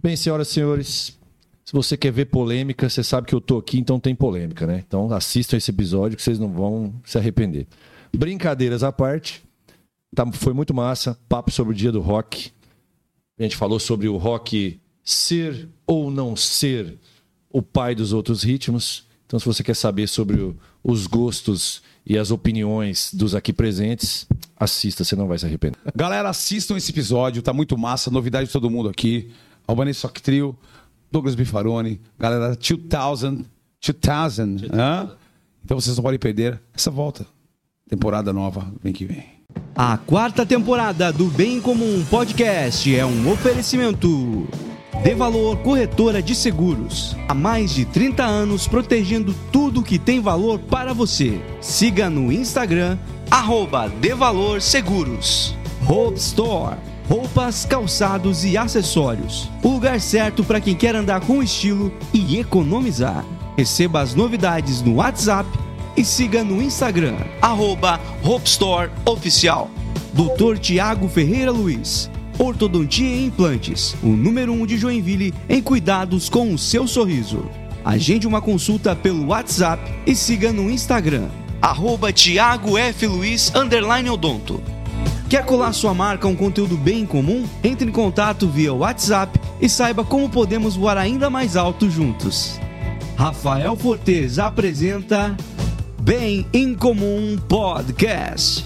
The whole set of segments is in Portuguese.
Bem, senhoras e senhores, se você quer ver polêmica, você sabe que eu tô aqui, então tem polêmica, né? Então assistam esse episódio que vocês não vão se arrepender. Brincadeiras à parte, tá, foi muito massa. Papo sobre o dia do rock. A gente falou sobre o rock ser ou não ser o pai dos outros ritmos. Então, se você quer saber sobre o, os gostos e as opiniões dos aqui presentes, assista, você não vai se arrepender. Galera, assistam esse episódio, tá muito massa. Novidade de todo mundo aqui. Albanese Sock Trio, Douglas Bifaroni, galera 2000, 2000, hã? Então vocês não podem perder essa volta. Temporada nova, vem que vem. A quarta temporada do Bem Comum Podcast é um oferecimento. De Valor Corretora de Seguros. Há mais de 30 anos protegendo tudo que tem valor para você. Siga no Instagram, arroba De Valor Seguros. Hope Store. Roupas, calçados e acessórios. O lugar certo para quem quer andar com estilo e economizar. Receba as novidades no WhatsApp e siga no Instagram, arroba Oficial. Tiago Ferreira Luiz. Ortodontia e Implantes, o número 1 um de Joinville em cuidados com o seu sorriso. Agende uma consulta pelo WhatsApp e siga no Instagram, arroba Tiago F. Luiz, underline odonto. Quer colar sua marca a um conteúdo bem comum? Entre em contato via WhatsApp e saiba como podemos voar ainda mais alto juntos. Rafael Fortes apresenta Bem em Comum Podcast.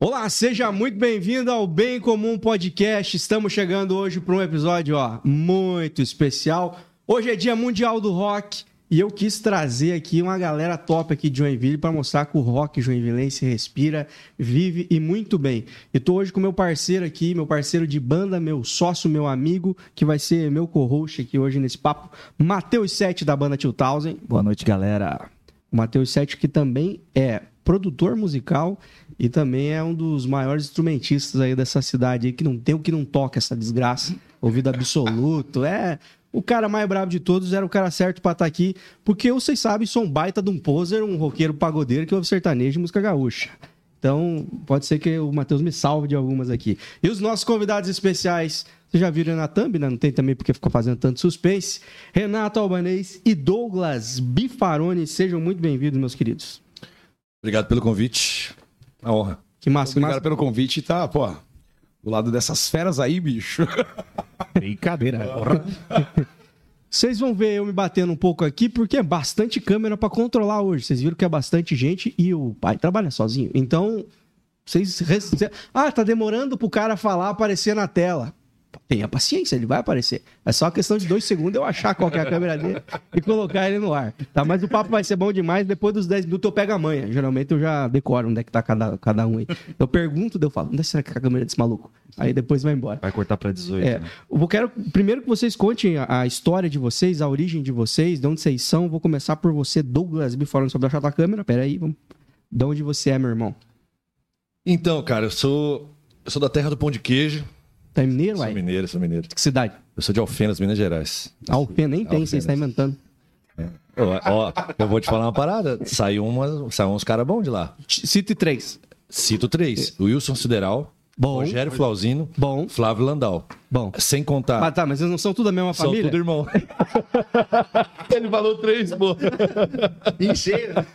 Olá, seja muito bem-vindo ao Bem Comum Podcast. Estamos chegando hoje para um episódio ó, muito especial. Hoje é Dia Mundial do Rock e eu quis trazer aqui uma galera top aqui de Joinville para mostrar que o rock joinvilense respira, vive e muito bem. E tô hoje com meu parceiro aqui, meu parceiro de banda, meu sócio, meu amigo, que vai ser meu co-host aqui hoje nesse papo, Matheus Sete da banda 2000. Boa noite, galera. O Matheus Sete que também é produtor musical e também é um dos maiores instrumentistas aí dessa cidade aí, que não tem o que não toca essa desgraça. Ouvido absoluto. É. O cara mais brabo de todos era o cara certo pra estar aqui, porque eu, vocês sabem, sou um baita de um poser, um roqueiro pagodeiro que ouve sertanejo e música gaúcha. Então, pode ser que o Matheus me salve de algumas aqui. E os nossos convidados especiais, vocês já viram na thumb, né? Não tem também porque ficou fazendo tanto suspense. Renato Albanês e Douglas Bifaroni, sejam muito bem-vindos, meus queridos. Obrigado pelo convite. A honra. Que massa, que Obrigado massa. pelo convite, tá, pô, do lado dessas feras aí, bicho. Brincadeira. Vocês vão ver eu me batendo um pouco aqui, porque é bastante câmera pra controlar hoje. Vocês viram que é bastante gente e o pai trabalha sozinho. Então, vocês. Ah, tá demorando pro cara falar, aparecer na tela. Tenha paciência, ele vai aparecer. É só questão de dois segundos eu achar qual que é a câmera dele e colocar ele no ar. Tá? Mas o papo vai ser bom demais. Depois dos 10 minutos eu pego a manha. Geralmente eu já decoro onde é que tá cada, cada um aí. Eu pergunto, eu falo, onde será que é a câmera desse maluco? Aí depois vai embora. Vai cortar pra 18. É, né? eu vou quero primeiro que vocês contem a, a história de vocês, a origem de vocês, de onde vocês são. Vou começar por você, Douglas, me falando sobre a chata câmera. Pera aí, vamos. De onde você é, meu irmão? Então, cara, eu sou, eu sou da terra do pão de queijo. Tá em mineiro, Sou uai? mineiro, sou mineiro. Que cidade? Eu sou de Alfenas, Minas Gerais. Alfena, nem tem, você está Alfenas. inventando. Ó, ó, eu vou te falar uma parada. Saiu, uma, saiu uns caras bons de lá. Cite três. Cito três: Wilson Sideral, Bom. Rogério Flauzino, Bom, Flávio Landau. bom. Sem contar. Ah, tá, mas eles não são tudo a mesma são família? tudo irmão. Ele falou três, pô. Mentira.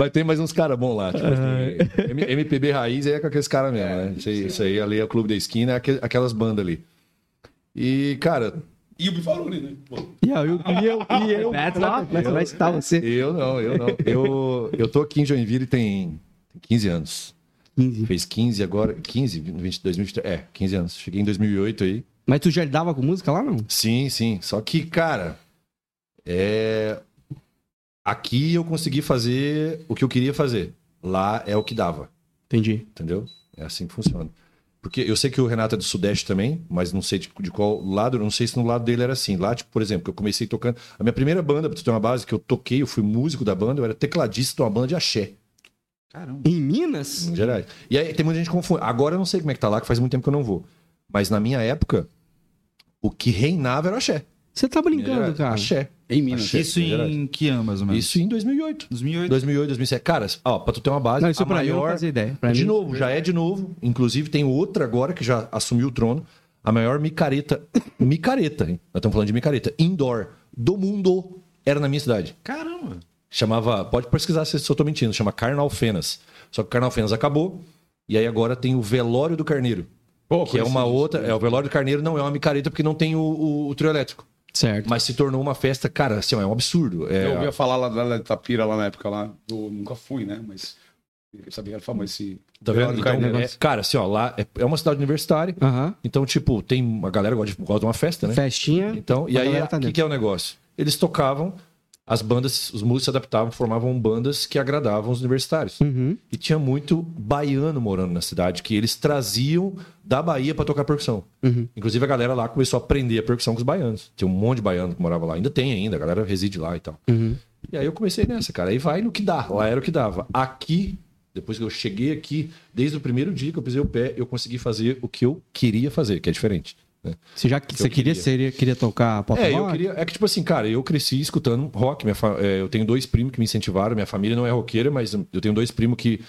Mas tem mais uns caras bons lá. Tipo, assim, M- MPB Raiz é com aqueles caras mesmo, né? Isso aí, isso aí ali é o Clube da Esquina, é aquel- aquelas bandas ali. E, cara, E o Bifaroni, né? E eu, e eu, e eu. Mas vai citar você. eu não, eu não. Eu, eu tô aqui em Joinville tem, tem 15 anos. 15. Fez 15 agora. 15, 20, 2023. É, 15 anos. Cheguei em 2008 aí. Mas tu já lidava com música lá, não? Sim, sim. Só que, cara, é... aqui eu consegui fazer o que eu queria fazer. Lá é o que dava, Entendi. entendeu? É assim que funciona. Porque eu sei que o Renato é do Sudeste também, mas não sei de, de qual lado, eu não sei se no lado dele era assim. Lá, tipo, por exemplo, que eu comecei tocando. A minha primeira banda, pra tu ter uma base, que eu toquei, eu fui músico da banda, eu era tecladista de uma banda de axé, Caramba. Em Minas? em Gerais. E aí tem muita gente que confunde. Agora eu não sei como é que tá lá, que faz muito tempo que eu não vou. Mas na minha época, o que reinava era o axé. Você tá brincando, cara. Axé. Em Minas. Achei. Isso em que ano, mais ou menos? Isso em 2008. 2008. 2008, 2007. Cara, ó, pra tu ter uma base, Não, isso a pra mim não maior... fazia ideia. Pra de mim- novo, já é de novo. Inclusive tem outra agora que já assumiu o trono. A maior micareta, micareta, hein? Nós estamos falando de micareta, indoor do mundo, era na minha cidade. Caramba. Chamava, pode pesquisar se eu tô mentindo, chama Carnal Fenas. Só que o Carnal Fenas acabou, e aí agora tem o Velório do Carneiro. Pô, que é uma outra. É, o Velório do Carneiro não é uma micareta porque não tem o, o- o trio elétrico. Certo. Mas se tornou uma festa, cara, assim, ó, é um absurdo. É, Eu ouvia falar lá da Itapira, lá na época lá. Eu nunca fui, né? Mas eu sabia que era famoso esse. Tá vendo? Então, é- cara, assim, ó, lá é, é uma cidade universitária. Então, tipo, tem uma galera que gosta de, gosta de uma festa, né? Festinha. Então, e aí, o tá que, que é o negócio? Eles tocavam, as bandas, os músicos se adaptavam, formavam bandas que agradavam os universitários. Uhum. E tinha muito baiano morando na cidade, que eles traziam da Bahia pra tocar percussão. Uhum. Inclusive, a galera lá começou a aprender a percussão com os baianos. Tinha um monte de baiano que morava lá. Ainda tem ainda, a galera reside lá e tal. Uhum. E aí eu comecei nessa, cara. Aí vai no que dá. Lá era o que dava. Aqui, depois que eu cheguei aqui, desde o primeiro dia que eu pisei o pé, eu consegui fazer o que eu queria fazer, que é diferente. Né? Você já você queria, queria. queria tocar pop É, eu rock? queria. É que, tipo assim, cara, eu cresci escutando rock. Minha fa- é, eu tenho dois primos que me incentivaram. Minha família não é roqueira, mas eu tenho dois primos que,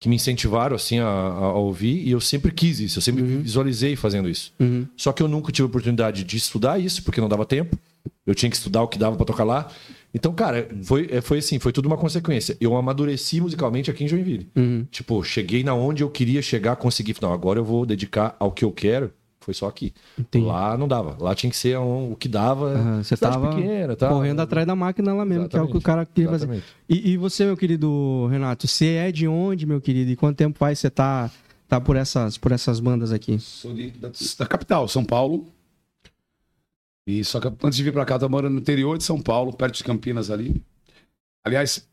que me incentivaram, assim, a, a- ouvir. E eu sempre quis isso. Eu sempre visualizei fazendo isso. Uhum. Só que eu nunca tive a oportunidade de estudar isso, porque não dava tempo. Eu tinha que estudar o que dava pra tocar lá. Então, cara, foi, é, foi assim, foi tudo uma consequência. Eu amadureci musicalmente aqui em Joinville. Uhum. Tipo, cheguei na onde eu queria chegar, consegui. Não, agora eu vou dedicar ao que eu quero. Foi só aqui. Entendi. Lá não dava. Lá tinha que ser um- o que dava. Aham, Você cidade tava pequena, tá? correndo atrás da máquina lá mesmo, que é o que o cara queria fazer. Exatamente. E, e você, meu querido Renato, você é de onde, meu querido? E quanto tempo faz você tá, tá por, essas, por essas bandas aqui? Sou de- da, da capital, São Paulo. E só que antes de vir pra cá, eu morando no interior de São Paulo, perto de Campinas ali. Aliás,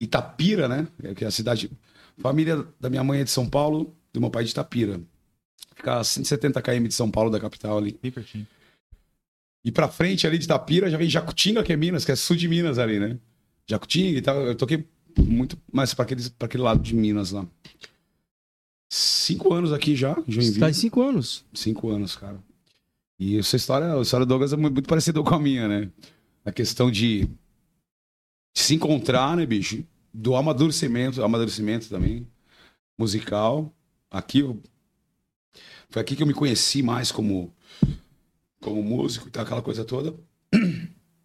Itapira, né? Que é a cidade. Família da minha mãe é de São Paulo, do meu pai é de Itapira. Fica a 170 km de São Paulo, da capital ali. Bem pertinho. E pra frente ali de Itapira já vem Jacutinga, que é Minas, que é sul de Minas ali, né? Jacutinga e tal. Eu toquei muito mais pra aquele, pra aquele lado de Minas lá. Cinco anos aqui já, em Joinville. Faz cinco anos. Cinco anos, cara. E essa história, a história do Douglas é muito, parecida com a minha, né? A questão de, de se encontrar, né, bicho? Do amadurecimento, amadurecimento também, musical. Aqui eu- foi aqui que eu me conheci mais como, como músico e tal, aquela coisa toda.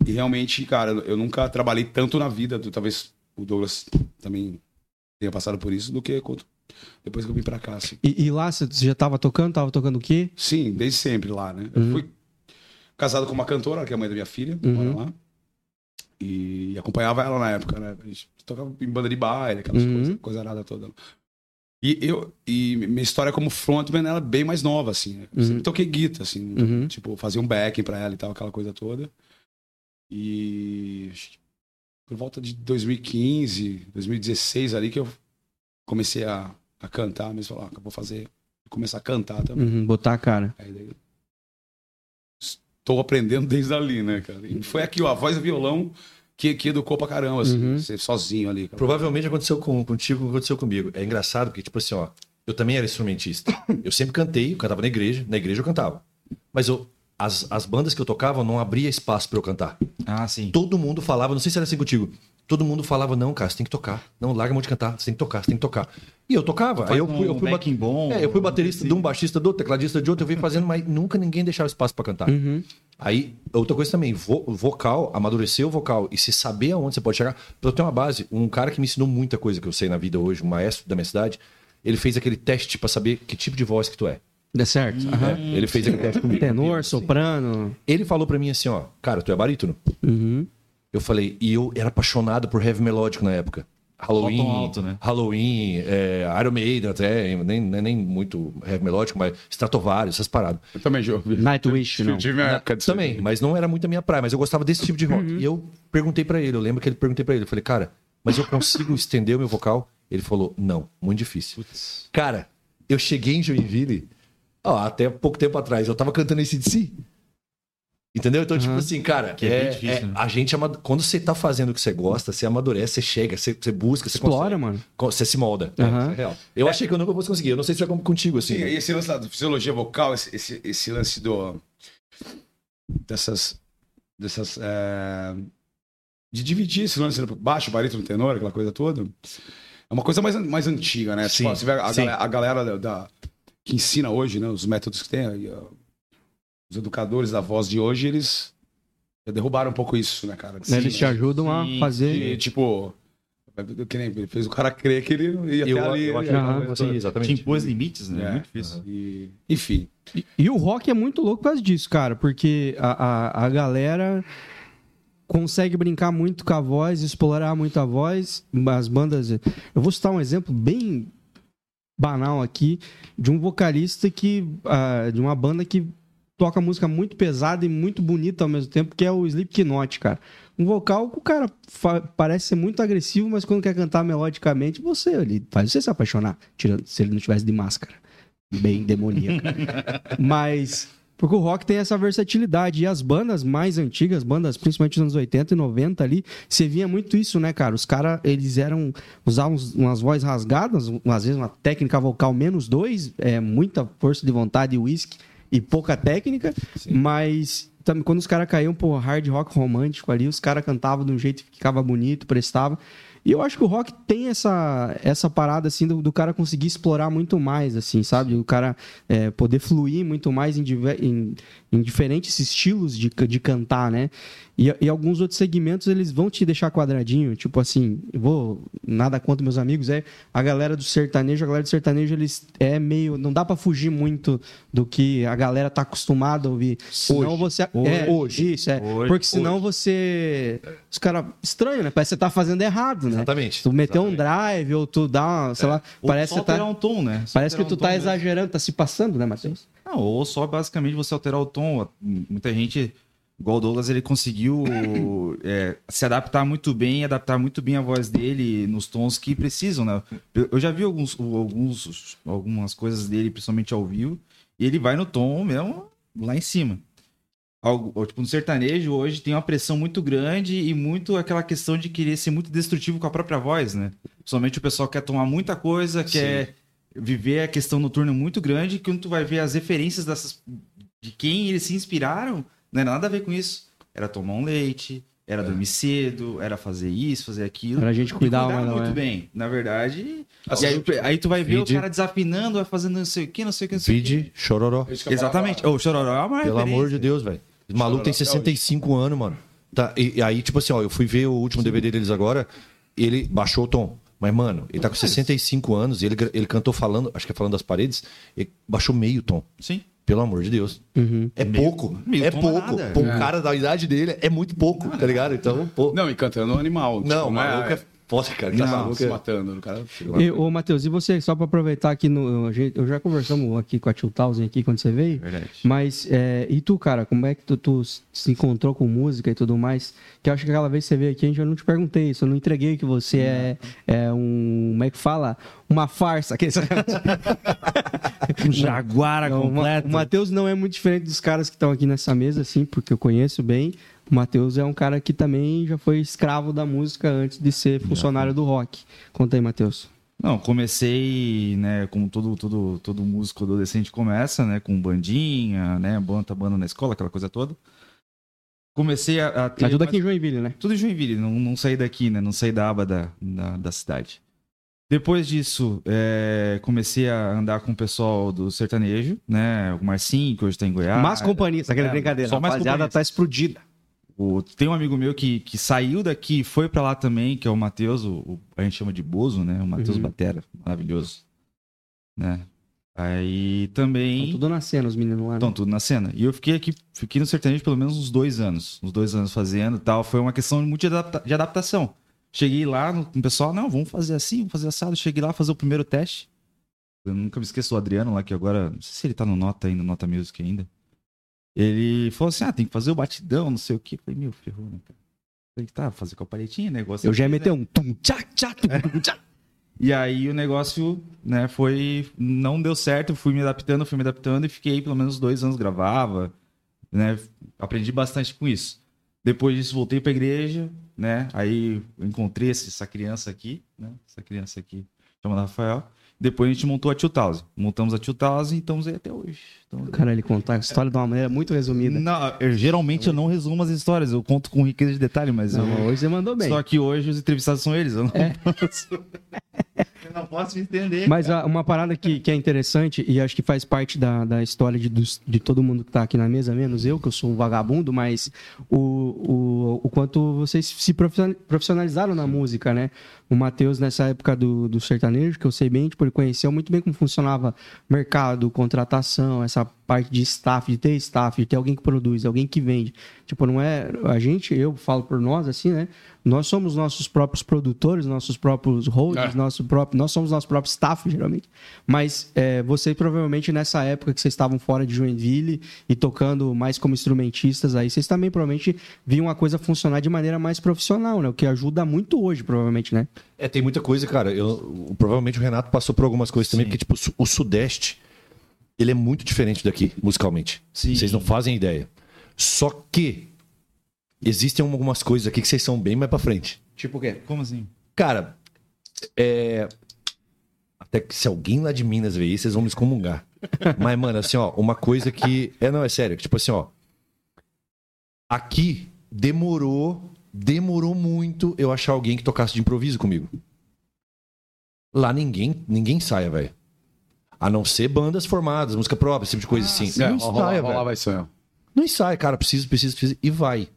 E realmente, cara, eu nunca trabalhei tanto na vida, do- talvez o Douglas também tenha passado por isso, do que quanto depois que eu vim pra cá, assim. E, e lá você já tava tocando? Tava tocando o quê? Sim, desde sempre lá, né? Eu Uhum. fui casado com uma cantora, que é a mãe da minha filha, Uhum. mora lá. E acompanhava ela na época, né? A gente tocava em banda de baile, aquelas Uhum. coisas, coisa nada toda. E eu e minha história como frontman ela é bem mais nova, assim, né? Eu Uhum. sempre toquei guitarra, assim, Uhum. tipo, fazia um backing pra ela e tal, aquela coisa toda. E por volta de 2015, 2016 ali que eu comecei a, a cantar, mesmo falar, ah, vou fazer, começar a cantar também. Uhum, botar a cara. Aí daí, Estou aprendendo desde ali, né, cara? E foi aqui, ó, a voz e violão que, que educou pra caramba, assim, Uhum. ser sozinho ali. Provavelmente aconteceu com, contigo, aconteceu comigo. É engraçado porque, tipo assim, ó, eu também era instrumentista. Eu sempre cantei, eu cantava na igreja, na igreja eu cantava. Mas eu, as, as bandas que eu tocava não abria espaço pra eu cantar. Ah, sim. Todo mundo falava, não sei se era assim contigo. Todo mundo falava, não, cara, você tem que tocar. Não, larga a mão de cantar, você tem que tocar, você tem que tocar. E eu tocava. Aí eu fui, eu fui, ba- backing bom. é, eu fui baterista de um, baixista do outro, tecladista de outro, eu vim fazendo, mas nunca ninguém deixava espaço pra cantar. Uhum. Aí, outra coisa também, vo- vocal, amadurecer o vocal e se saber aonde você pode chegar. Pra eu ter uma base, um cara que me ensinou muita coisa que eu sei na vida hoje, um maestro da minha cidade, ele fez aquele teste pra saber que tipo de voz que tu é. Deu certo? Aham. né? Ele fez aquele teste comigo. Tenor, soprano. Ele falou pra mim assim, ó, cara, tu é barítono. Uhum. Eu falei, e eu era apaixonado por heavy melódico na época. Halloween, Alto, né? Halloween, é, Iron Maiden até, nem, nem, nem muito heavy melódico, mas Stratovarius, essas paradas. Eu também já ouvi. Nightwish, não. Tive minha época disso Também, mas não era muito a minha praia, mas eu gostava desse tipo de rock. E eu perguntei pra ele, eu lembro que ele perguntei pra ele, eu falei, cara, mas eu consigo estender o meu vocal? Ele falou, não, muito difícil. Cara, eu cheguei em Joinville, ó, até pouco tempo atrás, eu tava cantando esse de si. Entendeu? Então, tipo Aham. assim, cara, Que é é- difícil, é- né? a gente, amad- quando você tá fazendo o que você gosta, você amadurece, você chega, você, você busca, você Explora, consegue. mano. Você se molda. É, isso é real. Eu achei que eu nunca fosse conseguir. Eu não sei se é como contigo, assim. Sim, e esse lance da fisiologia vocal, esse, esse, esse lance do. dessas. dessas. é, de dividir esse lance baixo, barítono, tenor, aquela coisa toda. É uma coisa mais, mais antiga, né? Sim, Tipo, você vê a, sim. galera, a galera da, da- que ensina hoje, né? Os métodos que tem, os educadores da voz de hoje, eles já derrubaram um pouco isso, né, cara? Né, Eles te ajudam Sim, a fazer. De, tipo, que nem ele fez o cara crer que ele ia Eu, até ali. eu acho né? assim, Te exatamente. impôs limites, né? É. Muito difícil. E, enfim. E, e o rock é muito louco por causa disso, cara, porque a, a, a galera consegue brincar muito com a voz, explorar muito a voz. As bandas. Eu vou citar um exemplo bem banal aqui de um vocalista que. ah, de uma banda que toca música muito pesada e muito bonita ao mesmo tempo, que é o Slipknot, cara. Um vocal que o cara parece ser muito agressivo, mas quando quer cantar melodicamente, você ele faz você se apaixonar, tirando, se ele não tivesse de máscara. Bem demoníaco. Mas. Porque o rock tem essa versatilidade. E as bandas mais antigas, bandas principalmente dos anos 80 e 90 ali, você via muito isso, né, cara? Os caras, eles eram. usavam umas vozes rasgadas, às vezes uma técnica vocal menos dois, é, muita força de vontade e uísque e pouca técnica. Mas também quando os caras caíam pro hard rock romântico ali, os caras cantavam de um jeito que ficava bonito, prestava. E eu acho que o rock tem essa, essa parada, assim, do, do cara conseguir explorar muito mais, assim, sabe? O cara é, poder fluir muito mais em, em- em diferentes estilos de, de cantar, né? E, e alguns outros segmentos, eles vão te deixar quadradinho. Tipo assim, vou... Nada contra meus amigos, é... A galera do sertanejo, a galera do sertanejo, eles é meio... Não dá pra fugir muito do que a galera tá acostumada a ouvir. Senão você... é, Hoje. Isso, é. Hoje. Porque senão você... Os caras... Estranho, né? Parece que você tá fazendo errado, né? Exatamente. Tu meteu um drive ou tu dá uma, sei lá, Ou parece que, tá, um tom, né? Só parece que tu um tá exagerando, tá se passando, né, Matheus? Não, ou só basicamente você alterar o tom. Muita gente, igual o Douglas, ele conseguiu é, se adaptar muito bem, adaptar muito bem a voz dele nos tons que precisam, né? Eu, já vi alguns, alguns, algumas coisas dele, principalmente ao vivo, e ele vai no tom mesmo lá em cima. Algo, tipo, no sertanejo hoje tem uma pressão muito grande e muito aquela questão de querer ser muito destrutivo com a própria voz, né? Principalmente o pessoal quer tomar muita coisa, quer viver a questão noturna muito grande, que quando tu vai ver as referências dessas de quem eles se inspiraram, não era nada a ver com isso. Era tomar um leite, era dormir cedo, era fazer isso, fazer aquilo. Pra gente E cuidar, mas muito é. bem. Na verdade. Assim, e aí, aí tu vai ver Vide- o cara desafinando, vai fazendo não sei o que, não sei o que, não sei o que. Vide, chororó. Isso que falar Exatamente. O Chororó é uma Pelo referência. amor de Deus, velho. O maluco tem 65 anos, mano. Tá, e, e aí, tipo assim, ó, eu fui ver o último DVD deles agora, ele baixou o tom. Mas, mano, ele tá com 65 anos e ele, ele cantou falando, acho que é falando das paredes, ele baixou meio tom. Sim. Pelo amor de Deus. Uhum. É Meio- pouco. meio é é pouco. nada. Pô, um cara da idade dele é muito pouco, tá ligado? Então, pô. Não, e cantando animal. Não, tipo, o maluco é foda, cara. Que Não, maluco se matando. O cara... E, ô, Matheus, e você, só pra aproveitar aqui, no, a gente- eu já conversamos aqui com a Tio Tausen aqui quando você veio, Verdade. mas, é, e tu, cara, como é que tu, tu se encontrou com música e tudo mais? Que eu acho que aquela vez que você veio aqui, a gente, eu não te perguntei isso, eu não entreguei que você é, é um, como é que fala? Uma farsa. Aquele... Jaguara Não, completo. O Matheus não é muito diferente dos caras que estão aqui nessa mesa, assim, porque eu conheço bem. O Matheus é um cara que também já foi escravo da música antes de ser funcionário do rock. Conta aí, Matheus. Não, comecei, né, como todo, todo, todo músico adolescente começa, né, com bandinha, né, banda, banda na escola, aquela coisa toda. Comecei a, a ter... Tudo aqui em Joinville, né? Tudo em Joinville, não, não saí daqui, né, não saí da aba da, da, da cidade. Depois disso, é, comecei a andar com o pessoal do sertanejo, né, o Marcinho, que hoje tá em Goiás. Mas companhia, aquela é, brincadeira. só mais Rapaziada, tá explodida. O- tem um amigo meu que, que saiu daqui e foi pra lá também, que é o Matheus, o, o- a gente chama de Bozo, né? O Matheus Uhum. Batera, maravilhoso. Né? Aí também. tudo na cena, os meninos lá. né? Estão tudo na cena. E eu fiquei aqui, fiquei no sertanejo pelo menos uns dois anos. Uns dois anos fazendo e tal. Foi uma questão muito de, adapta- de adaptação. Cheguei lá no, com o pessoal, não, vamos fazer assim, vamos fazer assado. Cheguei lá fazer o primeiro teste. Eu nunca me esqueço do Adriano lá, que agora, não sei se ele tá no Nota ainda, no Nota Music ainda. Ele falou assim: ah, tem que fazer o batidão, não sei o quê. Eu falei, meu, ferrou, né, cara? Falei, tá, fazer com a paletinha, negócio. Eu já ia aqui, meter né? um tum, tchá, tchá, tum, tchá. E aí o negócio, né, foi. Não deu certo, fui me adaptando, fui me adaptando e fiquei pelo menos dois anos gravava, né? Aprendi bastante com isso. Depois disso, voltei pra igreja, né? Aí encontrei essa criança aqui, né? Essa criança aqui, chamada Rafael. Depois a gente montou a 2000. Montamos a 2000 e estamos aí até hoje. Então, Cara, ele contar a história de uma maneira muito resumida. não, eu, geralmente eu não resumo as histórias, eu conto com riqueza de detalhe, mas eu, Não, mas hoje você mandou bem. Só que hoje os entrevistados são eles. Eu não, posso, eu não posso me entender. Mas ah, uma parada que, que é interessante, e acho que faz parte da, da história de, dos- de todo mundo que tá aqui na mesa, menos eu, que eu sou um vagabundo, mas o, o, o quanto vocês se profissional- profissionalizaram na música, né? O Matheus, nessa época do, do sertanejo, que eu sei bem, tipo, ele conheceu muito bem como funcionava mercado, contratação, essa parte de staff, de ter staff, de ter alguém que produz, alguém que vende. Tipo, não é. A gente, eu falo por nós, assim, né? Nós somos nossos próprios produtores, nossos próprios hosts, É. nosso próprio, nós somos nosso próprio staff, geralmente. Mas é, vocês provavelmente nessa época que vocês estavam fora de Joinville e tocando mais como instrumentistas, aí vocês também provavelmente viam a coisa funcionar de maneira mais profissional, né? O que ajuda muito hoje, provavelmente, né? É, tem muita coisa, cara. Eu, provavelmente o Renato passou por algumas coisas também, Sim. porque, tipo, o Sudeste, ele é muito diferente daqui, musicalmente. Sim. Vocês não fazem ideia. Só que existem algumas coisas aqui que vocês são bem mais pra frente. Tipo o quê? Como assim? Cara, é. Até que se alguém lá de Minas ver isso, vocês vão me excomungar. Mas, mano, assim, ó, uma coisa que. É, não, é sério. Tipo assim, ó. Aqui demorou, demorou muito eu achar alguém que tocasse de improviso comigo. Lá ninguém, ninguém saia, velho. A não ser bandas formadas, música própria, esse tipo de coisa assim. É, não ensaia, rola, vai sonhar. Não ensaia, cara. Preciso, preciso, preciso. E vai.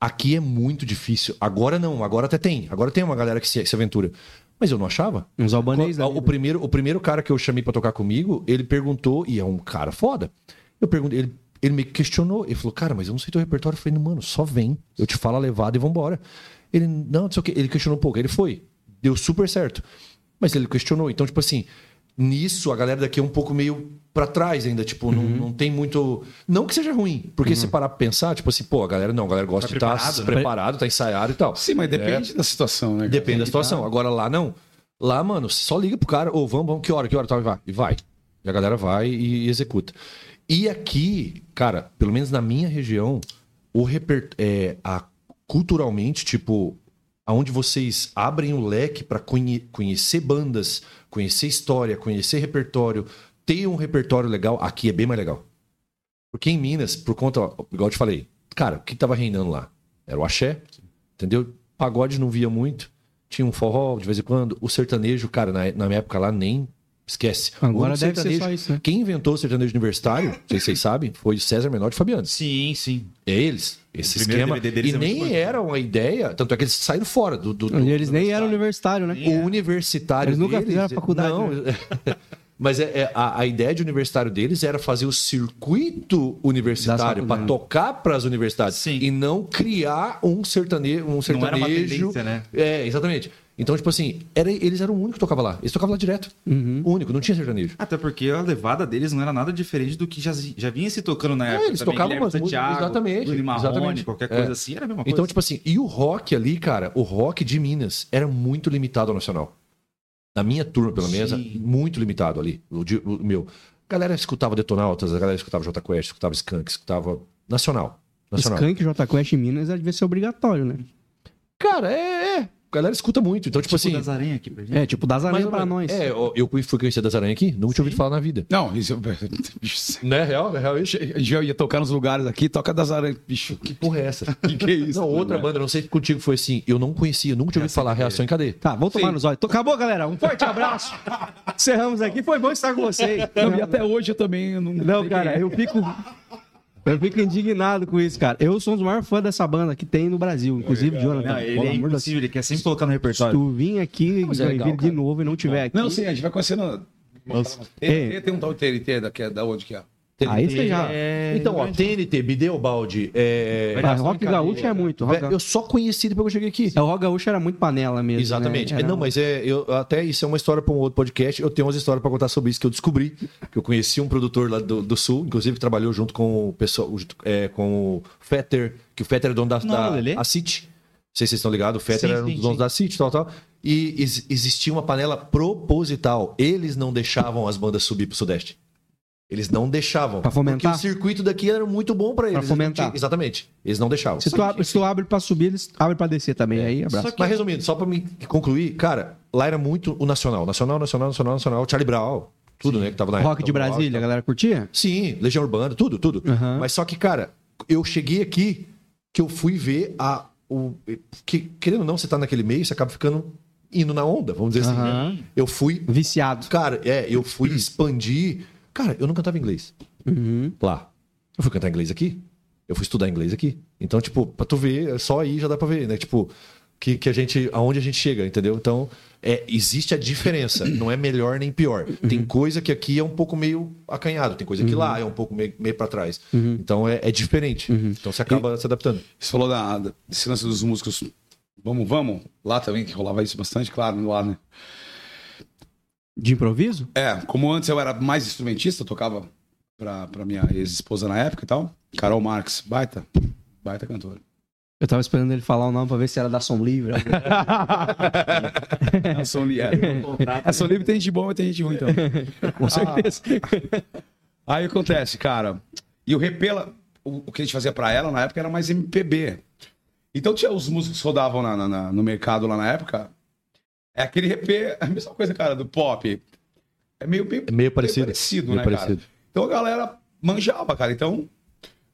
Aqui é muito difícil. Agora não. Agora até tem. Agora tem uma galera que se, se aventura. Mas eu não achava. Uns albanês, né? o, primeiro, o primeiro cara que eu chamei pra tocar comigo, ele perguntou, e é um cara foda. Eu perguntei, ele, ele me questionou. Ele falou, cara, mas eu não sei teu repertório. Eu falei, mano, só vem. Eu te falo a levada e vambora. Ele, não, não sei o quê. Ele questionou um pouco. Ele foi. Deu super certo. Mas ele questionou. Então, tipo assim, nisso a galera daqui é um pouco meio pra trás ainda. Tipo, não, não tem muito. Não que seja ruim. Porque se parar pra pensar, tipo assim, pô, a galera não, a galera gosta Tá de estar preparado, né? preparado, tá ensaiado e tal. Sim, mas depende da situação, né? cara? Depende da situação. Agora lá não. Lá, mano, você só liga pro cara, ou vamos, vamos, que hora, que hora, tal, e vai. E vai. E a galera vai e, executa. E aqui, cara, pelo menos na minha região, o reper... é, a, culturalmente, tipo, aonde vocês abrem o leque pra conhe- conhecer bandas, conhecer história, conhecer repertório, ter um repertório legal, aqui é bem mais legal. Porque em Minas, por conta, ó, igual eu te falei, cara, o que tava reinando lá? Era o axé, entendeu? Pagode não via muito. Tinha um forró de vez em quando. O sertanejo, cara, na, na minha época lá, nem esquece. Agora O deve ser sertanejo- só isso, né? Quem inventou o sertanejo universitário, não sei se vocês sabem, foi o César Menor de Fabiano. Sim, sim. É eles. Esse esquema. E é nem era uma ideia, tanto é que eles saíram fora do. do, do E eles do nem eram universitário, né? o universitário Eles nunca deles- fizeram faculdade, Não. Mas é, é- a, a ideia de universitário deles era fazer o circuito universitário para tocar para as universidades Sim. e não criar um sertanejo, um Não era uma sertanejo. tendência, né? É, exatamente. Então, tipo assim, era, eles eram o único que tocava lá. Eles tocavam lá direto. Uhum. O único, não tinha sertanejo. Até porque a levada deles não era nada diferente do que já, já vinha se tocando na época. É, eles também, tocavam Guilherme umas músicas- Santiago, exatamente, Marrone, exatamente. qualquer É. coisa assim, era a mesma coisa. Então, tipo assim, e o rock ali, cara, o rock de Minas era muito limitado ao nacional. Na minha turma, pelo menos, muito limitado ali. O, de- o meu. A galera escutava Detonautas, a galera escutava J Quest, escutava Skunk, escutava nacional. Nacional. Skunk J Quest em Minas devia ser obrigatório, né? Cara, é, é. A galera escuta muito. Então, tipo, tipo assim. das aranhas aqui pra gente. É, tipo das mas, aranhas pra nós. É, eu eu fui conhecer das aranhas aqui, nunca tinha ouvido falar na vida. Não, isso. Bicho, Né, real, é real isso. já ia tocar nos lugares aqui, toca das aranhas. Bicho, que porra é essa? que, que é isso? Não, outra banda, não sei se contigo foi assim. Eu não conhecia, nunca tinha ouvido falar reação em cadeia. Tá, vamos tomar nos olhos. Acabou, galera. Um forte abraço. Encerramos aqui. Foi bom estar com vocês. Não, e até hoje eu também não. Não, cara, é. eu fico. Eu fico indignado com isso, cara. Eu sou um dos maiores fãs dessa banda que tem no Brasil, inclusive Jonathan. Não, ele é impossível, ele quer sempre colocar no Se repertório. tu vir aqui é legal, de novo e não tiver aqui. Não, sim, a gente vai conhecendo. Tem, tem um tal TNT é, da onde que é? Aí você já. É... Então, ó, TNT, Bideobaldi, é... Mas rock gaúcho é muito. Rock... Eu só conheci depois que eu cheguei aqui. É, o rock gaúcho era muito panela mesmo. Exatamente. Né? É, Era- Não, mas é, eu, até isso é uma história para um outro podcast. Eu tenho umas histórias para contar sobre isso que eu descobri. Que eu conheci um produtor lá do, do Sul, inclusive que trabalhou junto com o pessoal, é, com o Fetter, que o Fetter é dono da, Não, da a City. Não sei se vocês estão ligados, o Fetter Sim, era um dos donos da City, tal, tal. E ex- existia uma panela proposital. Eles não deixavam as bandas subir pro Sudeste. Eles não deixavam. Pra fomentar? Porque o circuito daqui era muito bom pra eles. Pra Eles fomentar. tinham- Exatamente. Eles não deixavam. Se tu, abre, se tu abre pra subir, eles abrem pra descer também. Aí, abraço. Mas resumindo, só pra me concluir, cara, lá era muito o nacional. Nacional, nacional, nacional, nacional. Charlie Brown, tudo, né? Que tava na Rock época, de Brasília, a galera curtia? Sim, Legião Urbana, tudo, tudo. Aham. Mas só que, cara, eu cheguei aqui que eu fui ver a. O, que, querendo ou não, você tá naquele meio, você acaba ficando indo na onda, vamos dizer assim. Aham. né? Eu fui. Viciado. Cara, é, eu fui expandir. Cara, eu não cantava inglês Uhum. lá. Eu fui cantar inglês aqui. Eu fui estudar inglês aqui. Então, tipo, pra tu ver, é só aí já dá pra ver, né? Tipo, que, que a gente. aonde a gente chega, entendeu? Então, é, existe a diferença. Não é melhor nem pior. Tem coisa que aqui é um pouco meio acanhado, tem coisa que lá é um pouco meio, meio pra trás. Então é, é diferente. Então você acaba se adaptando. Você falou da, da- desse lance dos músicos. Vamos, vamos. Lá também, que rolava isso bastante, claro, lá, né? De improviso? É, como antes eu era mais instrumentista, eu tocava pra, pra minha ex-esposa na época e tal. Carol Marques, baita, baita cantora. Eu tava esperando ele falar o nome pra ver se era da Som Livre. A Som Livre, é. A Som Livre tem gente boa, mas tem gente ruim então. Com certeza. Aí acontece, cara. E o Repela, o, o que a gente fazia pra ela na época era mais MPB. Então tinha os músicos que rodavam na- na- na- no mercado lá na época. É aquele é a mesma coisa, cara, do pop. É meio, meio, É meio parecido. parecido, Meio né, parecido. cara? Então a galera manjava, cara. Então,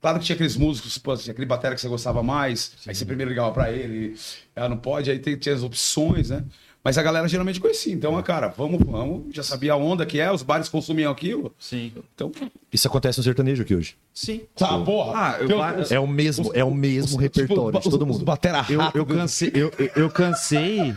claro que tinha aqueles músicos, pô, tinha aquele batera que você gostava mais, aí você primeiro ligava pra ele, ela não pode, aí tem- tinha as opções, né? Mas a galera geralmente conhecia. Então, cara, vamos, vamos, já sabia a onda que é, os bares consumiam aquilo. Sim. Então, Isso acontece no sertanejo aqui hoje. Sim. tá, porra. Ah, eu, Então, eu, É o mesmo, é o mesmo repertório de todo Os mundo. batera eu, rápido. eu cansei, eu, eu- eu cansei,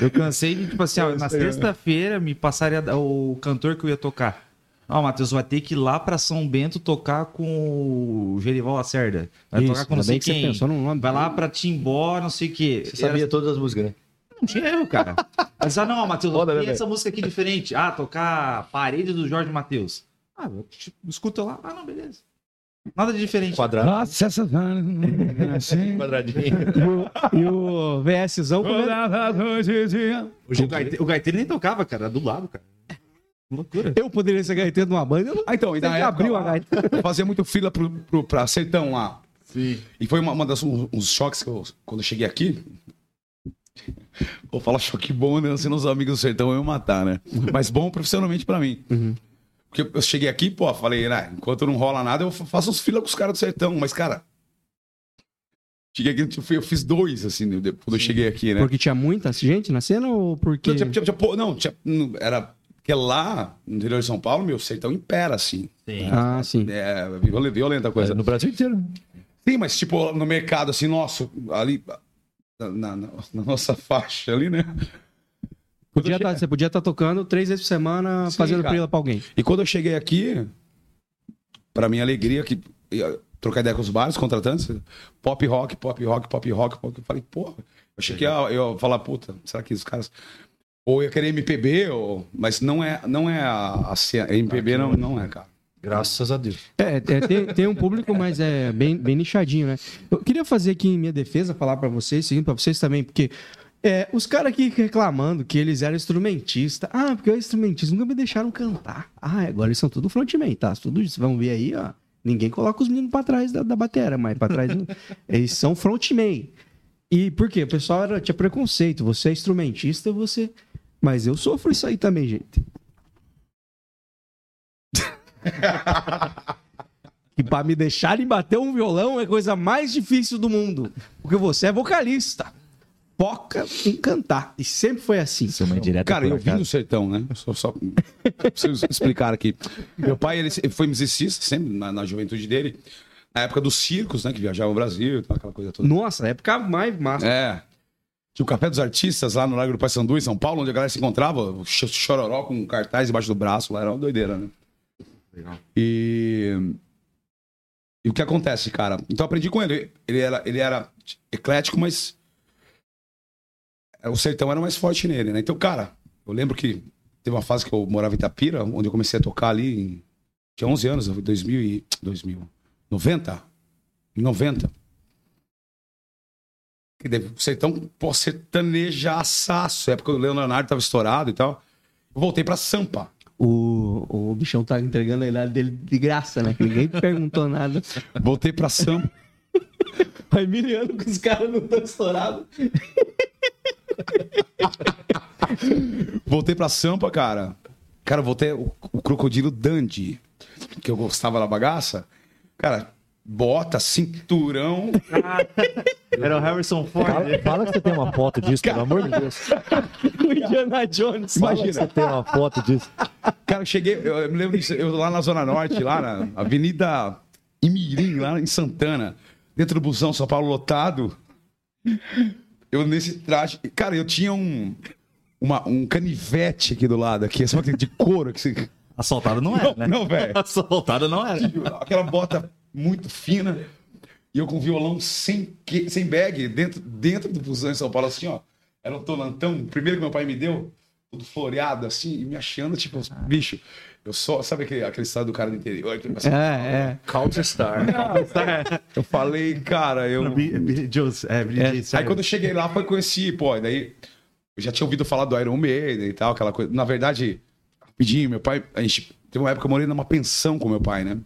eu cansei de, tipo assim, ó, na sexta-feira me passaria o cantor que eu ia tocar. Ó, Matheus, vai ter que ir lá pra São Bento tocar com o Gerival Lacerda. Vai Isso, tocar com não sei bem que você quem. pensou num nome. Vai lá pra Timbó, não sei o quê. Você sabia todas as músicas, né? Não tinha erro, cara. Mas, ah, não, Matheus, né, tem essa música aqui diferente. Ah, tocar Parede do Jorge Matheus. Ah, eu, tipo, escuta lá. Ah, não, beleza. Nada de diferente. Quadrado. Nossa, essa... assim. Quadradinho. E o VSzão comendo. O, gaite- o gaiteiro nem tocava, cara. Era do lado, cara. Loucura. Eu poderia ser gaiteiro numa banda. Ah, então, e que época, abriu a gaita. eu fazia muito fila pro, pro, pra Sertão lá. Sim. E foi uma, uma das, um, uns choques que eu, quando eu cheguei aqui. Vou falar choque bom, né? Sendo os amigos do sertão eu ia matar, né? Mas bom profissionalmente pra mim. Porque eu cheguei aqui, pô, falei, né? Enquanto não rola nada, eu faço uns fila com os caras do sertão. Mas, cara. Cheguei aqui, tipo, eu fiz dois, assim, de- quando eu cheguei aqui, né? Porque tinha muita gente na cena ou porque. Não, tinha, tinha- tinha- pô, não, tinha- não, era. Porque lá, no interior de São Paulo, meu, o sertão impera, assim. Sim. Ah, sim. É violenta, a coisa. No Brasil inteiro. Sim, mas tipo, no mercado, assim, nosso, ali, na, na- na nossa faixa ali, né? Podia tá- você podia estar tocando três vezes por semana Sim, fazendo cara. frila pra alguém. E quando eu cheguei aqui, pra minha alegria, que ia trocar ideia com os bares, contratantes, pop rock, pop rock, pop rock, pop, eu falei, porra, eu achei que ia, eu ia falar, puta, será que os caras... Ou ia querer MPB, ou... mas não é, não é a, a MPB não, não é, cara. Graças a Deus. É, é, tem, tem um público, mas é bem, bem nichadinho, né? Eu queria fazer aqui em minha defesa, falar pra vocês, seguindo pra vocês também, porque é, os caras aqui reclamando que eles eram instrumentistas. Ah, porque eu instrumentista, nunca me deixaram cantar. Ah, agora eles são tudo frontman, tá? Tudo isso, vamos ver aí, ó. Ninguém coloca os meninos pra trás da, da batera, mas pra trás. não. eles são frontman. E por quê? O pessoal era, tinha preconceito. Você é instrumentista, você. Mas eu sofro isso aí também, gente. que pra me deixarem bater um violão é a coisa mais difícil do mundo. Porque você é vocalista. Foca em cantar. E sempre foi assim. Isso é uma Cara, eu vim do sertão, né? Só, só preciso explicar aqui. Meu pai, ele foi musicista, sempre na, na juventude dele. Na época dos circos, né? Que viajava o Brasil, aquela coisa toda. Nossa, época mais massa. É. Tinha o Café dos Artistas lá no Lago do Paissandu, em São Paulo, onde a galera se encontrava, chororó com cartaz embaixo do braço, lá era uma doideira, né? Legal. E... E o que acontece, cara? Então eu aprendi com ele. Ele era, ele era eclético, mas o sertão era mais forte nele, né? Então, cara, eu lembro que teve uma fase que eu morava em Itapira, onde eu comecei a tocar ali, em... tinha 11 anos, 2000 e... 2000, 90? Em 90. Que deve- o sertão, pô, sertanejaçaço. Época que o Leonardo tava estourado e tal. Eu voltei pra Sampa. O, o bichão tá entregando a idade dele de graça, né? Que ninguém perguntou nada. Voltei pra Sampa. O Emiliano com os caras não estão estourados. Voltei pra Sampa, cara. Cara, voltei o, o crocodilo Dandy, que eu gostava da bagaça. Cara, bota, cinturão. Era o Harrison Ford. Fala, fala que você tem uma foto disso, pelo amor de Deus. O Indiana Jones. Fala que você tem uma foto disso. Cara, eu cheguei, eu, eu me lembro disso, eu lá na Zona Norte, lá na Avenida Imirim, lá em Santana, dentro do busão São Paulo lotado. Eu nesse traje. Cara, eu tinha um. Uma, um canivete aqui do lado, aqui, sabe aquele de couro que você. Assaltado não era, né? Não, velho. Assaltado não era. Aquela bota muito fina. E eu com violão sem, que- sem bag, dentro, dentro do busão em São Paulo, assim, ó. Era um tolantão, primeiro que meu pai me deu, tudo floreado, assim, e me achando, tipo, bicho, eu só. Sabe aquele, aquele estado do cara do interior? que assim, É, é. Counter Star. Eu falei, cara, eu. Billy Jones, é, Billy É. Jones, Aí quando eu cheguei lá, foi conheci, pô, daí eu já tinha ouvido falar do Iron Maiden e tal, aquela coisa. Na verdade, rapidinho, meu pai, a gente teve uma época que eu morei numa pensão com meu pai, né?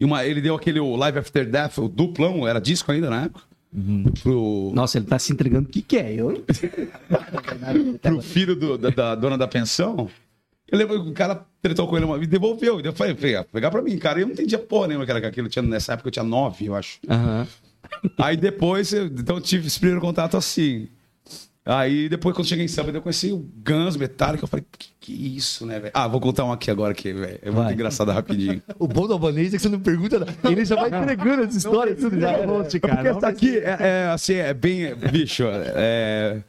E uma, ele deu aquele o Live After Death, o duplão, era disco ainda na época. Pro, Nossa, ele tá se entregando. O que, que é? Eu pro filho do- da, da dona da pensão. Eu lembro que o cara tretou com ele uma vez e devolveu. Eu falei, pegar, pegar pra mim, cara. Eu não entendia porra nenhuma que era aquilo. Tinha, nessa época eu tinha nove, eu acho. Aham. Aí depois, eu, então eu tive esse primeiro contato assim. Aí depois, quando cheguei em Sampa, eu conheci o Guns Metallica. Eu falei, que, que isso, né, velho? Ah, vou contar um aqui agora que, velho, é muito Vai. engraçado rapidinho. O bom do albanês é que você não pergunta nada. Ele já vai entregando as histórias. tudo já. Porque essa aqui é, é, assim, é bem. Bicho, é.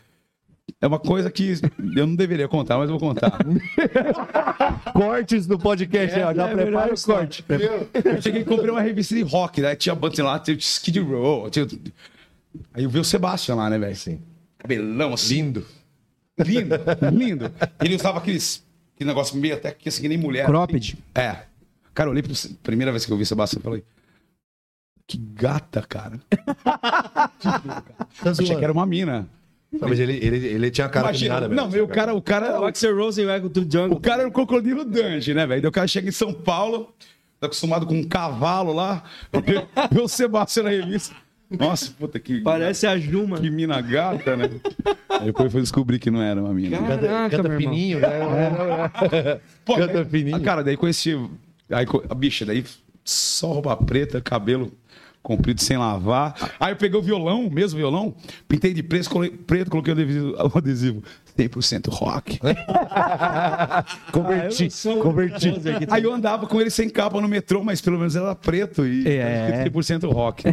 É uma coisa que eu não deveria contar, mas eu vou contar. Cortes do podcast. ó, já é prepara o corte. Eu cheguei e comprei uma revista de rock, né? Tinha banda lá, tinha Skid Row. Tinha... Aí eu vi o Sebastian lá, né, velho? Sim. Cabelão assim. Lindo. Lindo, lindo. Ele usava aqueles, aquele negócio meio até que assim, nem mulher. Cropped. É. Cara, eu olhei pra primeira vez que eu vi o Sebastião, eu falei. Que gata, cara. Eu achei que era uma mina. Não, Mas ele, ele, ele tinha cara Imagina, combinada não, mesmo. o cara, o cara, O Axel Rose e o Echo to Jungle. o cara era o crocodilo Dante, né, velho? Daí o cara chega em São Paulo, tá acostumado com um cavalo lá, vê, vê o Sebastião na revista. Nossa, puta que. Parece a Juma. Que mina gata, né? Aí depois foi descobrir que não era uma mina. Caraca, Canta, canta meu fininho, né? Pô, Canta daí- fininho. Cara, daí conheci. Aí, a bicha, daí só roupa preta, cabelo comprido sem lavar. Aí eu peguei o violão, mesmo violão, pintei de preto, coloquei, preto, coloquei o adesivo, o adesivo 100% rock. Converti. converti. Aí eu andava com ele sem capa no metrô, mas pelo menos era preto e É. 100% rock.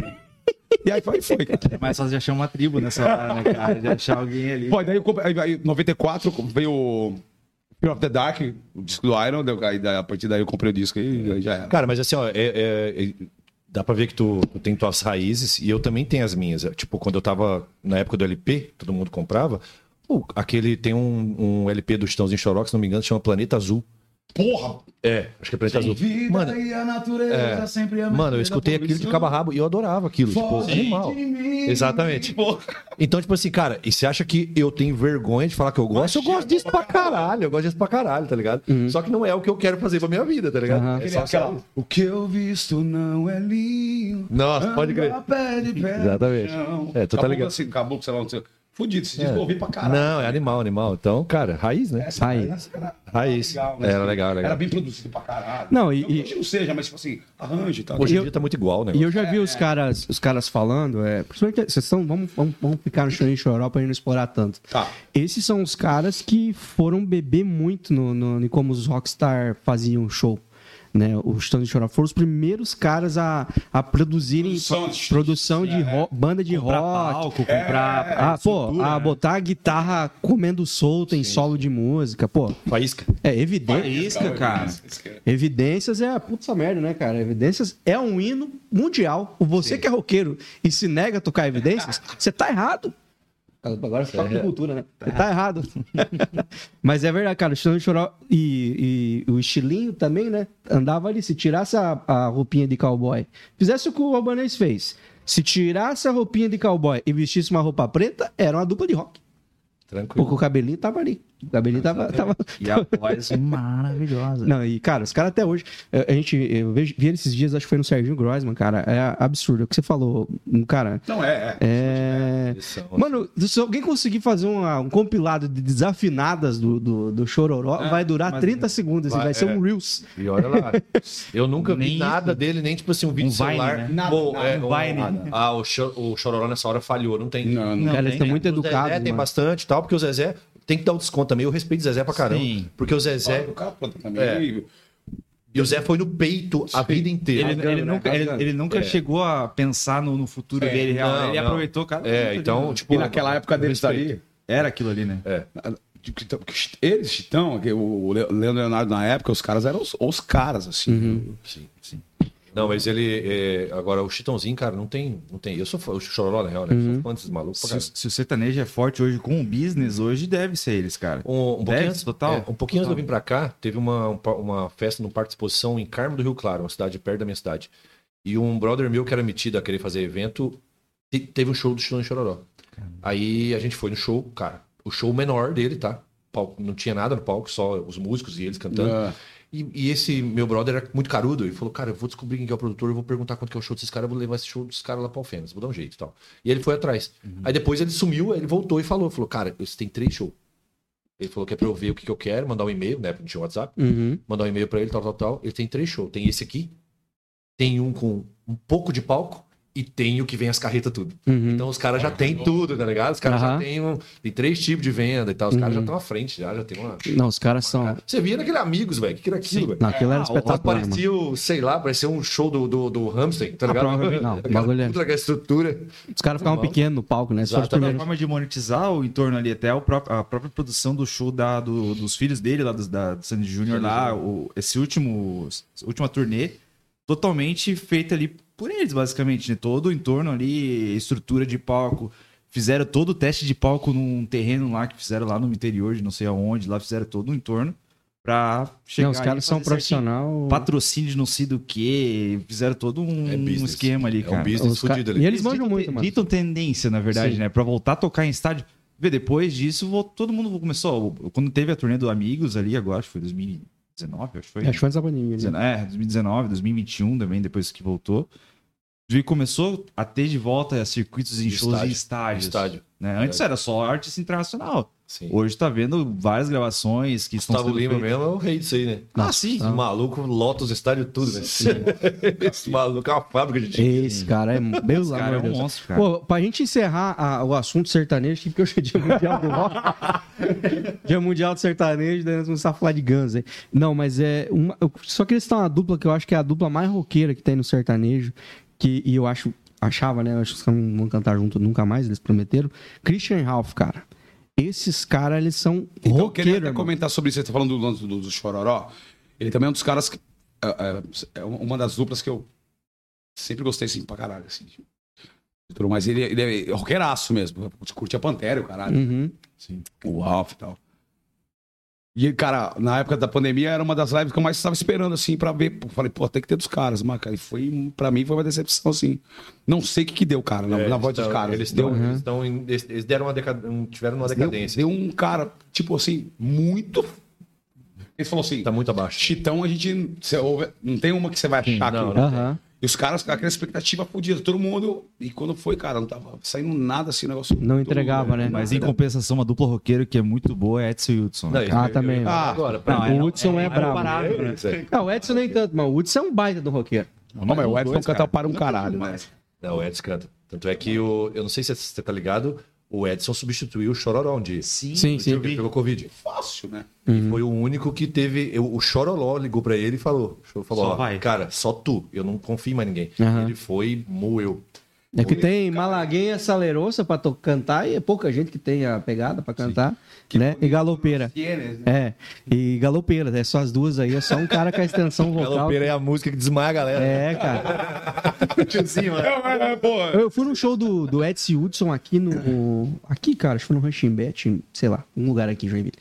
E aí foi, foi. cara. É mais fácil de achar uma tribo nessa hora, né, cara? De achar alguém ali. Pô, daí eu comprei, aí, aí, em 94 veio o Fear of the Dark, o disco do Iron, aí, a partir daí eu comprei o disco e aí já era. Cara, mas assim, ó, é- é- é- dá pra ver que tu, tu tem tuas raízes e eu também tenho as minhas. Tipo, quando eu tava na época do LP, todo mundo comprava. pô, aquele tem um, um LP do Chitãozinho Choró, que se não me engano, chama Planeta Azul. Porra! É, acho que é Planeta Azul. Mano, e a natureza é. mano, eu escutei aquilo de cabo a rabo e eu adorava aquilo. Tipo, animal. Exatamente. Então, tipo assim, cara, e você acha que eu tenho vergonha de falar que eu gosto? Eu gosto disso pra caralho, eu gosto disso pra caralho, tá ligado? Só que não é o que eu quero fazer pra minha vida, tá ligado? Aham. É só Aquela, o que eu visto não é lindo. Nossa, pode crer. Anda pé de pé Exatamente. É, tu tá ligado. Assim, caboclo, sei lá, não sei. Fudido, disco eu ouvi pra caralho. Não, é animal, animal. Então, cara, raiz, né? Essa, essa era Raiz. legal, né? Era legal, legal. Era bem produzido pra caralho. Não, e- Não, e- Hoje não seja, mas tipo assim, arranjo e tal. Hoje em dia tá muito igual, né? E eu já vi os caras, os caras falando, é, principalmente, vocês estão, vamos, vamos, vamos ficar no Chorinho Choró pra gente não explorar tanto. Tá. Esses são os caras que foram beber muito no, no, em como os rockstar faziam show. Né, os Chitãozinho Choró foram os primeiros caras a, a produzirem Produção de- produção de ro- banda de Comprar rock. palco, comprar. Ah, pô, a né? botar a guitarra comendo solta em solo de música, pô. Faísca. É evidente. Isca, cara. Evidências é a puta merda, né, cara? Evidências é um hino mundial. Você que é roqueiro e se nega a tocar evidências, você tá errado. Agora você fala de cultura, né? Você tá errado. Mas é verdade, cara. O Chitão Choró e, e o estilinho também, né? Andava ali. Se tirasse a, a roupinha de cowboy, fizesse o que o Albanês fez. Se tirasse a roupinha de cowboy e vestisse uma roupa preta, era uma dupla de rock. Tranquilo. Porque o cabelinho tava ali. O cabelinho tava. tava... E a voz maravilhosa. Não, e, cara, os caras até hoje. eh, A gente. Eu vejo- vi ele esses dias, acho que foi no Serginho Grossman, cara. É absurdo. O que você falou, um cara. Não, é, é. É. São- Mano, se alguém conseguir fazer uma- um compilado de desafinadas do, do, do Chororó, vai durar mas- 30 segundos, assim, Vai, vai ser é. um Reels. E olha lá. Eu nunca vi nada dele, nem tipo assim, um vídeo Um Vine, celular. né? Nada, Pô, nada, é, um Vine. Ah, o, Cho- o Chororó nessa hora falhou, não tem. Não, não. cara, eles tem, estão muito O educados. Zezé tem bastante e tal, porque o Zezé tem que dar o desconto também. Eu respeito o Zezé pra caramba. Sim. Porque o Zezé. O cara planta também. É. E- o Zé foi no peito a vida inteira. Ele, ele nunca, ele, ele nunca chegou a pensar no, no futuro É, dele real. não, ele não. aproveitou, cara. É, então, ali, tipo. E naquela época deles ali, Era aquilo ali, né? que eles, Chitão, que o Le- Leandro Leonardo na época, os caras eram os, os caras, assim. Sim, sim. Não, mas ele. é, agora, o Chitãozinho, cara, não tem. Não tem. Eu sou fã, o Chororó, na real, né? Eu Sou fã desses malucos Se, se o sertanejo é forte hoje com o business, hoje deve ser eles, cara. Um, um pouquinho, Deve, antes, total. é, um pouquinho antes de eu vir pra cá, teve uma, um uma festa no Parque de Exposição em Carmo do Rio Claro, uma cidade perto da minha cidade. E um brother meu que era metido a querer fazer evento, te- teve um show do Chitão e Chororó. Aí a gente foi no show, cara, o show menor dele, tá? Palco- não tinha nada no palco, só os músicos e eles cantando. Ah. E, e esse meu brother era muito carudo. Ele falou, cara, eu vou descobrir quem que é o produtor, eu vou perguntar quanto que é o show desses caras, eu vou levar esse show dos caras lá pra Alfenas, vou dar um jeito e tal. E ele foi atrás. Aí depois ele sumiu, ele voltou e falou, falou, cara, você tem três shows. Ele falou que é pra eu ver o que, que eu quero, mandar um e-mail, né? Não tinha WhatsApp, Uhum. mandar um e-mail pra ele, tal, tal, tal. Ele tem três shows. Tem esse aqui, tem um com um pouco de palco e tem o que vem as carretas tudo. Uhum. Então os caras já têm tudo, tá ligado? Os caras já Aham. têm um, tem três tipos de venda e tal. Os caras já Uhum. estão à frente, já, já tem uma. Não, os caras são. Você via naquele Amigos, velho. O que, era aquilo, velho? Não, aquilo era Ah, o- espetacular. Parecia, sei lá, parecia um show do, do, do Hamster, tá ligado? provavelmente não. O bagulho é- daquela estrutura. Os caras ficavam pequenos no palco, né? Exatamente. A forma de monetizar o entorno ali, até o pró- a própria produção do show da, do- dos filhos dele, lá dos, da do Sandy Júnior, lá, o, esse último, essa última turnê, totalmente feita ali por eles, basicamente, né? Todo o entorno ali, estrutura de palco. Fizeram todo o teste de palco num terreno lá, que fizeram lá no interior de não sei aonde, lá fizeram todo o entorno pra chegar Não, os aí caras são profissional. Patrocínio de não sei do que, fizeram todo um, É business. esquema ali, É um cara. business ca- fudido ali. E eles manjam muito, mano. Ditam tendência, na verdade, Sim. né? Pra voltar a tocar em estádio. Vê, depois disso, todo mundo começou. Quando teve a turnê do Amigos ali, agora, acho que foi 2019, acho que foi. Acho que foi antes da pandemia. né? É, 2019, 2021 também, depois que voltou. E começou a ter de volta circuitos em De shows estádio. em estádios. Estádio. Né? Antes era só artista internacional. Sim. Hoje tá vendo várias gravações que estão Gustavo sendo Lima feitas. mesmo é o rei disso aí, né? Ah, sim. Esse maluco lota os estádios tudo, velho. Esse maluco é uma fábrica de time. Esse cara é. Meu Esse cara é um Deus. monstro, cara. Pô, pra gente encerrar a- o assunto sertanejo, que hoje é dia mundial do rock. dia mundial do sertanejo, daí nós vamos começar a falar de Guns aí. Não, mas é. Uma, eu só queria citar uma dupla que eu acho que é a dupla mais roqueira que tem no sertanejo. Que, e eu acho. Achava, né? Eu acho que os caras não vão cantar junto nunca mais, eles prometeram. Christian Ralph, cara. Esses caras, eles são Então, eu queria até irmão. comentar sobre isso. Você tá falando do do, do Chororó. Ele também é um dos caras que. É, é- é uma das duplas que eu sempre gostei, assim, pra caralho. Assim. Mas ele, ele é roqueiraço mesmo. Curtia Pantera, o caralho. Uhum. O Ralph e tal. E, cara, na época da pandemia era uma das lives que eu mais estava esperando, assim, pra ver. Falei, pô, tem que ter dos caras, mas, cara, e foi, pra mim, foi uma decepção, assim. Não sei o que, que deu, cara, na, É, na voz dos então, caras. Eles, deu, tão, eles, tão em- eles- deram uma decad... um- tiveram uma deu, decadência. deu um cara, tipo assim, muito. Ele falou assim: Tá muito abaixo. Chitão, a gente. você ouve- não tem uma que você vai achar não, que. não. Aham. E os caras com aquela expectativa fodida, todo mundo. E quando foi, cara, não tava saindo nada assim, o negócio. Não entregava, né? Mas em compensação, uma dupla roqueiro que é muito boa é Edson e Hudson. Não, né? Ah, também. falar Ah, agora, pra não, mim, o Hudson é, brabo. comparável, né? isso aí. Ah, o Edson nem tanto, mas o Hudson é um baita do roqueiro. Não, mas o Edson canta cara. para um caralho, né? Não, o Edson canta. Tanto é que o. Eu não sei se você tá ligado, o Edson substituiu o Chororó um dia. Sim, Sim, sim. Ele pegou Covid. Fácil, né? E foi o único que teve. eu- o Chororó ligou pra ele e falou: falou Só ó, vai. Cara, só tu. Eu não confio em mais ninguém. Aham. Ele foi e moeu. É que tem Malaguinha, Salerosa pra to- cantar e é pouca gente que tem a pegada pra cantar, né? E galopeira. Tienes, né? É, e galopeira, é só as duas aí, é só um cara com a extensão vocal. Galopeira é a música que desmaia a galera. É, cara. É, é, pô. Eu fui num show do, do Edson Hudson aqui no. Aqui, cara, acho que foi no Rushing Bet, sei lá, um lugar aqui em Joinville.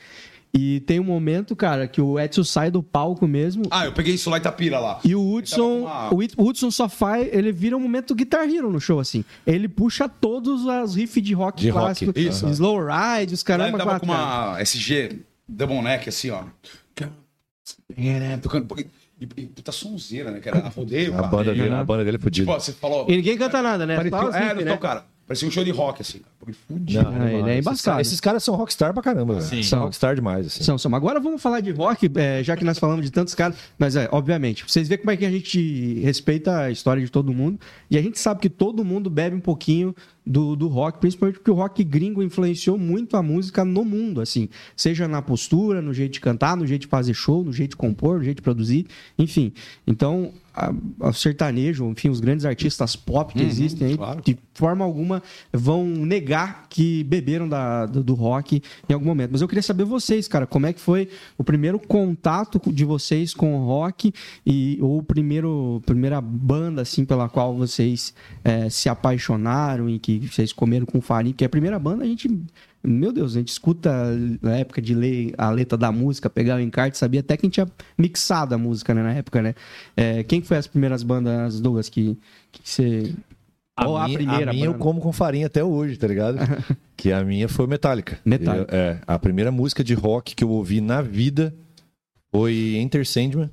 E tem um momento, cara, que o Edson sai do palco mesmo. Ah, eu peguei isso lá em Itapira lá. E o Hudson, uma- o Hud- o Hudson só faz, ele vira um momento Guitar Hero no show, assim. Ele puxa todos os riffs de rock De rock, clássico. isso. Slow Ride, os Lá caramba, ele tava quatro, com cara. uma SG double neck, assim, ó. Tocando. E, e puta sonzeira, né? Que era a rodeio, A cara. banda, dele, a banda dele é fodida. Tipo, você falou. E ninguém canta nada, né? Parecia, os é, né? cara. Parecia um show de rock, assim. cara. Fudido. Não, Ah, ele é esses embaçado. Esses caras são rockstar pra caramba, velho. São rockstar demais, assim. São, são. Agora vamos falar de rock, é, já que nós falamos de tantos caras. Mas, é, obviamente, vocês veem como é que a gente respeita a história de todo mundo. E a gente sabe que todo mundo bebe um pouquinho do, do rock, principalmente porque o rock gringo influenciou muito a música no mundo, assim. Seja na postura, no jeito de cantar, no jeito de fazer show, no jeito de compor, no jeito de produzir, enfim. Então, o sertanejo, enfim, os grandes artistas pop que existem aí, claro. de forma alguma vão negar que beberam da, do, do rock em algum momento. Mas eu queria saber vocês, cara, como é que foi o primeiro contato de vocês com o rock e ou primeiro primeira banda assim pela qual vocês eh, se apaixonaram e que vocês comeram com farinha, porque a primeira banda a gente meu Deus, a gente escuta na época de ler a letra da música, pegar o encarte, sabia até que a gente tinha mixado a música né, na época, né? Eh, quem foi as primeiras bandas, Douglas, que, que você a minha, primeira a minha eu como com farinha até hoje, tá ligado? que a minha foi Metallica. Metallica. Eu- é, a primeira música de rock que eu ouvi na vida foi Enter Sandman.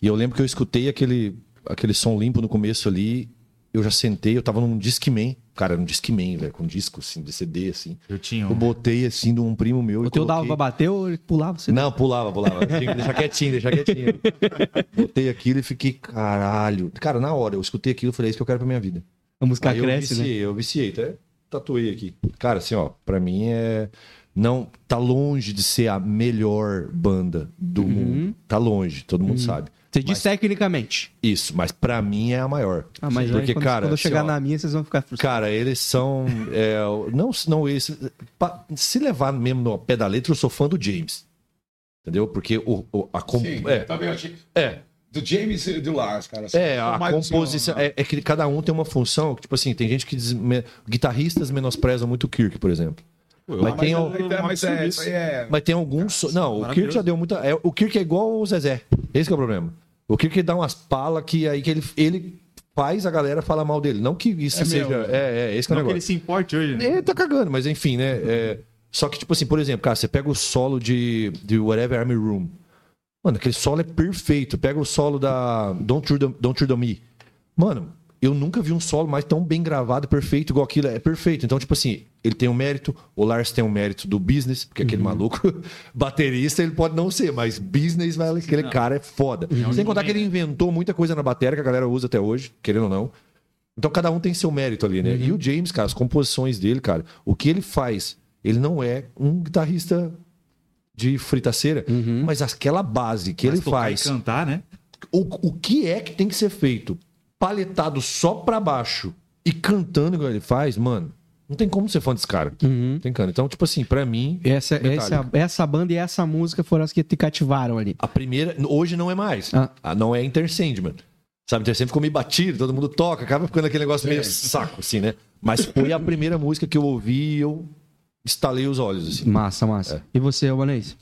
E eu lembro que eu escutei aquele, aquele som limpo no começo ali. Eu já sentei, eu tava num Discman. Cara, num Discman, velho, com disco, assim, de CD, assim. Eu tinha Eu um. botei, assim, de um primo meu. O e teu dava coloquei... pra bater ou ele pulava? Você Não, pulava, pulava. Tinha que deixar quietinho, deixar quietinho. Botei aquilo e fiquei, caralho. Cara, na hora, eu escutei aquilo e falei, é isso que eu quero pra minha vida. A música Aí cresce, eu né? viciei, eu viciei, até tatuei aqui. Cara, assim, ó, pra mim é. Não, tá longe de ser a melhor banda do Uhum. mundo. Tá longe, todo mundo sabe. Você diz tecnicamente. Isso, mas pra mim é a maior. Ah, mas Porque, quando, cara, quando eu assim, chegar ó, na minha, vocês vão ficar frustrados. Cara, eles são. é, não, não esse. pa- Se levar mesmo no pé da letra, eu sou fã do James. Entendeu? Porque o, o- a. Sim, é, também achei. é, Do James e do Lars, cara. é, São a assim, composição. ó, É, é que cada um tem uma função. Tipo assim, tem gente que. diz- me- guitarristas menosprezam muito o Kirk, por exemplo. mas, tem, al- mas, é, mas é, isso aí é. mas tem alguns. Não, o Kirk já deu muita. é, o Kirk é igual o Zezé. Esse que é o problema. O Kirk dá umas palas que aí que ele, ele faz a galera falar mal dele. Não que isso É seja. meu. É, é, esse que é o Não que negócio. ele se importe hoje, né? Ele tá cagando, mas enfim, né? É, só que, tipo assim, por exemplo, cara, você pega o solo de, de Whatever Army Room. Mano, aquele solo é perfeito. Pega o solo da Don't on- Don't Me. Mano, eu nunca vi um solo mais tão bem gravado, perfeito, igual aquilo. É perfeito. Então, tipo assim, ele tem um mérito, o Lars tem um mérito do business, porque aquele maluco baterista ele pode não ser, mas business, aquele cara é foda. Sem contar que ele inventou muita coisa na bateria que a galera usa até hoje, querendo ou não. Então cada um tem seu mérito ali, né? E o James, cara, as composições dele, cara, o que ele faz, ele não é um guitarrista de fritaceira, mas aquela base que Mas ele faz, cantar, né? o, o que é que tem que ser feito? Paletado só pra baixo e cantando igual ele faz, mano, não tem como ser fã desse cara. Não tem cara. Então, tipo assim, pra mim, Essa, essa, essa banda e essa música foram as que te cativaram ali. a primeira, hoje não é mais. Ah. Ah, não é Sandman. Sabe, Sandman ficou meio batido, todo mundo toca, acaba ficando aquele negócio meio saco, assim, né? Mas foi a primeira música que eu ouvi e eu estalei os olhos, assim. Massa, massa. E você, Albanês?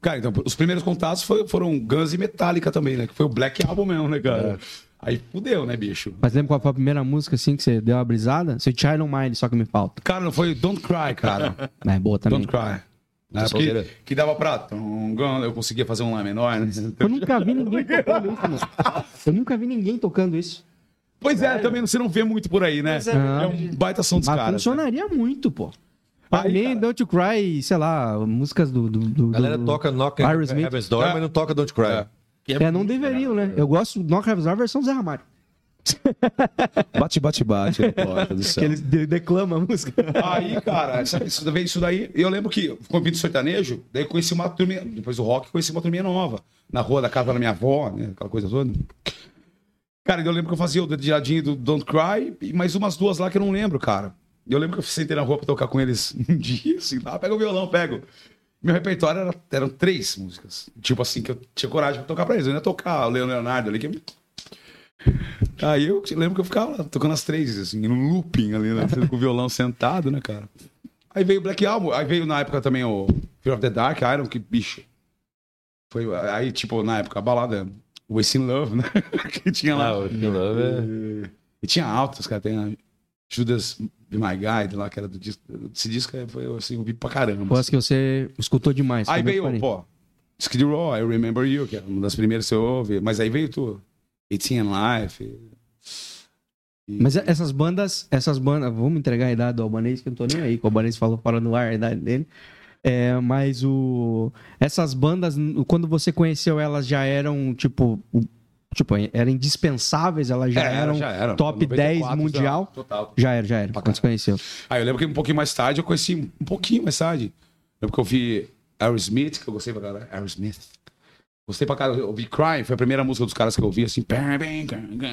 Cara, então, os primeiros contatos foi- foram Guns e Metallica também, né? Que foi o Black Album mesmo, né, cara? Aí fudeu, né, bicho? Mas lembra qual foi a primeira música assim que você deu uma brisada? Você Child Mind, só que me falta. Cara, não foi Don't Cry, cara. Mas é boa também. Don't Cry. Época solteira? que, que dava pra. Eu conseguia fazer um lá menor, né? Eu nunca vi ninguém tocando isso, mano. Eu nunca vi ninguém tocando isso. Pois é, também você não vê muito por aí, né? é. É um baita som dos Mas caras. né? funcionaria muito, pô. Pra Aí, mim, cara. Don't You Cry, sei lá, músicas do. do, do A galera do- toca Knock. Heaven's Door, É. mas não toca Don't Cry. É. É, não deveriam, né? Eu gosto do Knock Heaven's Door versão Zé Ramalho. Bate, bate, bate. Que eles de- declamam a música. Aí, cara, isso daí, isso daí. Eu lembro que, quando vim do sertanejo, daí eu conheci uma turminha. Depois do rock, conheci uma turminha nova. Na rua da casa da minha avó, né? Aquela coisa toda. Cara, eu lembro que eu fazia o dedilhadinho do Don't Cry e mais umas duas lá que eu não lembro, cara. Eu lembro que eu sentei na rua pra tocar com eles um dia, assim, ah, pega o violão, pego. Meu repertório era, eram três músicas. Tipo assim, que eu tinha coragem pra tocar pra eles. Eu ia tocar o Leon Leonardo ali. Que... Aí eu lembro que eu ficava lá, tocando as três, assim, no looping ali, né? Com o violão sentado, né, cara? Aí veio o Black Album, aí veio na época também o Fear of the Dark, Iron, que bicho. Foi, aí, tipo, na época, a balada Wasting Love, né? que tinha lá. Ah, Feel Love é... E tinha altas, cara. Tem a Judas Be My Guide lá, que era do disco. Esse disco é, foi, assim, eu vi pra caramba. Pô, que você escutou demais. Aí eu veio, pô, Skid Row, I Remember You, que é uma das primeiras que você ouve. Mas aí veio tu, 18 and Life. E- Mas essas bandas, essas bandas, vamos entregar a idade do Albanês, que eu não tô nem aí, que o Albanês falou para no ar a idade dele. É, mas o essas bandas, quando você conheceu elas já eram tipo, tipo, eram indispensáveis, elas já É, eram já era. top 10 mundial. Total. Já era, já era, quando você conheceu. Aí eu lembro que um pouquinho mais tarde eu conheci um pouquinho mais tarde. Lembro que eu vi Aerosmith, que eu gostei pra caralho. Aerosmith. Gostei pra caralho. Eu ouvi Crying, foi a primeira música dos caras que eu ouvi, assim. bam.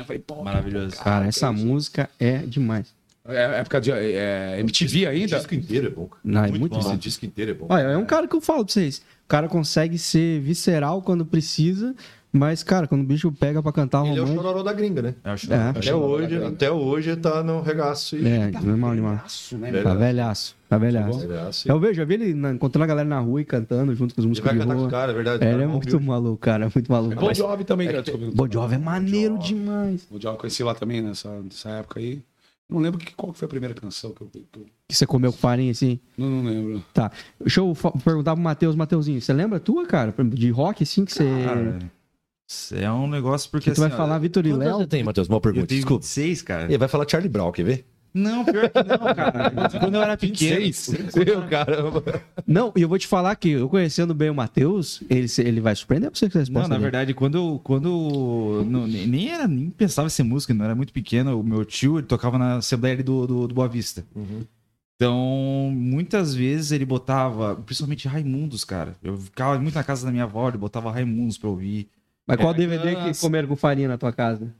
Falei, pô. Maravilhoso. Cara, essa música é demais. É época de é, MTV O ainda. disco inteiro é bom, cara. Não, é muito bom. bom. Esse disco inteiro é bom. Olha, é um cara que eu falo pra vocês. O cara consegue ser visceral quando precisa, mas, cara, quando o bicho pega pra cantar Ele é o chororó da gringa, né? Acho É. Até hoje, até hoje tá no regaço. E... É, normal, animal. Né? Tá velhaço, tá velhaço. Regaço. Eu vejo, eu vi ele na- encontrando a galera na rua e cantando junto com os Ele músicos vai de cantar com os caras, é verdade. É, ele cara é bom, muito viu? maluco, cara, muito maluco. Bon Jovi também, cara. descobriu. Bon Jovi é maneiro demais. Bon Jovi eu conheci lá também nessa, nessa época aí. Não lembro que, qual que foi a primeira canção que eu. que eu- Que você comeu com farinha assim. não, não lembro. Tá. Deixa eu perguntar pro Matheus, Mateuzinho, você lembra a tua, cara? De rock, assim, que você. Cara, é um negócio porque que tu vai assim, ó, falar Vitor e Léo? você tem, Matheus? Uma Eu pergunta, tenho desculpa. 26, cara. Ele vai falar Charlie Brown, quer ver? Não, pior que não, cara. Quando eu era pequeno. Meu caramba. Não, e eu vou te falar que eu conhecendo bem o Matheus, ele, ele vai surpreender pra você com essa Não, resposta. na dele. verdade, quando eu, quando eu não, nem era, nem pensava em ser música, não era muito pequeno. O meu tio, ele tocava na Assembleia do, do, do Boa Vista. Então, muitas vezes ele botava, principalmente Raimundos, cara. Eu ficava muito na casa da minha avó, ele botava Raimundos pra ouvir. Mas qual É, DVD que nossa. comeram com farinha na tua casa?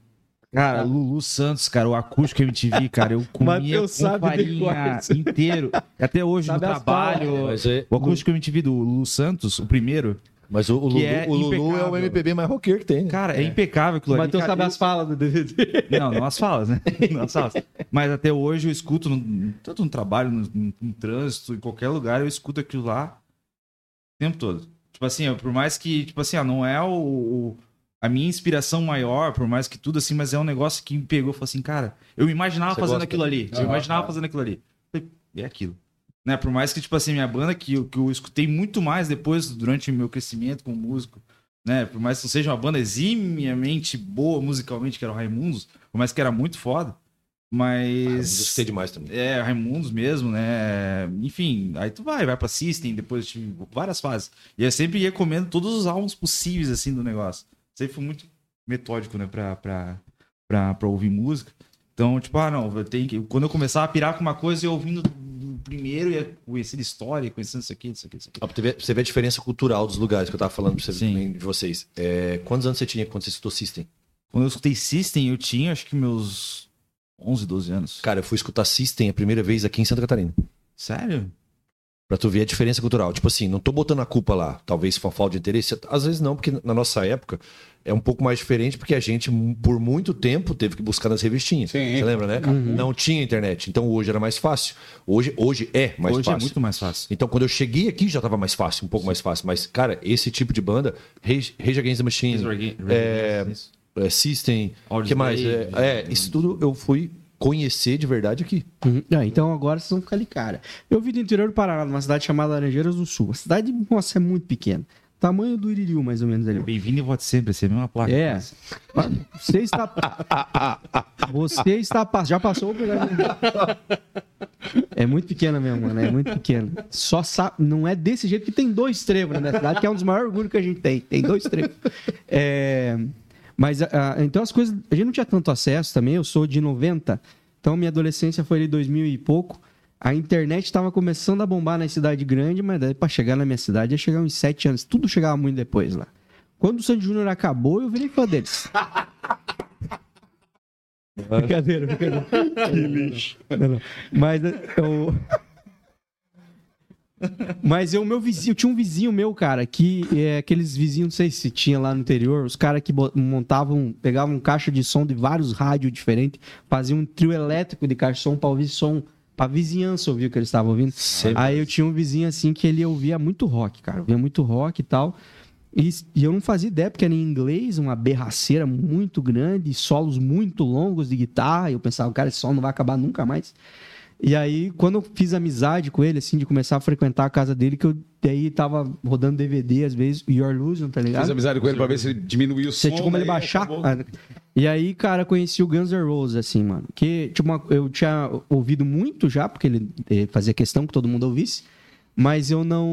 Cara, Lulu Santos, cara, o acústico MTV, cara, eu comia com sabe farinha inteiro. Até hoje Sabe no trabalho. Mas, é- O acústico MTV do Lulu Santos, o primeiro, mas o, o Que Lulu, é o Lulu é o. MPB mais roqueiro que tem. né? cara, é, impecável aquilo O ali. Matheus cara, sabe eu- as falas do DVD. Não, não as falas, né? Não as falas. Mas até hoje eu escuto, no- tanto no trabalho, no, no- no trânsito, em qualquer lugar, eu escuto aquilo lá o tempo todo. Tipo assim, por mais que, tipo assim, ó, não é o, o- a minha inspiração maior, por mais que tudo assim, mas é um negócio que me pegou, falou assim, cara, eu me imaginava Você fazendo gosta? aquilo ali. Eu Ah, imaginava tá. fazendo aquilo ali. Falei, É aquilo. Né? Por mais que, tipo assim, minha banda, que, eu- que eu escutei muito mais depois, durante o meu crescimento como músico, né? Por mais que não seja uma banda eximiamente boa musicalmente, que era o Raimundos, por mais que era muito foda, mas... Gostei demais também. É, Raimundos mesmo, né? Enfim, aí tu vai, vai pra System, depois tive várias fases. E eu sempre ia comendo todos os álbuns possíveis, assim, do negócio. Sempre fui muito metódico, né, pra, pra, pra, pra ouvir música. Então, tipo, ah, não, eu tenho que... Quando eu começava a pirar com uma coisa, eu ouvindo do primeiro, ia conhecendo história, conhecendo isso aqui, isso aqui, isso aqui. Pra você ver- pra você ver a diferença cultural dos lugares que eu tava falando pra você, de vocês. É, quantos anos você tinha quando você escutou System? Quando eu escutei System, eu tinha, acho que meus 11, 12 anos. Cara, eu fui escutar System a primeira vez aqui em Santa Catarina. Sério? Pra tu ver a diferença cultural. Tipo assim, não tô botando a culpa lá. Talvez foi falta de interesse. Às vezes não, porque na nossa época é um pouco mais diferente, porque a gente, por muito tempo, teve que buscar nas revistinhas. Sim. Você lembra, né? Não tinha internet. Então hoje era mais fácil. Hoje, hoje é mais Hoje fácil. é muito mais fácil. Então, quando eu cheguei aqui, já tava mais fácil, um pouco mais fácil. Mas, cara, esse tipo de banda, Rage, Rage Against the Machine, é, é, System, o que mais? É, é, isso tudo eu fui conhecer de verdade aqui. Uhum. Ah, então agora vocês vão ficar ali, cara. Eu vim do interior do Paraná, numa cidade chamada Laranjeiras do Sul. A cidade, nossa, é muito pequena. Tamanho do Iririu, mais ou menos ali. Bem-vindo e volte sempre, essa é a mesma placa. É. Você está. Você está. Já passou. É muito pequena mesmo, mano. É muito pequena. Só sabe. Não é desse jeito que tem dois trevos na cidade, que é um dos maiores orgulhos que a gente tem. Tem dois trevos. É, Mas ah, então as coisas. A gente não tinha tanto acesso também. Eu sou de 90. Então minha adolescência foi ali 2000 e pouco. A internet estava começando a bombar na cidade grande, mas daí para chegar na minha cidade ia chegar uns 7 anos. Tudo chegava muito depois lá. Quando o Sandy Júnior acabou, eu virei fã deles. brincadeira, brincadeira. Que lixo. Não, não. Mas eu. Mas eu, meu vizinho, eu tinha um vizinho meu, cara, que é aqueles vizinhos, não sei se tinha lá no interior, os caras que montavam, pegavam caixa de som de vários rádios diferentes, faziam um trio elétrico de caixa de som pra ouvir som a vizinhança ouvir o que eles estavam ouvindo. Aí eu tinha um vizinho assim que ele ouvia muito rock, cara. Ouvia muito rock e tal. E, e eu não fazia ideia, porque era em inglês, uma berraceira muito grande, solos muito longos de guitarra. E eu pensava, cara, esse solo não vai acabar nunca mais. E aí, quando eu fiz amizade com ele, assim, de começar a frequentar a casa dele, que eu daí tava rodando DVD, às vezes, Your Illusion, tá ligado? Fiz amizade com ele pra ver se ele diminuiu o som. Você tinha como ele daí baixar? acabou. Ah, E aí, cara, conheci o Guns N' Roses, assim, mano. Que, tipo, uma- eu tinha ouvido muito já, porque ele fazia questão que todo mundo ouvisse. Mas eu não,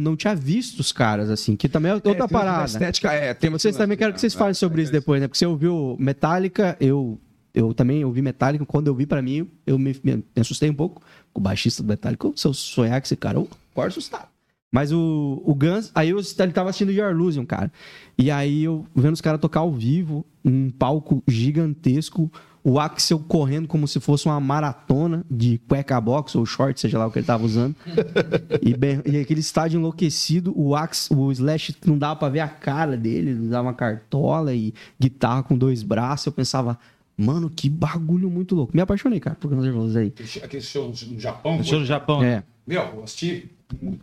não tinha visto os caras, assim, que também é outra É, tem uma parada. estética, é. Tem, vocês também quero que vocês falem sobre isso depois, né? Porque você ouviu Metallica, eu, eu também ouvi Metallica. Quando eu vi pra mim, eu me, me assustei um pouco. O baixista do Metallica, se eu sonhar com esse cara, eu acordo assustado. Mas o, o Guns, aí eu ele tava assistindo Your Illusion, cara. E aí eu vendo os caras tocar ao vivo, um palco gigantesco, o Axel correndo como se fosse uma maratona de cueca box ou short, seja lá o que ele tava usando. e, bem- e aquele estádio enlouquecido, o Ax, o Slash não dava pra ver a cara dele, ele usava uma cartola e guitarra com dois braços. Eu pensava, mano, que bagulho muito louco. Me apaixonei, cara, por Guns N' Roses aí. Aquele show no Japão. No show do Japão. É. Meu, eu assisti.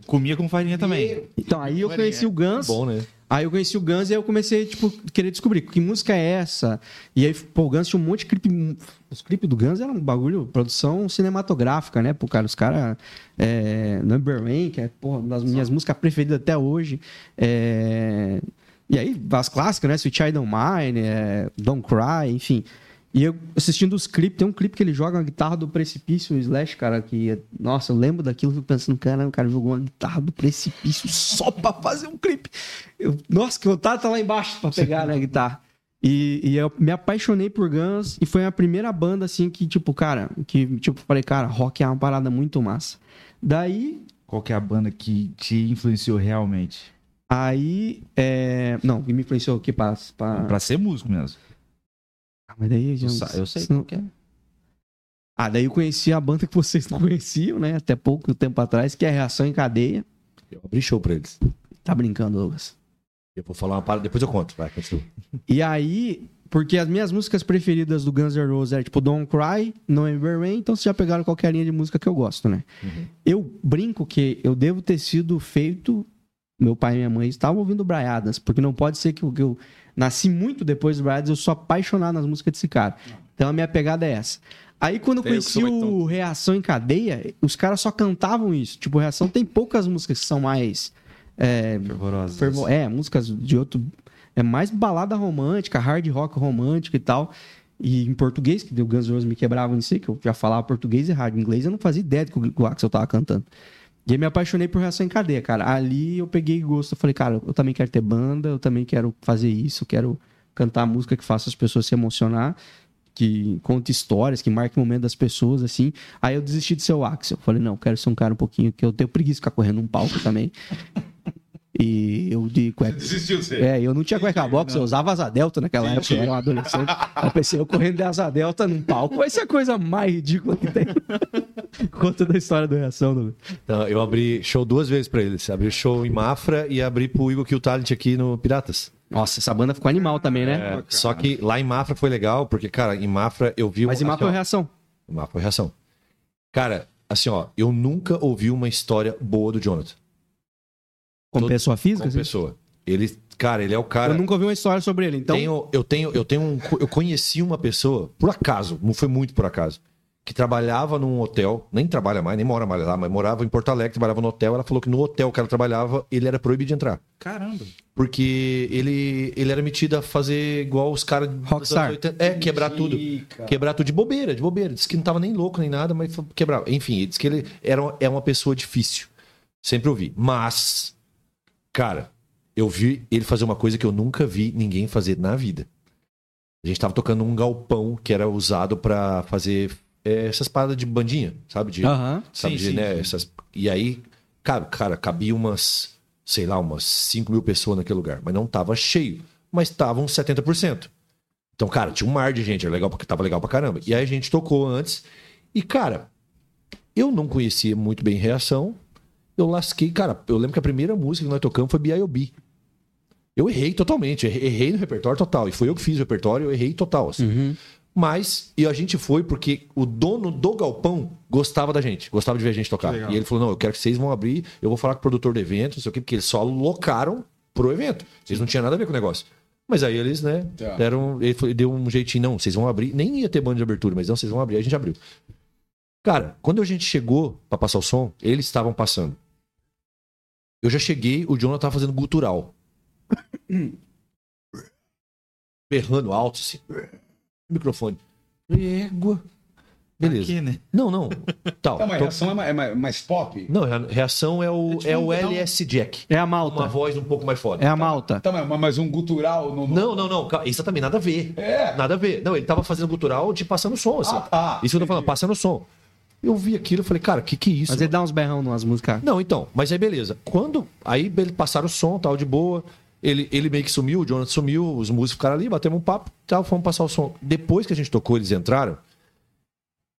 Comia com farinha também. Então, aí eu conheci o Guns. Bom, né? Aí eu conheci o Guns e aí eu comecei, tipo, querer descobrir que música é essa. E aí, pô, o Guns tinha um monte de clipe. Os clipes do Guns eram um bagulho, produção cinematográfica, né? Pô, cara, os caras. É, Number Rain, que é, porra, uma das minhas músicas preferidas até hoje. É, e aí, as clássicas, né? Sweet Child Don't Mine, é, Don't Cry, enfim. E eu assistindo os clipes, tem um clipe que ele joga uma guitarra do precipício, o Slash, cara, que, é- nossa, eu lembro daquilo, fico pensando, cara, o cara jogou uma guitarra do precipício só pra fazer um clipe. Eu- nossa, que vontade tá lá embaixo pra pegar, né, a guitarra. E, e eu me apaixonei por Guns e foi a primeira banda, assim, que, tipo, cara, que, tipo, falei, cara, rock é uma parada muito massa. Daí, Qual que é a banda que te influenciou realmente? aí, é... não, que me influenciou aqui pra... pra... Pra ser músico mesmo. Mas daí já... Eu sei não quer. Ah, daí eu conheci a banda que vocês não conheciam, né? Até pouco tempo atrás, que é a Reação em Cadeia. Eu abri show pra eles. Tá brincando, Douglas. Eu vou falar uma parada, depois eu conto. Vai, continua. E aí, porque as minhas músicas preferidas do Guns N' Roses eram tipo Don't Cry, November Rain, então vocês já pegaram qualquer linha de música que eu gosto, né? Eu brinco que eu devo ter sido feito. Meu pai e minha mãe estavam ouvindo Braiadas, porque não pode ser que eu, que eu nasci muito depois do Braiadas, eu sou apaixonado nas músicas desse cara. Então a minha pegada é essa. Aí quando eu eu conheci mais o Reação em Cadeia, os caras só cantavam isso. Tipo, Reação tem poucas músicas que são mais. é, Fervorosa. Fervo- É, músicas de outro. É mais balada romântica, hard rock romântico e tal. E em português, que o Guns N' Roses me quebrava nisso aí, que eu já falava português errado. Em inglês eu não fazia ideia do que o- que o Axel tava cantando. E aí me apaixonei por Reação em Cadeia, cara. Ali eu peguei gosto. Eu falei, cara, eu também quero ter banda, eu também quero fazer isso, eu quero cantar música que faça as pessoas se emocionar, que conte histórias, que marque o momento das pessoas, assim. Aí eu desisti de ser o Axel. Falei, não, quero ser um cara um pouquinho, que eu tenho preguiça de ficar correndo num palco também. E eu de cueca. Desistiu de ser. É, eu não tinha cueca box, eu usava asa delta naquela época, eu era um adolescente. Eu pensei, eu correndo de asa delta num palco, vai ser a coisa mais ridícula que tem. Conta da história do reação, Douglas. Então, eu abri show duas vezes pra eles. Abri show em Mafra e abri pro Igor Kill Talent aqui no Piratas. Nossa, essa banda ficou animal também, né? É, só que lá em Mafra foi legal, porque, cara, em Mafra eu vi... Mas em assim, mapa ó, é reação. Em Mafra foi reação. Cara, assim, ó, eu nunca ouvi uma história boa do Jonathan. Com Todo- pessoa física? Como assim? pessoa. Ele, cara, ele é o cara... Eu nunca ouvi uma história sobre ele, então. Tenho- eu tenho, eu tenho um, eu conheci uma pessoa, por acaso, não foi muito por acaso, que trabalhava num hotel, nem trabalha mais, nem mora mais lá, mas morava em Porto Alegre, trabalhava no hotel. Ela falou que no hotel que ela trabalhava, ele era proibido de entrar. Caramba. Porque ele, ele era metido a fazer igual os caras dos Rockstar. anos 80. É, quebrar tudo. Quebrar tudo de bobeira, de bobeira. Disse que não tava nem louco nem nada, mas quebrava. Enfim, ele disse que ele era, é uma pessoa difícil. Sempre ouvi. Mas, cara, eu vi ele fazer uma coisa que eu nunca vi ninguém fazer na vida. A gente tava tocando um galpão que era usado pra fazer é, essas paradas de bandinha, sabe? De, Aham. sabe? Sim, de, sim, né, sim. Essas... E aí, cara, cara, cabia umas, sei lá, umas 5 mil pessoas naquele lugar. Mas não tava cheio. Mas estavam 70%. Então, cara, tinha um mar de gente, era legal porque tava legal pra caramba. E aí a gente tocou antes. E, cara, eu não conhecia muito bem reação. Eu lasquei, cara. Eu lembro que a primeira música que nós tocamos foi B.I.O.B. Eu errei totalmente, errei no repertório total. E foi eu que fiz o repertório, eu errei total. Assim. Uhum. Mas, e a gente foi porque o dono do galpão gostava da gente, gostava de ver a gente tocar. legal. E ele falou: não, eu quero que vocês vão abrir, eu vou falar com o produtor do evento, não sei o quê, porque eles só locaram pro evento. Eles não tinham nada a ver com o negócio. Mas aí eles, né, Tá. deram, ele foi- deu um jeitinho, não, vocês vão abrir. Nem ia ter banda de abertura, mas não, vocês vão abrir. Aí a gente abriu. Cara, quando a gente chegou pra passar o som, eles estavam passando. Eu já cheguei, o Jonathan tava fazendo gutural. Berrando alto, assim. Microfone. Égua. Beleza. Aqui, né? Não, não. Tal. Tá, mas a Tô- reação é mais, é mais- mais pop? Não, a reação é o, tipo é um o. LS Jack. É a Uma malta. voz um pouco mais foda. É a malta. Tá, mas, mas um gutural no. no- Não, não, não. Isso também nada a ver. É. Nada a ver. Não, ele tava fazendo gutural de passando som, assim. Ah, tá. Isso que eu tô falando, passando som. Eu vi aquilo e falei, cara, que que é isso? Mas ele dá uns berrão numas músicas. Não, então, mas aí beleza. Quando. Aí eles passaram o som, tal, de boa. Ele, ele meio que sumiu, o Jonathan sumiu, os músicos ficaram ali, batemos um papo, tal, fomos passar o som. Depois que a gente tocou, eles entraram.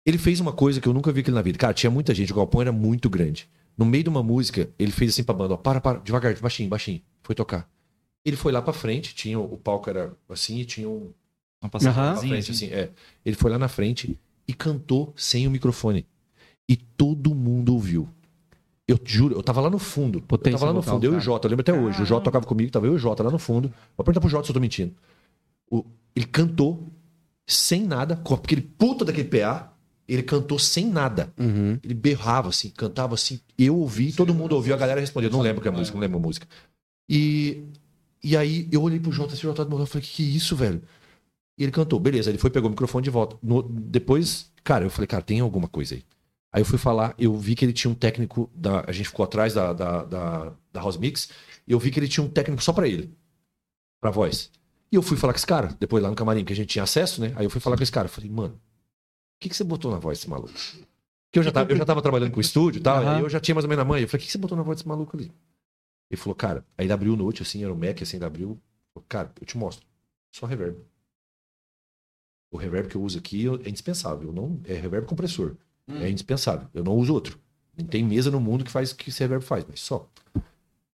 Ele fez uma coisa que eu nunca vi aquilo na vida. Cara, tinha muita gente, o galpão era muito grande. No meio de uma música, ele fez assim pra banda, ó, para, para, devagar, baixinho, baixinho. Foi tocar. Ele foi lá pra frente, tinha o palco era assim e tinha um Uma pra passadinha, frente, assim, é. Ele foi lá na frente e cantou sem o microfone. E todo mundo ouviu. Eu juro, eu tava lá no fundo. Potência eu tava lá no fundo, eu e o. Jota, eu lembro até hoje. O Jota tocava comigo, tava eu e o Jota lá no fundo. Vou perguntar pro Jota se eu tô mentindo. O- ele cantou sem nada, com aquele puta daquele PA, ele cantou sem nada. Uhum. Ele berrava assim, cantava assim. Eu ouvi, todo mundo ouviu, a galera respondeu. Não lembro que é a música, não lembro a música. E, e aí eu olhei pro Jota, assim, o Jota morreu. Eu falei, que que é isso, velho? E ele cantou, beleza. Ele foi, pegou o microfone de volta. No- depois, cara, eu falei, cara, tem alguma coisa aí. Aí eu fui falar, eu vi que ele tinha um técnico, da, a gente ficou atrás da, da, da, da House Mix, e eu vi que ele tinha um técnico só pra ele, pra voz. E eu fui falar com esse cara, depois lá no camarim, que a gente tinha acesso, né? Aí eu fui falar com esse cara, eu falei, mano, o que, que você botou na voz desse maluco? Porque eu já tava, eu já tava trabalhando com o estúdio e tal, Aham. aí eu já tinha mais ou menos na mãe. Eu falei, o que, que você botou na voz desse maluco ali? Ele falou, cara, aí ele abriu o note, assim, era o Mac, assim, ele abriu. Falou, cara, eu te mostro. Só reverb. O reverb que eu uso aqui é indispensável. Eu não, é reverb compressor. É indispensável. Eu não uso outro. Não tem mesa no mundo que faz o que esse reverb faz, mas só.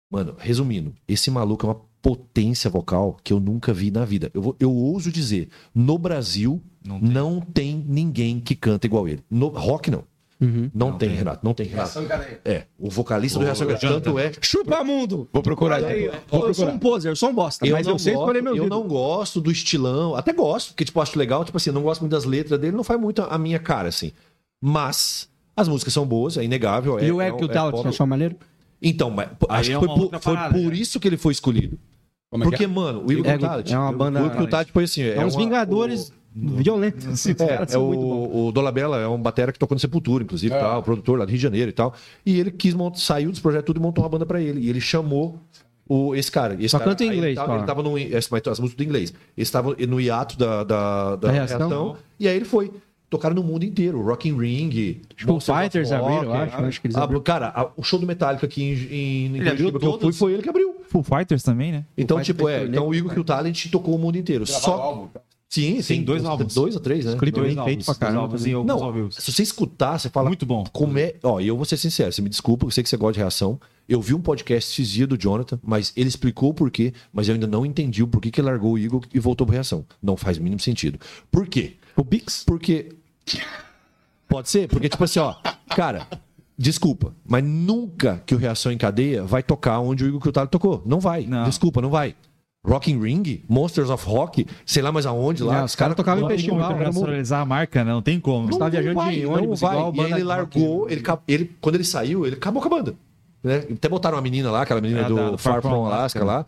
Mano, resumindo, esse maluco é uma potência vocal que eu nunca vi na vida. Eu, vou, eu ouso dizer, no Brasil Não não tem. tem, ninguém que canta igual ele. No rock não. Uhum. Não, Não tem, tem. Renato. Não tem, Renato. Cadeia. É, o vocalista do Reação. Jonathan. Tanto é. Chupa mundo! Vou procurar. Aí, Vou eu sou procurar. um poser, eu sou um bosta, Eu, mas não eu sei gosto, escolher meu eu não gosto do estilão. Até gosto, porque tipo, acho legal. Tipo assim, eu não gosto muito das letras dele. Não faz muito a minha cara, assim. Mas as músicas são boas, é inegável. E é, o é, e o é Talent, pop. na sua maneira? Então, mas, acho é que foi, uma por, foi parada, por né? isso que ele foi escolhido. Como é que Porque, é? mano, o Igor É, é uma banda- O Igor Talent foi assim. É, uns uma- Vingadores violentos. Esses É, é o, o Dolabella é um batera que tocou no Sepultura, inclusive, É. tal, o produtor lá do Rio de Janeiro e tal. E ele quis montar, saiu dos projetos tudo e montou uma banda pra ele. E ele chamou o, esse cara. Esse Só cara, canta em inglês, Ele tava, ele tava no, mas as músicas do inglês. Ele estava no hiato da, da, da Da reação? reação. E aí ele foi. Tocaram no mundo inteiro. Rock in Ring. Foo of Fighters Rock. abriram, eu acho, acho que eles Ah, abriram. Cara, a- o show do Metallica aqui em, em, em Curitiba que eu fui foi ele que abriu. Full Fighters também, né? Então, Fighters tipo, fez é. Então o Igor que o Talent tocou o mundo inteiro. Só. Álbum. Sim, Tem sim. dois álbuns. Dois ou três, né? Clipe Dois bem feito pra dois caramba alguns Não, se você escutar, você fala. Muito bom. Como é. Ó, e eu vou ser sincero, você me desculpa, eu sei que você gosta de reação. Eu vi um podcast esses dias do Jonathan, mas ele explicou o porquê, mas eu ainda não entendi o porquê que ele largou o Eagle e voltou pro reação. Não faz o mínimo sentido. Por quê? O Bix? Porque. Pode ser? Porque, tipo assim, ó, cara, desculpa, mas nunca que o Reação em Cadeia vai tocar onde o Igor Cutado tocou. Não vai. Não. Desculpa, não vai. Rock in Ring, Monsters of Rock, sei lá mais aonde lá. É, os caras tocavam em Não como festival. internacionalizar a marca, né? Não tem como. Não tá viajando vai, de não ônibus vai. igual E ele largou, ele, ele, quando ele saiu, ele acabou com a banda. Né? Até botaram uma menina lá, aquela menina Ah, do, da- do Far From Alaska lá.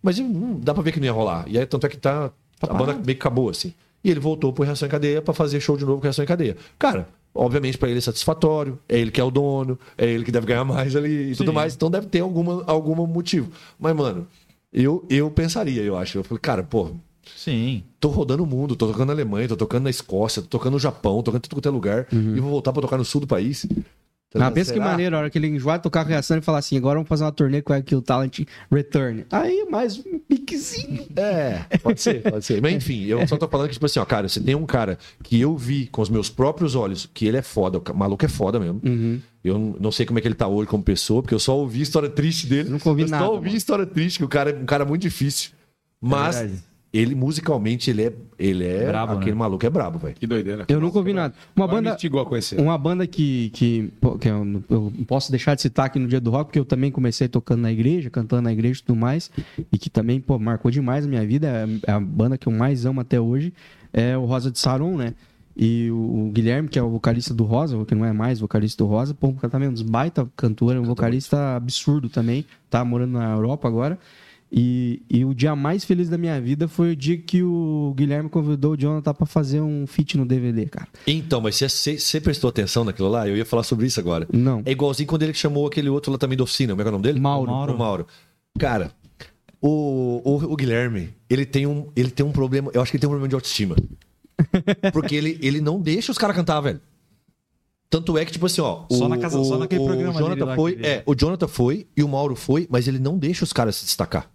Mas hum, dá pra ver que não ia rolar. E aí, tanto é que tá. A banda meio que acabou, assim. E ele voltou pro Reação em Cadeia pra fazer show de novo com Reação em Cadeia. Cara, obviamente pra ele é satisfatório, é ele que é o dono, é ele que deve ganhar mais ali e tudo Sim. mais. Então deve ter alguma, algum motivo. Mas, mano, eu, eu pensaria, eu acho. Eu falei, cara, pô, Sim. tô rodando o mundo, tô tocando na Alemanha, tô tocando na Escócia, tô tocando no Japão, tô tocando em tudo quanto é lugar. E vou voltar pra tocar no sul do país. Tá Ah, pensa que maneiro, a hora que ele enjoar de tocar com reação e falar assim, agora vamos fazer uma turnê com aqui o Talent Return. Aí, mais um piquezinho. É, pode ser, pode ser. Mas enfim, eu só tô falando que, tipo assim, ó, cara, você tem um cara que eu vi com os meus próprios olhos que ele é foda, o maluco é foda mesmo. Uhum. Eu não sei como é que ele tá hoje como pessoa, porque eu só ouvi história triste dele. Nunca ouvi eu nada, Só ouvi mano. história triste, que o cara é um cara muito difícil. Mas verdade. ele musicalmente, ele é. Ele é. Brabo, aquele né? maluco é brabo, velho. Que doideira. Eu nunca ouvi nada. Uma Agora me banda, instigou a conhecer. uma banda que, que, que eu, não- eu não posso deixar de citar aqui no dia do rock, porque eu também comecei tocando na igreja, cantando na igreja e tudo mais, e que também pô, marcou demais a minha vida, é a banda que eu mais amo até hoje, é o Rosa de Saron, né? E o, o Guilherme, que é o vocalista do Rosa, que não é mais vocalista do Rosa, pô, também um baita cantor, é um vocalista absurdo também, tá morando na Europa agora. E, e o dia mais feliz da minha vida foi o dia que o Guilherme convidou o Jonathan pra fazer um feat no DVD, cara. Então, mas você, prestou atenção naquilo lá? Eu ia falar sobre isso agora. Não. É igualzinho quando ele chamou aquele outro lá também da oficina. Como é é o nome dele? Mauro. O Mauro. Cara, o, o, o Guilherme, ele tem, um, ele tem um problema. Eu acho que ele tem um problema de autoestima. Porque ele, ele não deixa os caras cantar, velho. Tanto é que, tipo assim, ó. Só o- na casa- só o- naquele o programa Jonathan dele lá foi, é, o Jonathan foi e o Mauro foi, mas ele não deixa os caras se destacar.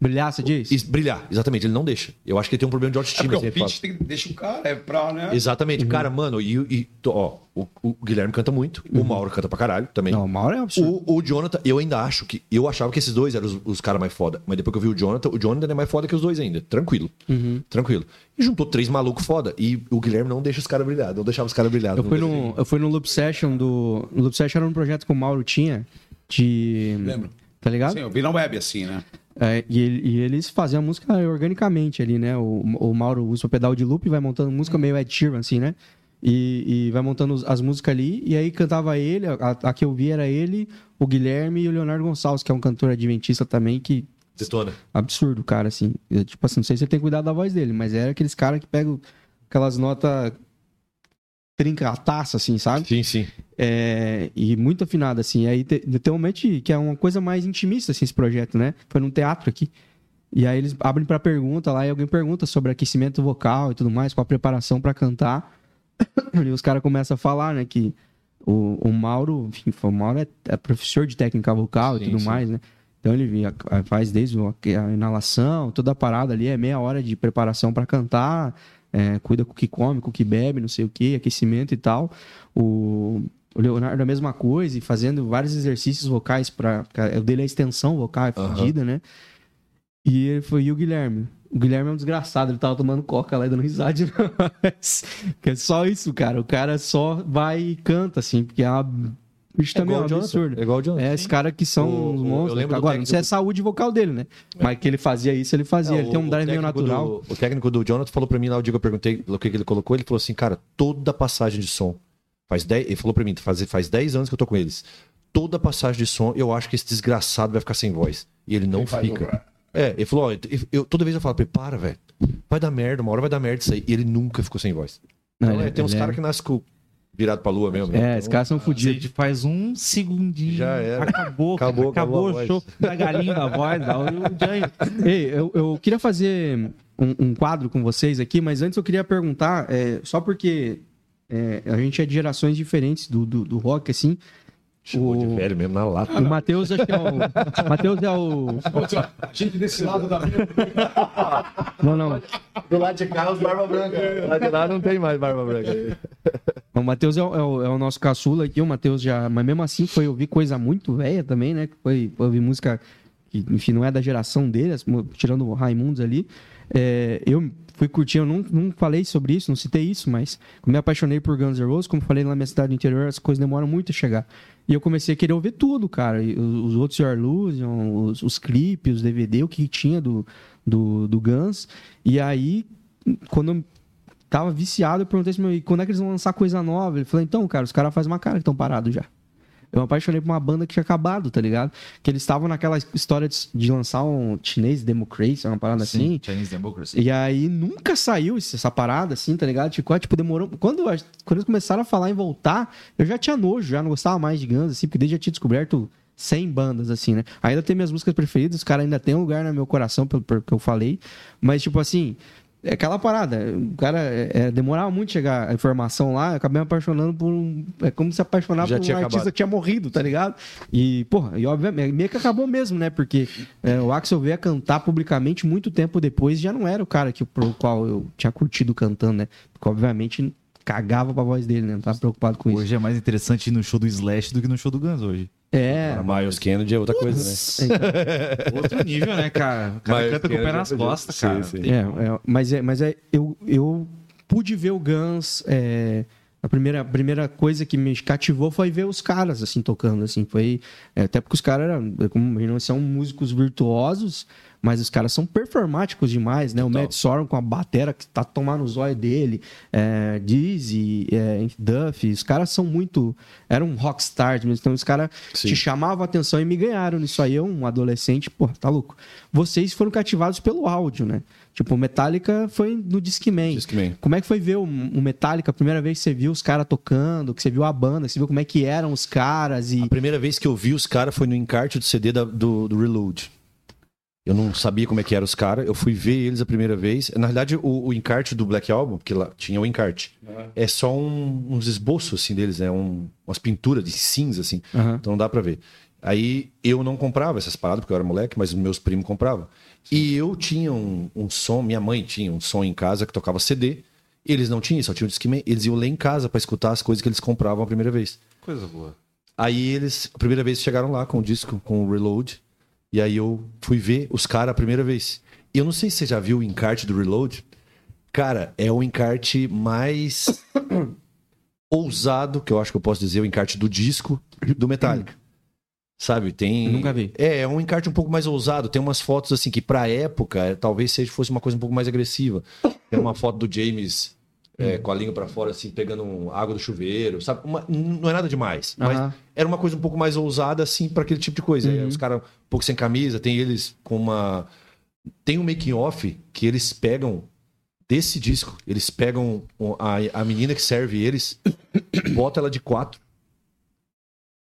Brilhar, você diz? Brilhar, exatamente, ele não deixa. Eu acho que ele tem um problema de É autoestima. porque o assim, fala. pitch tem que deixa o cara, é pra, né? Exatamente, cara, mano, e, e ó, o, o Guilherme canta muito, o Mauro canta pra caralho também. Não, o Mauro é um absurdo. O, o Jonathan, eu ainda acho que. Eu achava que esses dois eram os, os caras mais foda. Mas depois que eu vi o Jonathan, o Jonathan é mais foda que os dois ainda. Tranquilo. Uhum. Tranquilo. E juntou três malucos foda. E o Guilherme não deixa os caras brilhar. Não deixava os caras brilhar. Eu fui, no, eu fui no Loop Session do. O Loop Session era um projeto que o Mauro tinha de. Lembro. Tá ligado? Sim, eu vi na web assim, né? É, e, e eles faziam a música organicamente ali, né? O, o Mauro usa o pedal de loop e vai montando música meio Ed Sheeran, assim, né? E, e vai montando as músicas ali. E aí cantava ele, a, a que eu vi era ele, o Guilherme e o Leonardo Gonçalves, que é um cantor adventista também, que Detona. absurdo, cara, assim. Eu, tipo assim, não sei se ele tem cuidado da voz dele, mas era aqueles caras que pegam aquelas notas trincataça, assim, sabe? Sim, sim. É, e muito afinado, assim. Aí te- tem um momento que é uma coisa mais intimista, assim, esse projeto, né? Foi num teatro aqui. E aí eles abrem pra pergunta lá e alguém pergunta sobre aquecimento vocal e tudo mais, com a preparação pra cantar. E os caras começam a falar, né, que o, o Mauro, enfim, o Mauro é, é professor de técnica vocal Sim, e tudo sim. mais, né? Então ele faz desde a inalação, toda a parada ali, é meia hora de preparação pra cantar, é, cuida com o que come, com o que bebe, não sei o que, aquecimento e tal. O, o Leonardo a mesma coisa, e fazendo vários exercícios vocais para O dele é extensão vocal, é fodida, né? E ele foi, e o Guilherme? O Guilherme é um desgraçado, ele tava tomando coca lá e dando risada de nós. É só isso, cara. O cara só vai e canta, assim, porque é uma. O bicho também é um igual o Jonathan, absurdo. é igual o Jonathan. É, esses caras que são O- uns monstros. Agora, não sei técnico- a saúde vocal dele, né? Mas que ele fazia isso, ele fazia. É, ele tem o- um o drive meio técnico natural. do- o técnico do Jonathan falou pra mim lá, o dia que eu perguntei o que que ele colocou, ele falou assim, cara, toda passagem de som, faz 10, ele falou pra mim, faz, faz 10 anos que eu tô com eles, toda passagem de som, eu acho que esse desgraçado vai ficar sem voz. E ele não fica. É, ele falou, ó, eu, eu- toda vez eu falo pra ele, para, velho, vai dar merda, uma hora vai dar merda isso aí. E ele nunca ficou sem voz. Não, Então, ele- é, tem uns ele é- caras que nascem com virado pra lua mesmo. né? É, Então, esses caras são A fodidos. gente faz um segundinho. Já era. Acabou. Acabou, acabou, acabou a o show da galinha da voz. da-. Ei, eu, eu queria fazer um, um quadro com vocês aqui, mas antes eu queria perguntar, é, só porque é, a gente é de gerações diferentes do, do, do rock, assim. Chamou de O- velho mesmo na lata. O Matheus, acho que é o. Matheus é o. A gente desse lado da Não, não. Do lado de cá, os barba branca. Do lado de lá não tem mais barba branca. O Matheus é, o- é o, é o nosso caçula aqui. O Matheus já. Mas mesmo assim foi ouvir coisa muito velha também, né? Foi, ouvir música que, enfim, não é da geração dele, tirando o Raimundos ali. É, eu fui curtir, eu não, não falei sobre isso, não citei isso, mas me apaixonei por Guns N' Roses, como falei na minha cidade interior, as coisas demoram muito a chegar. E eu comecei a querer ouvir tudo, cara. Os os outros Your Illusion, os, os clipes, os DVD, o que tinha do, do, do Guns. E aí, quando eu tava viciado, eu perguntei assim, e quando é que eles vão lançar coisa nova? Ele falou, então, cara, os caras fazem uma cara que estão parados já. Eu me apaixonei por uma banda que tinha acabado, tá ligado? Que eles estavam naquela história de, de lançar um chinês Democracy, uma parada assim. Sim, Chinese Democracy. E aí nunca saiu essa parada, assim, tá ligado? Tipo, tipo, demorou. Quando, quando eles começaram a falar em voltar, eu já tinha nojo, já não gostava mais de Guns, assim, porque desde já tinha descoberto 100 bandas, assim, né? Ainda tem minhas músicas preferidas, os caras ainda tem um lugar no meu coração, pelo, pelo que eu falei. Mas, tipo assim, é aquela parada. O cara é, é, demorava muito chegar a informação lá, eu acabei me apaixonando por um. É como se apaixonar Já por um artista acabado. que tinha morrido, tá ligado? E, porra, e obviamente, meio que acabou mesmo, né? Porque é, o Axel veio a cantar publicamente muito tempo depois e já não era o cara que, pro qual eu tinha curtido cantando, né? Porque, obviamente, cagava pra voz dele, né? Não tava preocupado com isso. Hoje é mais interessante ir no show do Slash do que no show do Guns hoje. É. A Miles Kennedy é outra coisa, né? Outro nível, né, cara? O cara Mas canta com o pé Kennedy nas é- costas, sim, cara. sim. Tem- É, é, mas é, mas é, eu, eu pude ver o Guns. é, a primeira, a primeira coisa que me cativou foi ver os caras assim tocando, assim, foi é, até porque os caras eram, como não são músicos virtuosos, mas os caras são performáticos demais, né? O Matt Sorum com a batera que tá tomando os olhos dele, é, Dizzy, é, Duff, os caras são muito, eram rockstars, mesmo, então os caras te chamavam a atenção e me ganharam nisso aí, eu, um adolescente, pô, tá louco. Vocês foram cativados pelo áudio, né? Tipo, o Metallica foi no Discman. Discman. Como é que foi ver o, o Metallica a primeira vez que você viu os caras tocando, que você viu a banda, que você viu como é que eram os caras e... A primeira vez que eu vi os caras foi no encarte do CD da- do, do Reload. Eu não sabia como é que eram os caras. Eu fui ver eles a primeira vez. Na realidade, o, o encarte do Black Album, porque lá tinha o encarte, é só um- uns esboços assim deles, né? Um, umas pinturas de cinza assim. Aham. Então não dá pra ver. Aí eu não comprava essas paradas porque eu era moleque, mas meus primos compravam. E eu tinha um, um som, minha mãe tinha um som em casa que tocava CD. Eles não tinham, só tinham Discman. Eles iam ler em casa pra escutar as coisas que eles compravam a primeira vez. Coisa boa. Aí eles, a primeira vez, chegaram lá com o disco, com o Reload. E aí eu fui ver os caras a primeira vez. E eu não sei se você já viu o encarte do Reload. Cara, é o encarte mais ousado, que eu acho que eu posso dizer, o encarte do disco do Metallica. Sabe, tem... Eu nunca vi. É, é um encarte um pouco mais ousado. Tem umas fotos, assim, que pra época, é, talvez seja, fosse uma coisa um pouco mais agressiva. Tem uma foto do James é, com a língua pra fora, assim, pegando água do chuveiro, sabe? Uma- não é nada demais. Mas era uma coisa um pouco mais ousada, assim, pra aquele tipo de coisa. Os caras um pouco sem camisa, tem eles com uma. Tem um making off que eles pegam desse disco. Eles pegam a, a menina que serve eles, bota ela de quatro.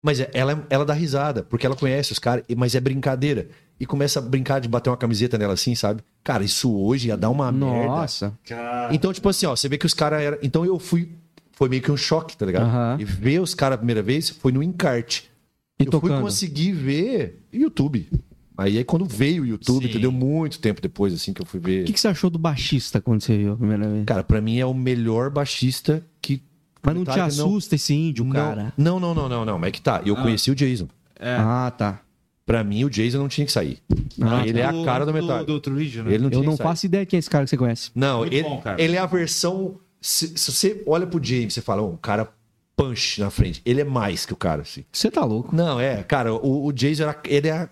Mas é- ela, ela dá risada, porque ela conhece os caras, e- mas é brincadeira. E começa a brincar de bater uma camiseta nela assim, sabe? Cara, isso hoje ia dar uma merda. Nossa. Então, tipo assim, ó, você vê que os caras eram. Então eu fui. Foi meio que um choque, tá ligado? Aham. E ver os caras a primeira vez foi no encarte. E eu fui tocando. conseguir ver YouTube. Aí, aí quando veio o YouTube, Sim. entendeu? Muito tempo depois, assim, que eu fui ver. O que, que você achou do baixista quando você viu a primeira vez? Cara, pra mim é o melhor baixista que. Mas não te Metallica não- assusta esse índio, não, cara? Não, não, não, não, não. Mas é que tá. Eu conheci o Jason. É. Ah, tá. Pra mim, o Jason não tinha que sair. Ah, ele é a cara do Metallica. Do, do True Religion, né? Ele não Eu tinha não que sair. faço ideia quem é esse cara que você conhece. Não, Muito ele, bom, cara. ele é a versão. Se, se você olha pro James, você fala, "Oh, um cara punch na frente. Ele é mais que o cara, assim. Você tá louco. Não, é, cara, o, o Jason era, ele é a-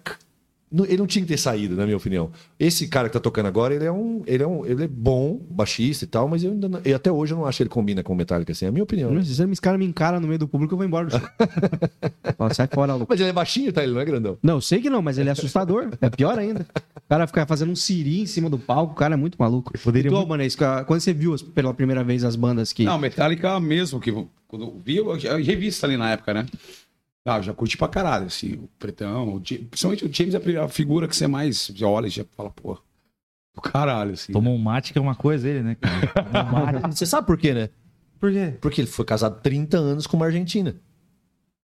ele não tinha que ter saído, na minha opinião. Esse cara que tá tocando agora, ele é um, ele é um, ele é bom, baixista e tal, mas eu ainda não- eu até hoje eu não acho que ele combina com o Metallica assim, é a minha opinião. Se esse cara me encara no meio do público, eu vou embora. Fala, sai fora, louco. Mas ele é baixinho, tá? Ele não é grandão. Não, eu sei que não, mas ele é assustador. É pior ainda. O cara fica fazendo um siri em cima do palco, o cara é muito maluco. poderia e tu, muito- Albanês, quando você viu pela primeira vez as bandas que. Não, Metallica mesmo, que eu- quando eu vi, eu, eu revista ali na época, né? Ah, eu já curti pra caralho, assim, o Pretão, o James, principalmente o James é a figura que você mais já olha e já fala, pô, do caralho, assim. Tomou um mate que é uma coisa ele, né? cara? Tomou um mate. Você sabe por quê, né? Por quê? Porque ele foi casado 30 anos com uma argentina.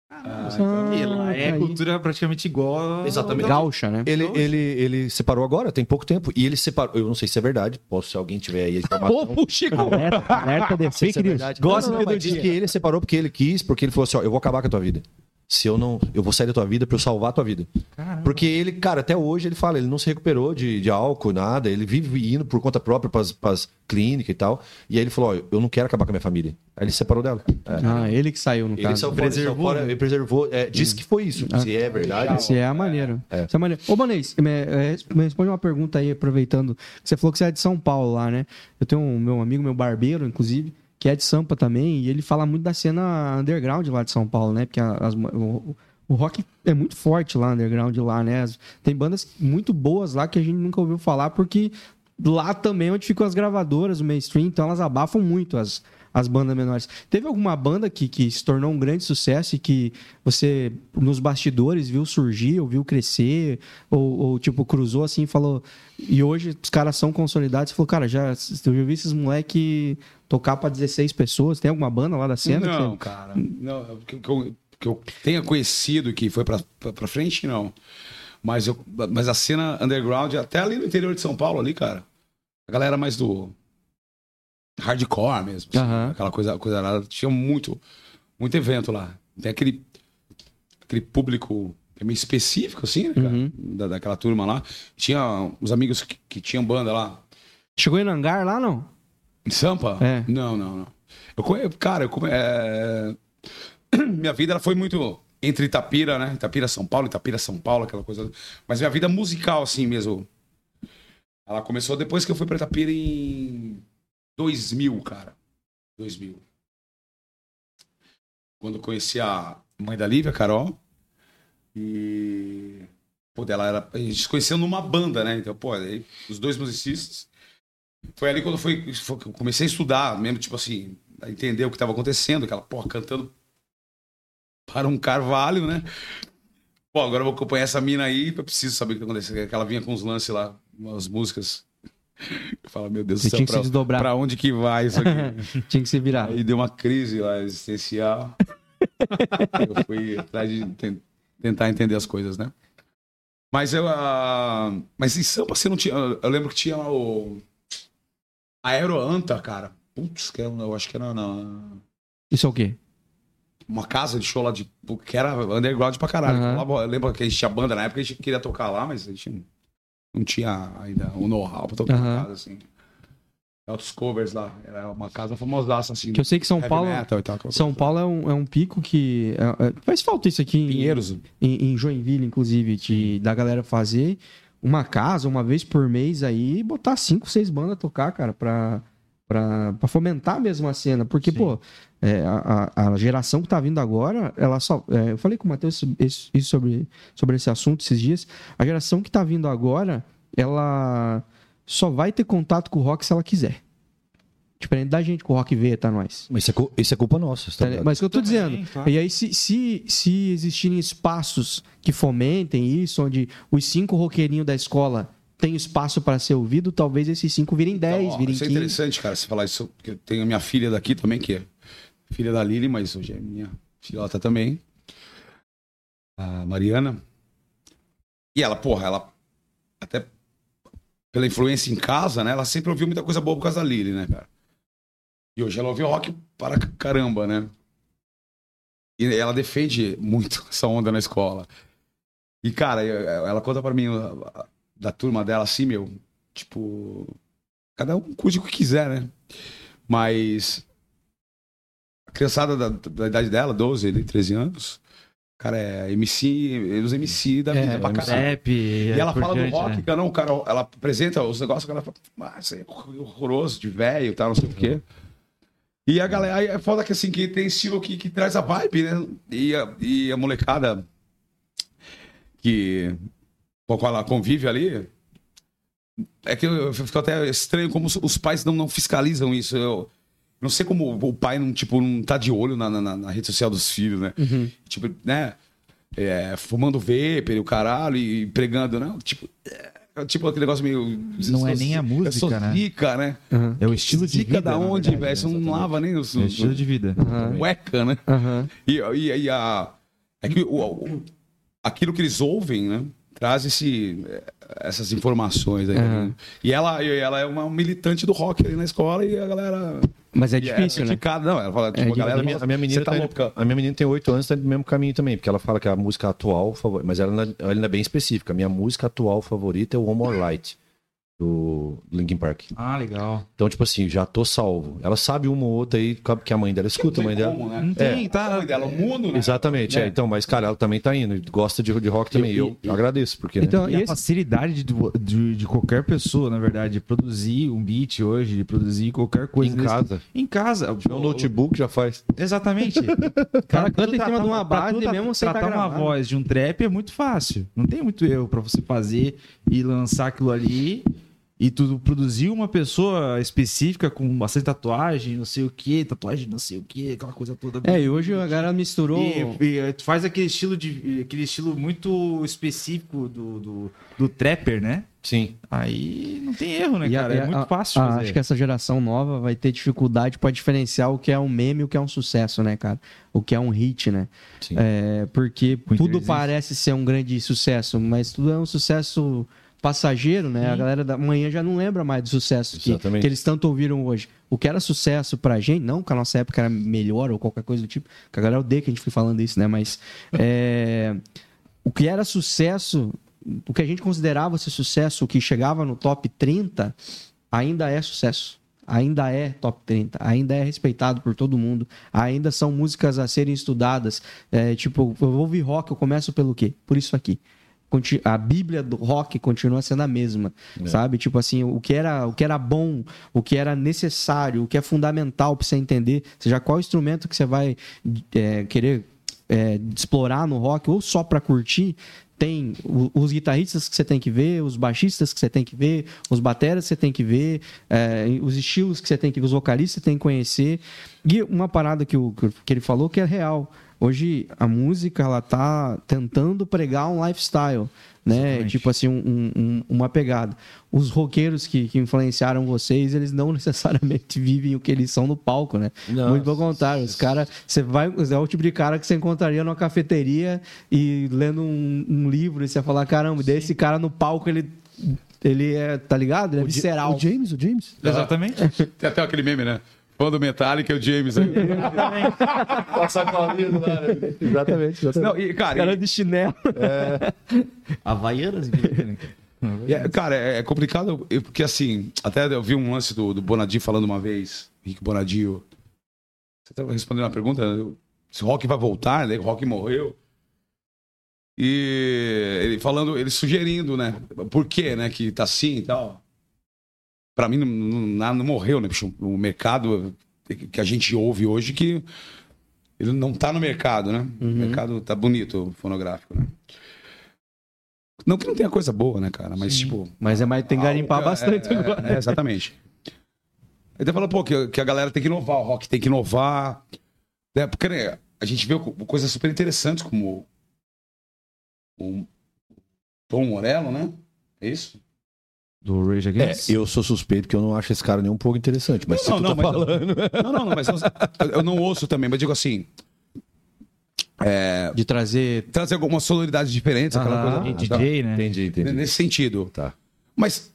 Ah, E lá é aí. cultura praticamente igual. a- Exatamente. Gaúcha, né? Ele, ele, ele separou agora, tem pouco tempo. E ele separou. Eu não sei se é verdade. Posso, se alguém tiver aí. Ô, Chico! Alerta, alerta de se fake é news. Gosta do dia. que ele separou porque ele quis, porque ele falou assim: ó, eu vou acabar com a tua vida. Se eu não. Eu vou sair da tua vida pra eu salvar a tua vida. Porque ele, cara, até hoje ele fala, ele não se recuperou de, de álcool, nada. Ele vive indo por conta própria pras, pras clínicas e tal. E aí ele falou: ó, eu não quero acabar com a minha família. Aí ele se separou dela. É. Ah, ele que saiu, no Ele caso. saiu fora, saiu fora, ele preservou. É, disse que foi isso. Se é verdade. Esse é a maneira. É. Essa é maneira. Ô, Banês, me, é, me responde uma pergunta aí, aproveitando. Você falou que você é de São Paulo lá, né? Eu tenho um meu amigo, meu barbeiro, inclusive, que é de Sampa também, e ele fala muito da cena underground lá de São Paulo, né? Porque as- o, o rock é muito forte lá, underground lá, né? Tem bandas muito boas lá que a gente nunca ouviu falar, porque lá também é onde ficam as gravadoras, o mainstream, então elas abafam muito as, as bandas menores. Teve alguma banda que, que se tornou um grande sucesso e que você, nos bastidores, viu surgir, ou viu crescer, ou, ou, tipo, cruzou assim e falou. E hoje os caras são consolidados e falou, cara, já, eu já vi esses moleque tocar pra 16 pessoas. Tem alguma banda lá da cena? Não, você- cara. Não, que, que eu, que eu tenha conhecido que foi pra frente, não. Mas, eu, mas a cena underground, até ali no interior de São Paulo, ali, cara. A galera mais do hardcore mesmo. assim, Aham. Aquela coisa, coisa lá. Tinha muito, muito evento lá. Tem aquele. aquele público é meio específico, assim, né, cara? Uhum. Da, daquela turma lá. Tinha uns amigos que, que tinham banda lá. Chegou em hangar lá, não? Em Sampa? É. Não, não, não. Eu, cara, eu é, minha vida ela foi muito entre Itapira, né? Itapira, São Paulo, Itapira, São Paulo, aquela coisa. Mas minha vida musical, assim mesmo. Ela começou depois que eu fui pra Itapira em 2000, cara. 2000. Quando eu conheci a mãe da Lívia, Carol. E. Pô, dela era. A gente se conheceu numa banda, né? Então, pô, aí, os dois musicistas. Foi ali quando foi, foi eu comecei a estudar, mesmo, tipo assim, a entender o que estava acontecendo, aquela porra cantando para um carvalho, né? Pô, agora eu vou acompanhar essa mina aí, eu preciso saber o que tá acontecendo. Que ela vinha com uns lances lá, umas músicas. Eu falo, meu Deus do céu, tinha que se pra, desdobrar. pra onde que vai isso aqui? Tinha que se virar. Aí deu uma crise lá existencial. eu fui atrás de ten- tentar entender as coisas, né? Mas eu. ah, mas em Sampa você não tinha. Eu lembro que tinha o. Aeroanta, cara. Putz, que era, eu acho que era na, Isso é o quê? uma casa de show lá de. que era underground pra caralho. Lá, eu lembro que a gente tinha banda na época, a gente queria tocar lá, mas a gente não, tinha ainda o know-how pra tocar na casa, assim. Altos covers lá. Era uma casa famosaça, assim. Que eu sei que São Paulo. tal, São. Paulo é um, é um pico que. é- é- faz falta isso aqui em, Pinheiros. em, em Joinville, inclusive, de, da galera fazer uma casa uma vez por mês aí e botar cinco, seis bandas a tocar, cara, pra, pra, pra fomentar mesmo a cena. Porque, pô, é, a, a- geração que tá vindo agora, ela só. é, eu falei com o Matheus isso- sobre, sobre esse assunto esses dias. A geração que tá vindo agora, ela só vai ter contato com o rock se ela quiser. Diferente da gente com o rock veio, tá nós. Mas isso é, isso é culpa nossa. Tá Tá ligado? Mas o que eu tô Também, dizendo. claro. E aí, se, se, se existirem espaços que fomentem isso, onde os cinco roqueirinhos da escola têm espaço para ser ouvido, talvez esses cinco virem 10, Então, ó, virem isso é 15. interessante, cara, você falar isso. Porque eu tenho a minha filha daqui também, que é filha da Lili, mas hoje é minha filhota também. A Mariana. E ela, porra, ela. Até pela influência em casa, né? Ela sempre ouviu muita coisa boa por causa da Lili, né, cara? E hoje ela ouve rock para caramba, né? E ela defende muito essa onda na escola. E, cara, ela conta pra mim da turma dela assim, meu, tipo, cada um curte o que quiser, né? Mas criançada da, da idade dela, 12, 13 anos, cara, é MC, os MC da vida É, pra MC. caralho. Rap. E ela fala do né? rock, cara, não, cara, ela apresenta os negócios, cara, fala, ah, isso aí é horroroso, de velho e tal, não sei o quê. E a galera, aí é foda que assim, que tem estilo que, que traz a vibe, né? E a, e a molecada que com a qual ela convive ali, é que eu, eu fico até estranho como os, os pais não, não fiscalizam isso. Eu não sei como o pai não, tipo, não tá de olho na, na, na rede social dos filhos, né? Uhum. Tipo, né? É, fumando vapor e o caralho e pregando, não? Tipo, é, tipo aquele negócio meio. Não é nem a música, sou né? zica, né? Aham. É o estilo de Zica vida. da onde, velho? Você não lava nem os. É o estilo de vida. Aham. Cueca, né? E, e, e a. É que o, o- aquilo que eles ouvem, né? Traz esse, essas informações aí. Aham. E ela, e ela é uma militante do rock ali na escola e a galera. Mas é difícil, né? criticada. Não, ela fala, tipo, É a galera a, minha, a minha menina "Você tá tá a minha menina tem 8 anos, tá no mesmo caminho também, porque ela fala que a música atual, mas ela, ainda- ela é bem específica. A minha música atual favorita é o One More Light, do Linkin Park. Ah, legal. Então, tipo assim, já tô salvo. Ela sabe uma ou outra aí que a mãe dela escuta, a mãe dela. Como, né? Não tem, A tá? mãe dela, o mundo, né? Exatamente, É. é. Então, mas, cara, ela também tá indo, e gosta de, de rock também. E- E eu e- agradeço, porque. né? Então, E e a esse- facilidade de, de, de qualquer pessoa, na verdade, de produzir um beat hoje, de produzir qualquer coisa. em nesse- casa. Em casa. Tiver um notebook já faz. Exatamente. O cara canta em cima de uma base tu mesmo sem tá Tratar uma gravado. voz de um trap é muito fácil. Não tem muito erro pra você fazer e lançar aquilo ali. E tu produzir uma pessoa específica com bastante tatuagem, não sei o que, tatuagem não sei o que, aquela coisa toda. É, e hoje a galera misturou. E, e tu faz aquele estilo de aquele estilo muito específico do, do, do trapper, né? Sim. Aí não tem erro, né, E a- cara? É a- muito fácil de a- fazer. acho que essa geração nova vai ter dificuldade pra diferenciar o que é um meme e o que é um sucesso, né, cara? O que é um hit, né? Sim. É, porque Com tudo parece ser um grande sucesso, mas tudo é um sucesso passageiro, né? A galera da manhã já não lembra mais do sucesso que, que eles tanto ouviram hoje. O que era sucesso pra gente, não que a nossa época era melhor ou qualquer coisa do tipo, que a galera odeia que a gente fique falando isso, né? Mas é, o que era sucesso, o que a gente considerava ser sucesso, o que chegava no top 30, ainda é sucesso. Ainda é top 30, ainda é respeitado por todo mundo, ainda são músicas a serem estudadas. É, tipo, eu vou ouvir rock, eu começo pelo quê? Por isso aqui. A Bíblia do rock continua sendo a mesma, sabe? Tipo assim, o que, era, o que era bom, o que era necessário, o que é fundamental para você entender, seja qual instrumento que você vai é, querer é, explorar no rock ou só para curtir, tem os guitarristas que você tem que ver, os baixistas que você tem que ver, os bateras que você tem que ver, é, os estilos que você tem que ver, os vocalistas que você tem que conhecer. E uma parada que, o, que ele falou que é real. Hoje a música ela tá tentando pregar um lifestyle, né? Exatamente. Tipo assim, um- um- um- uma pegada. Os roqueiros que, que influenciaram vocês, eles não necessariamente vivem o que eles são no palco, né? Não. Muito pelo contrário. Os caras, você vai, é o tipo de cara que você encontraria numa cafeteria e lendo um, um livro e você ia falar, caramba, daí esse cara no palco, ele, ele é, tá ligado? Ele é visceral. O James, o James. Exatamente. Tem até aquele meme, né? Fã do Metallica é o James. aí. Passar com a vida lá. Exatamente, exatamente. Não, e, cara, Cara e- de chinelo. Havaianas, inclusive. E é, cara, é é complicado, porque assim, até eu vi um lance do, do Bonadio falando uma vez, Rick Bonadio. Você estava respondendo uma pergunta, se o Rock vai voltar, né? O Rock morreu. E ele falando, ele sugerindo, né? Por quê, né? Que tá assim e tal. Pra mim, não, não, não morreu, né? bicho? O mercado que a gente ouve hoje que ele não tá no mercado, né? O mercado tá bonito, o fonográfico, né? Não que não tenha coisa boa, né, cara? Mas, tipo, Mas é mais, tem que garimpar bastante é, é, agora. é, exatamente. Aí ele fala, pô, que, que a galera tem que inovar, o rock tem que inovar. Né? Porque né, a gente vê co- coisas super interessantes como o Tom Morello, né? É isso? Do Rage É, Against? eu sou suspeito que eu não acho esse cara nem um pouco interessante, mas se tu tá mas falando... não, não, não, mas eu, eu não ouço também, mas digo assim. É, De trazer. trazer algumas sonoridades diferentes, aquela Aham. coisa. DJ, né? Entendi, entendi. Nesse sentido. Tá. Mas,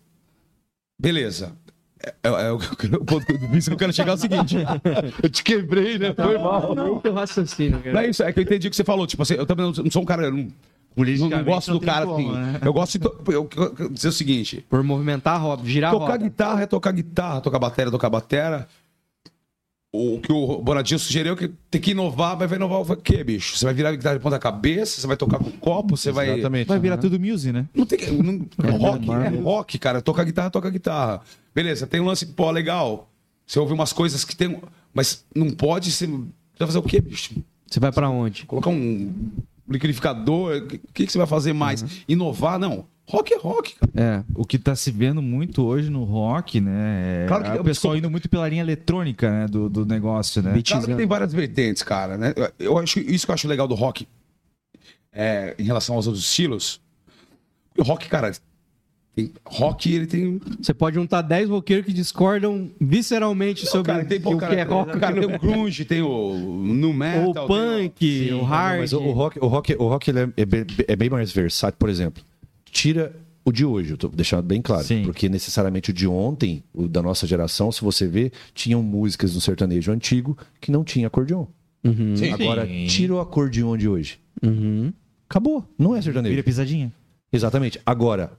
beleza. É, é, é, o ponto que eu- isso que eu quero chegar é o seguinte. Eu te quebrei, né? Foi mal. Não, teu raciocínio, Não é isso, é que eu entendi o que você falou. Tipo assim, eu também não sou um cara. Eu não, não, Politicamente gosto não do tem cara como, assim. né? Eu gosto de. to- Eu, eu, eu dizer o seguinte: Por movimentar a roda, girar a tocar roda. guitarra é tocar guitarra, tocar bateria, tocar batera. O que o Bonadinho sugeriu é que tem que inovar, mas vai inovar o quê, bicho? Você vai virar guitarra de ponta cabeça, você vai tocar com copo, você vai. Exatamente. Vai virar tudo music, né? Não tem que. Não, rock é rock, cara. Toca guitarra, toca guitarra. Beleza, tem um lance, pô, legal. Você ouve umas coisas que tem. Mas não pode ser. Você vai fazer o quê, bicho? Você vai pra onde? Colocar um liquidificador. O que, que você vai fazer mais? Inovar, não. Rock é rock, cara. É. O que tá se vendo muito hoje no rock, né? É Claro que- o pessoal indo muito pela linha eletrônica, né? Do, do negócio, né? Claro que tem várias vertentes, cara, né? Eu acho isso que eu acho legal do rock é, em relação aos outros estilos. O rock, cara, tem, rock ele tem Você pode juntar 10 roqueiros que discordam visceralmente sobre cara, tem, pô, o cara, que é rock. cara, tem o grunge, tem o no metal, o tem punk, o hard. Mas o, o rock, o rock, o rock ele é, é bem- é bem mais versátil, por exemplo. Tira o de hoje, eu tô deixando bem claro. Sim. Porque necessariamente o de ontem, o da nossa geração, se você vê, tinham músicas no sertanejo antigo que não tinha acordeon. Uhum, Sim. Agora, Sim. tira o acordeon de hoje. uhum. Acabou. Não é sertanejo. Vira pisadinha. Exatamente. Agora,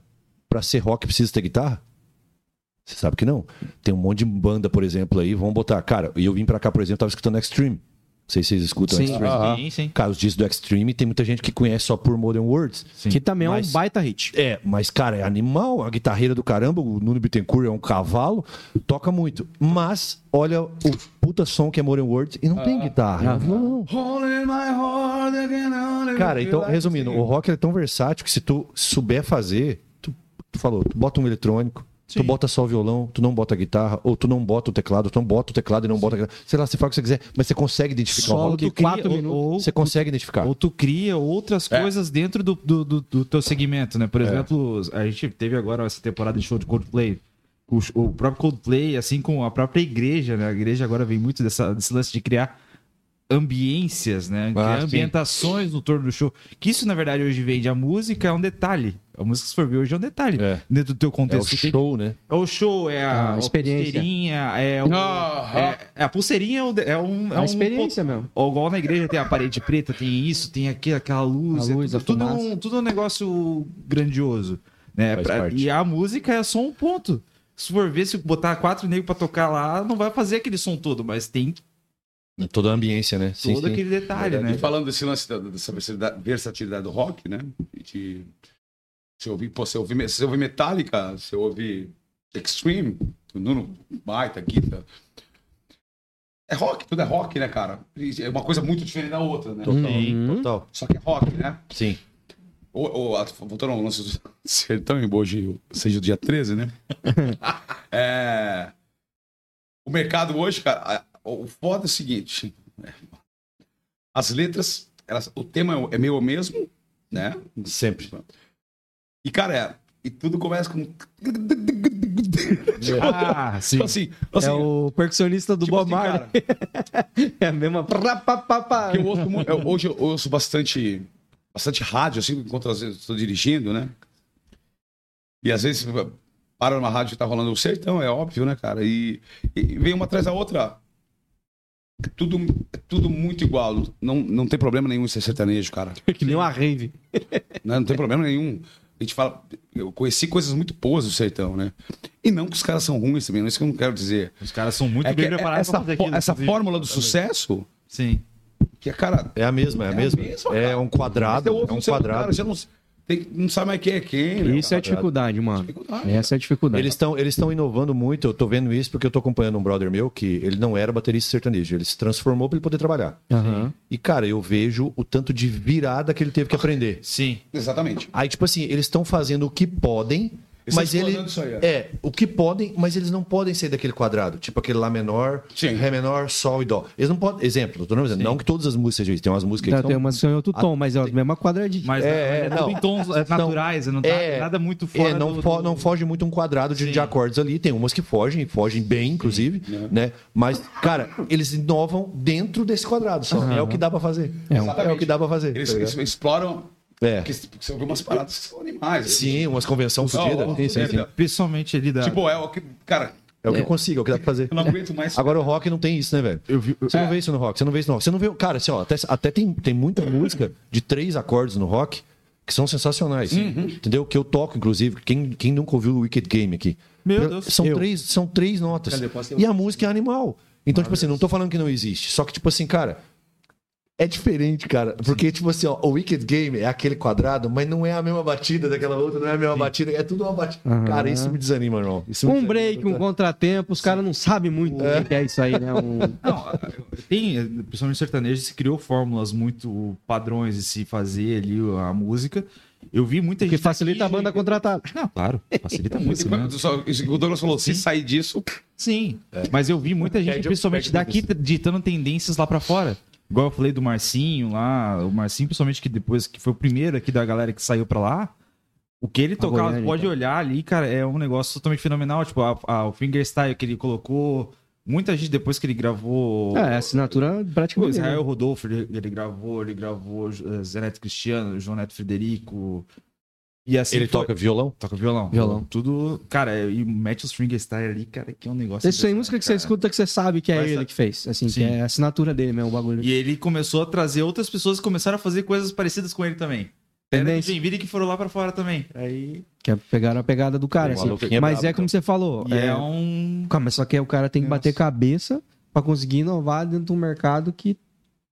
pra ser rock precisa ter guitarra? Você sabe que não. Tem um monte de banda, por exemplo, aí, vamos botar. Cara, e eu vim pra cá, por exemplo, tava escutando Extreme. Não sei se vocês escutam Sim. Extreme. Ah. Sim, sim. Cara, os discos do Extreme tem muita gente que conhece só por Modern Words. Sim. Que também é Mas- um baita hit. É, mas, cara, é animal, a guitarreira do caramba, o Nuno Bittencourt é um cavalo, toca muito. Mas, olha o puta som que é Modern Words e não tem guitarra. Não, não. Cara, então, resumindo, o rock é tão versátil que se tu souber fazer, tu, falou, tu bota um eletrônico, tu bota só o violão, tu não bota a guitarra, ou tu não bota o teclado, tu não bota o teclado e não bota a guitarra. Sei lá, você faz o que você quiser, mas você consegue identificar o Solo rock. Tu cria- quatro minutos. ou- Você consegue identificar. Ou tu cria outras É. coisas dentro do, do, do, do teu segmento, né? Por exemplo, a gente teve agora essa temporada de show de Coldplay. O, o próprio Coldplay, assim como a própria igreja, né? A igreja agora vem muito dessa, desse lance de criar ambiências, né? Ah, sim. ambientações no torno do show. Que isso, na verdade, hoje vende. A música é um detalhe. A música, se for ver, hoje é um detalhe. É. Dentro do teu É o contexto. Show, né? É o show, é a, a experiência. pulseirinha, é, o, é, é a pulseirinha é, é um. É a um experiência mesmo. Ou igual na igreja tem a parede preta, tem isso, tem aqui, aquela luz. A é luz, tudo, a tudo, é um, tudo é um negócio grandioso. Né? Pra- e a música é só um ponto. Se for ver, se botar quatro negros pra tocar lá, não vai fazer aquele som todo, mas tem Toda a ambiência, né? Sim, todo sim. aquele detalhe, E né? falando desse lance da- dessa versatilidade, do rock, né? De, você ouvir, pô, você ouvir, você ouvir Metallica, você ouvir Extreme, o Nuno baita, guitarra. É rock, tudo é rock, né, cara? E É uma coisa muito diferente da outra, né? Total, Uhum. total. Só que é rock, né? Sim. O, o, a- voltando ao lance do sertão, embora hoje seja o dia 13, né? É, o mercado hoje, cara, o foda é o seguinte: é, as letras, elas, o tema é meio o mesmo, né? Sempre. E, cara, é, e tudo começa com. Ah, sim. Tipo assim, assim é o percussionista do tipo Bob assim, Marley. cara, É a mesma. Eu ouço, eu- hoje eu ouço bastante, bastante rádio, assim, enquanto às vezes estou dirigindo, né? E às vezes para numa rádio que tá rolando o sertão, é óbvio, né, cara? E, e vem uma atrás da outra. É Tudo, é tudo muito igual. Não, não tem problema nenhum em ser sertanejo, cara. que nem uma rave. Né? Não tem problema nenhum. A gente fala. Eu conheci coisas muito boas do sertão, né? E não que os caras são ruins também, não é isso que eu não quero dizer. Os caras são muito É bem preparados essa, pra fazer fó- aquilo. essa fórmula do sucesso, Sim. que é, cara, É a mesma, é a É a mesma. mesma, É cara. um quadrado, é um quadrado. Você não, tem- não sabe mais quem é quem. né, Isso é a cara? dificuldade, mano. Dificuldade. Essa é a dificuldade. Eles estão eles estão inovando muito, eu tô vendo isso porque eu tô acompanhando um brother meu que ele não era baterista sertanejo, ele se transformou para ele poder trabalhar. Aham. E cara, eu vejo o tanto de virada que ele teve que aprender. Sim. Exatamente. Aí tipo assim, eles estão fazendo o que podem, Eles mas ele explorando isso aí, é. é, o que podem, mas eles não podem sair daquele quadrado, tipo aquele lá menor, Sim. ré menor, sol e dó. Eles não podem, exemplo, tô dizendo, não que todas as músicas sejam isso, tem umas músicas Tá, que tem são umas que são em outro tom, mas é a mesma quadradinha. Mas É, é, é, não. tudo em tons é, naturais, não tá é, nada muito fora É, não, do, fo- do- não foge muito um quadrado de, Sim. de acordes ali. Tem umas que fogem, e fogem bem, inclusive, né? Mas, cara, eles inovam dentro desse quadrado só. É o que dá pra fazer. É um- É o que dá pra fazer. Eles, tá eles exploram. É. Porque você ouve umas paradas que são animais. Sim, umas convenções fodidas. Sim, sim, sim. Principalmente ali da. Tipo, é o que. Cara, É o que eu consigo, é o que dá pra fazer. eu não aguento mais. Agora o rock não tem isso, né, velho? eu vi, eu- Você não É. vê isso no rock, você não vê isso no rock. Você não vê. Cara, assim, ó, até, até tem, tem muita música de três acordes no rock que são sensacionais. Entendeu? Que eu toco, inclusive. Quem, quem nunca ouviu o Wicked Game aqui? Meu Eu- Deus. São, Eu. três, são três notas. Cadê? E a música é animal. Então, tipo assim, não tô falando que não existe. Só que, tipo assim, cara. É diferente, cara. Porque, tipo assim, ó, o Wicked Game é aquele quadrado, mas não é a mesma batida daquela outra, não é a mesma batida. É tudo uma batida. Aham. Cara, isso me desanima, irmão. Isso Um desanima. break, um contratempo, os caras não sabem muito o que é isso aí, né? Um... Não, tem, principalmente sertanejo, se criou fórmulas muito padrões de se fazer ali a música. Eu vi muita gente. Que facilita a aqui- banda contratar. Não, claro, facilita muito. né? O Douglas falou, se sair disso. Sim, mas eu vi muita gente, Perde- principalmente daqui, ditando tendências lá pra fora. Igual eu falei do Marcinho lá, o Marcinho, principalmente que depois que foi o primeiro aqui da galera que saiu pra lá. O que ele tocava, Goiânia, pode então. olhar ali, cara, é um negócio totalmente fenomenal. Tipo, a- a- o fingerstyle que ele colocou. Muita gente depois que ele gravou. É, assinatura O praticamente. Israel? Rodolfo, ele, ele gravou, ele gravou eh, Zé Neto Cristiano, João Neto Frederico. E assim Ele foi- toca violão? Toca violão. Violão. Tudo. Cara, é- e mete os fingerstyle ali, cara, que é um negócio. Isso tem música que você escuta que você sabe que é Vai ele sa- que fez. Assim, Sim. que é a assinatura dele mesmo, o bagulho. E ele começou a trazer outras pessoas que começaram a fazer coisas parecidas com ele também. Era de Tendência. Que foram lá pra fora também. Aí. Que é pegaram a pegada do cara. Assim. é Mas é como você falou. É, é... um. Calma, mas só que o cara tem que bater cabeça pra conseguir inovar dentro de um mercado que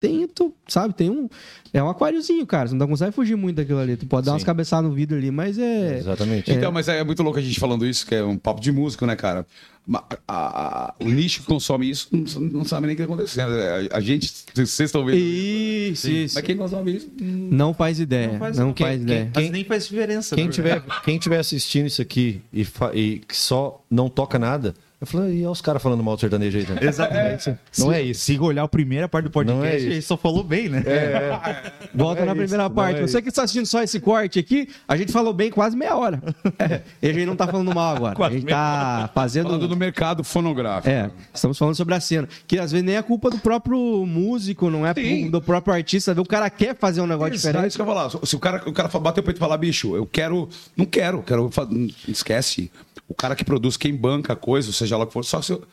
tem, tu, sabe, tem um. É um aquáriozinho, cara. Você não consegue fugir muito daquilo ali. Tu pode dar umas cabeçadas no vidro ali, mas é. Exatamente. Então, mas é muito louco a gente falando isso, que é um papo de músico, né, cara? A- a- o nicho que consome isso não, não sabe nem o que está acontecendo. A, a gente, vocês estão vendo. Isso, isso. Mas quem consome isso? Não faz ideia. Não Não faz, faz- quem- ideia. Mas nem faz diferença. Quem na tiver, quem tiver assistindo isso aqui e, fa- e que só não toca nada, Eu falei, e olha os caras falando mal do sertanejo aí também. Exatamente. Não é isso. Se olhar a primeira parte do podcast, é isso. ele só falou bem, né? Volta é na isso, primeira não parte. é Você que está assistindo só esse corte aqui, a gente falou bem quase meia hora. É, e a gente não tá falando mal agora. a gente tá fazendo. Falando do mercado fonográfico. É, estamos falando sobre a cena. Que às vezes nem é culpa do próprio músico, não é Sim. do próprio artista. O cara quer fazer um negócio É diferente. isso que eu ia falar. Se o cara, o cara bater o peito e falar, bicho, eu quero. Não quero, quero. Esquece. O cara que produz, quem banca a coisa, seja lá o que for, só se eu.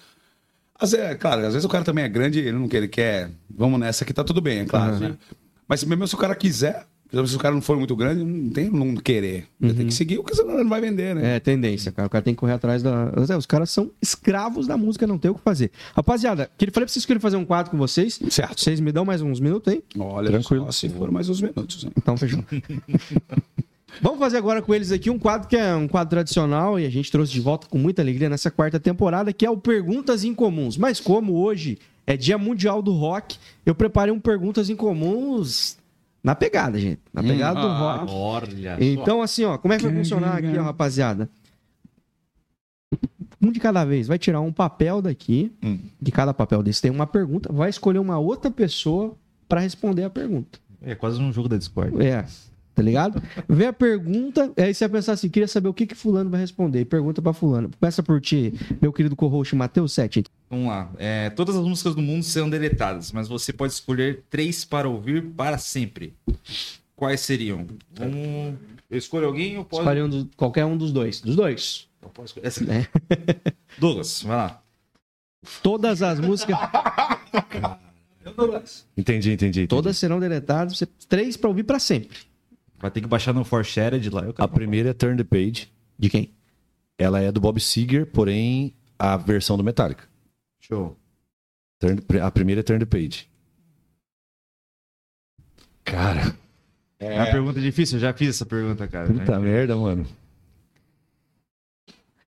Às vezes, claro, às vezes o cara também é grande, ele não quer, ele quer. Vamos nessa que tá tudo bem, é claro. né? Mas mesmo se o cara quiser, se o cara não for muito grande, não tem não querer. Ele Tem que seguir, porque senão ele não vai vender, né? É, tendência, cara. O cara tem que correr atrás da. Os caras são escravos da música, não tem o que fazer. Rapaziada, que- falei pra vocês que eu queria fazer um quadro com vocês. Certo. Vocês me dão mais uns minutos aí? Olha, Tranquilo. só se for mais uns minutos. hein? Então, fechou. Vamos fazer agora com eles aqui um quadro que é um quadro tradicional e a gente trouxe de volta com muita alegria nessa quarta temporada, que é o Perguntas Incomuns. Mas como hoje é Dia Mundial do Rock, eu preparei um Perguntas Incomuns na pegada, gente. Na pegada do ah. rock. Olha. Então, assim, ó, como é que vai funcionar aqui, ó, rapaziada? Um de cada vez. Vai tirar um papel daqui. De cada papel desse tem uma pergunta. Vai escolher uma outra pessoa para responder a pergunta. É quase um jogo da Discord. É. Tá ligado? Vê a pergunta, aí você vai pensar assim: queria saber o que, que Fulano vai responder. Pergunta pra Fulano. Começa por ti, meu querido co-host Matheus 7. Vamos lá. É, todas as músicas do mundo serão deletadas, mas você pode escolher três para ouvir para sempre. Quais seriam? Um... Eu escolho alguém ou posso... Escolhe um dos- qualquer um dos dois. Dos dois. Eu posso escolher- Essa... É. Douglas, vai lá. Todas as músicas. Entendi, entendi. entendi. Todas serão deletadas. Você... Três pra ouvir pra sempre. Vai ter que baixar no Forshared lá. Eu A primeira é Turn the Page. De quem? Ela é do Bob Seger, porém a versão do Metallica. Show. Turn- a primeira é Turn the Page. Cara, É uma pergunta difícil, eu já fiz essa pergunta, cara. puta merda, mano.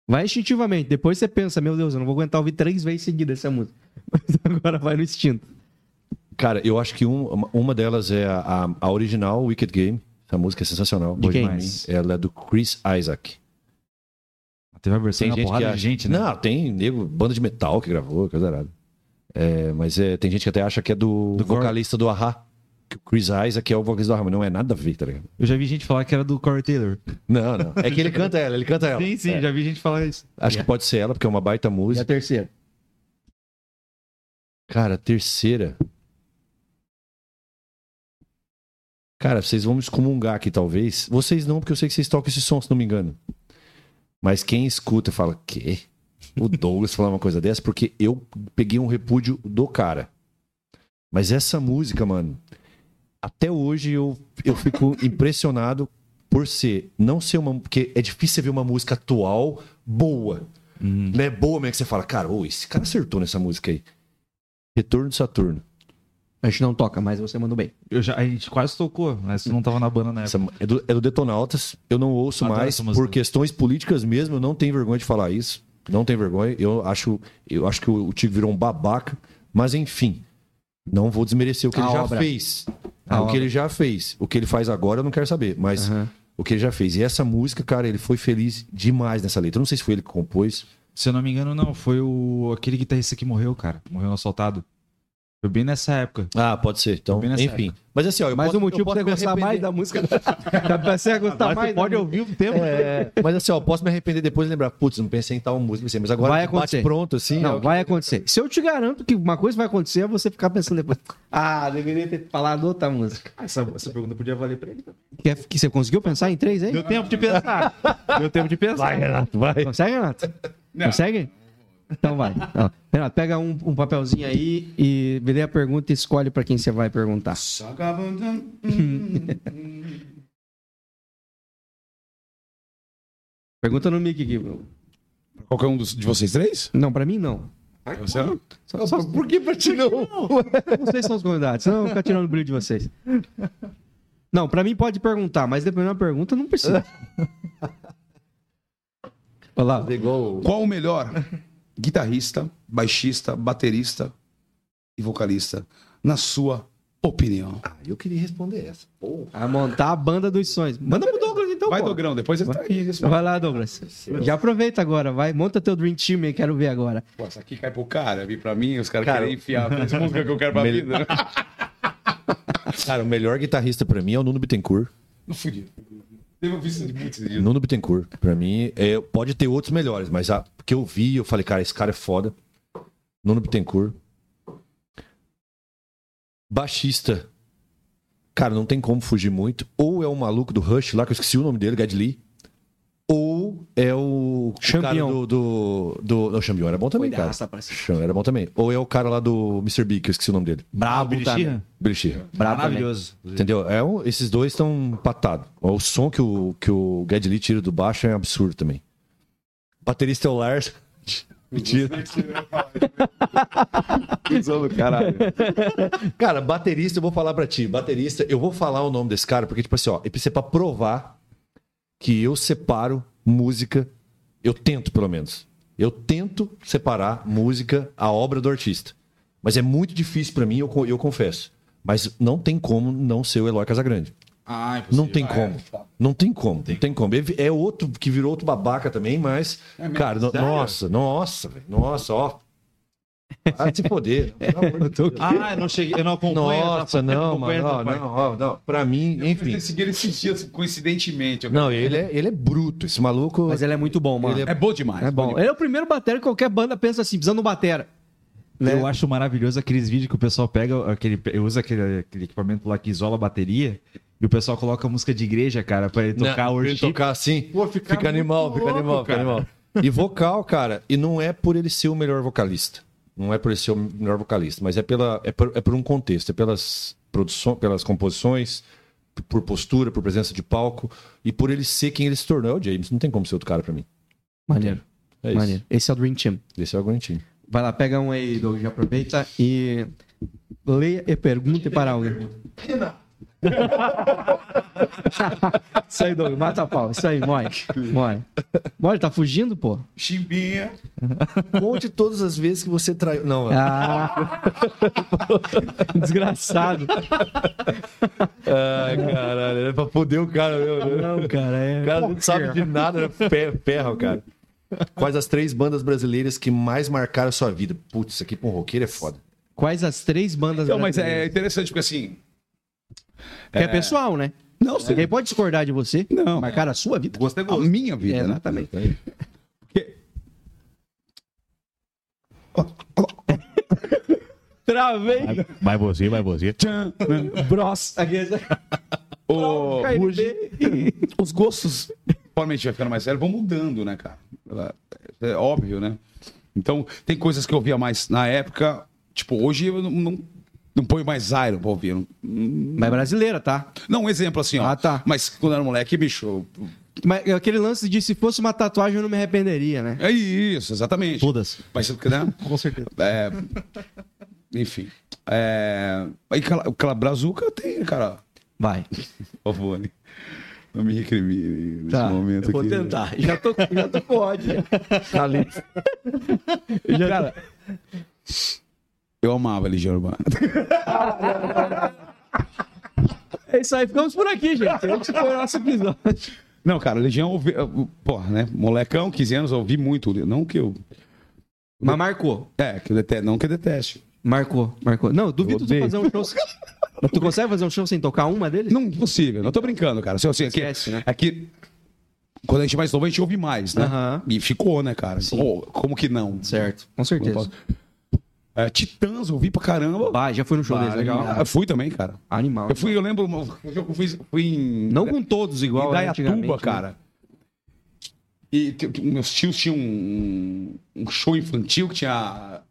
Vai instintivamente. Depois você pensa: meu Deus, eu não vou aguentar ouvir três vezes seguida essa música. Mas agora vai no instinto. Cara, eu acho que um- uma- uma delas é a- a original, Wicked Game. Essa música é sensacional. De quem? Ela é do Chris Isaac. Teve uma versão Tem gente que porrada acha... de gente, né? Não, tem nego, banda de metal que gravou, coisa errada. É, mas é, tem gente que até acha que é do, Do Cor- vocalista do Ahá. Que o Chris Isaac é o vocalista do Ahá, mas não é nada a ver, tá ligado? Eu já vi gente falar que era do Corey Taylor. Não, não. É que ele canta ela, ele canta ela. Sim, sim, É. já vi gente falar isso. Acho que pode ser ela, porque é uma baita E a música. terceira? Cara, a terceira. Cara, vocês vão me excomungar aqui, talvez. Vocês não, porque eu sei que vocês tocam esse som, se não me engano. Mas quem escuta fala, quê? O Douglas falar uma coisa dessa, porque eu peguei um repúdio do cara. Mas essa música, mano, até hoje eu, eu fico impressionado por ser, não ser uma. Porque é difícil você ver uma música atual boa. Não é boa mesmo que você fala, cara, ô, esse cara acertou nessa música aí. Retorno de Saturno. A gente não toca, mas você mandou bem. Eu já, a gente quase tocou, mas tu não tava na banda na época. Essa é, do, é do Detonautas. Eu não ouço Adoro mais por questões políticas mesmo. Eu não tenho vergonha de falar isso. Não tenho vergonha. Eu acho, eu acho que o, o Tico virou um babaca. Mas enfim, não vou desmerecer o que A ele já obra. fez. A o que obra. ele já fez. O que ele faz agora eu não quero saber. Mas Aham. o que ele já fez. E essa música, cara, ele foi feliz demais nessa letra. Eu não sei se foi ele que compôs. Se eu não me engano, não. Foi o aquele guitarrista que morreu, cara. Morreu assaltado. Foi bem nessa época. Ah, pode ser. Então, enfim. Mas assim, ó, eu Mais posso, um motivo pra posso você me gostar mais arrepender. da música. pra você gostar mais. música. ouvir o tempo. É, mas assim, ó, posso me arrepender depois e lembrar, putz, não pensei em tal música, assim, mas agora Vai acontecer. pronto, assim. Não, ó, vai acontecer. Se eu te garanto que uma coisa vai acontecer, é você ficar pensando depois. Ah, deveria ter falado outra música. Essa, essa pergunta podia valer pra ele também. Que, que você conseguiu pensar em três aí? Deu tempo de pensar. Deu tempo de pensar. Renato, vai. Consegue, Renato? Consegue? Então vai. Renato, pega um, um papelzinho aí e vê a pergunta e escolhe pra quem você vai perguntar. Pergunta no mic aqui. Bruno. Qualquer um dos- de vocês três? Não, pra mim não. Você não? Só, só, Por que pra ti não? vocês são os convidados, senão eu vou ficar tirando o brilho de vocês. Não, pra mim pode perguntar, mas dependendo da pergunta, não precisa. Olha lá. Igual... Qual o melhor guitarrista, baixista, baterista e vocalista, na sua opinião? Ah, eu queria responder essa. Pô. A montar a banda dos sonhos. Manda pro Douglas, então. Vai, pô. Dogrão, depois ele tá aí. responde. Vai lá, Douglas. Já aproveita agora, vai. Monta teu Dream Team aí, quero ver agora. Pô, essa aqui cai pro cara, vir pra mim, os caras Cara, querem enfiar as músicas que eu quero pra Mel- vida. né? Cara, o melhor guitarrista pra mim é o Nuno Bittencourt. Não fudi. Visto de muitos. Nuno Bittencourt. Pra mim, é, pode ter outros melhores, mas a que eu vi, eu falei, cara, esse cara é foda. Nuno Bittencourt. Baixista. Cara, não tem como fugir muito. Ou é o maluco do Rush lá, que eu esqueci o nome dele, Gad Lee. Ou é o, o cara do, do, do... Não, o Champion era bom também, cara. Pra. Champion era bom também. Ou é o cara lá do Mr. Big, que eu esqueci o nome dele. Brabo. Sheehan? Billy Sheehan. Brabo também. Maravilhoso. Entendeu? É um- esses dois estão empatados. O som que o, que o Gad Lee tira do baixo é absurdo também. Baterista é o Lars. Mentira. caralho. Cara, baterista, eu vou falar pra ti. Baterista, eu vou falar o nome desse cara, porque, tipo assim, ó, é pra provar que eu separo música. Eu tento, pelo menos. Eu tento separar música, a obra do artista. Mas é muito difícil pra mim, eu, eu confesso. Mas não tem como não ser o Eloy Casagrande. Ah, Não tem como. Não tem como. Não tem como. É outro que virou outro babaca também, mas. cara, no- nossa, nossa. Nossa, ó. Ah, se poder. De Deus. Ah, eu não cheguei, eu não acompanho. Nossa, eu não, acompanho mano. Não, não, ó, não. Pra mim, enfim. Eu segui ele esses dias, coincidentemente. Eu- Não, ele é, ele é bruto. Esse maluco. Mas ele é muito bom, mano. Ele É bom demais. É bom. Ele é o primeiro batera que qualquer banda pensa assim, precisando de um batera. Né? Eu acho maravilhoso aqueles vídeos que o pessoal pega, aquele, usa aquele, aquele equipamento lá que isola a bateria e o pessoal coloca música de igreja, cara, pra ele tocar Não, o ele worship. tocar assim. Pô, fica fica animal, muito fica louco, animal, fica animal. E vocal, cara, e não é por ele ser o melhor vocalista. Não é por ele ser o melhor vocalista, mas é, pela, é, por, é por um contexto, é pelas, produções, pelas composições, por postura, por presença de palco e por ele ser quem ele se tornou. É o James, não tem como ser outro cara pra mim. Maneiro, É isso. maneiro. Esse é o Dream Team. Esse é o Guarantim. Vai lá, pega um aí, Doug, já aproveita e leia e pergunte para alguém. Isso aí, Doug, mata a pau. Isso aí, morre. Morre. Morre, tá fugindo, pô? Chimbinha. Conte todas as vezes que você traiu. Não, Ah. Desgraçado. Ai, caralho, é pra foder o cara, meu. Não, cara, é. O cara não sabe de nada, né? Fe- ferra, o cara. Quais as três bandas brasileiras que mais marcaram a sua vida? Putz, isso aqui pra um roqueiro é foda. Quais as três bandas Não, mas é brasileiras? interessante porque assim. Que é pessoal, né? Não, Ninguém pode discordar de você. Não. Marcar a sua vida. Gosto é A minha vida, É, né? exatamente. Porque- Travei. Vai você, vai você. Tchan, né? Bros. O- KLB. os gostos, conforme a gente vai ficando mais sério, vão mudando, né, cara? É óbvio, né? Então, tem coisas que eu ouvia mais na época. Tipo, hoje eu não, não, não ponho mais Iron pra ouvir. Mas é brasileira, tá? não, um exemplo assim, ó. Ah, tá. Mas quando era moleque, bicho. eu- Mas aquele lance de se fosse uma tatuagem eu não me arrependeria, né? É isso, exatamente. Foda-se. Mas, né? Com certeza. É, enfim. É, aí, aquela, aquela brazuca tem, cara. Vai. Favor, né? não me recrimine nesse Tá. momento eu vou aqui. tentar. Já tô, já tô com ódio. Cara, eu amava a Legião Urbana. É isso aí. Ficamos por aqui, gente. Esse foi o nosso episódio. Não, cara, Legião, ouvi, porra, né? Molecão, 15 anos, eu ouvi muito. Não que eu. Mas marcou. É, que eu deteste, não que eu deteste. Marcou, marcou. Não, duvido odeio. fazer um show. Tu consegue fazer um show sem tocar uma deles? Não, impossível. Não tô brincando, cara. Assim, assim, aqui, Esquece, né? aqui, quando a gente é mais novo, a gente ouve mais, né? Aham. E ficou, né, cara? Pô, como que não? Certo. Com certeza. É, Titãs, eu ouvi pra caramba. Vai, já foi no show Ah, deles, legal. Eu fui também, cara. Animal. Eu fui, eu lembro, eu fui, fui em. Não com todos igual. em né, Dayatuba, né? cara. E te- te- meus tios tinham um, um show infantil que tinha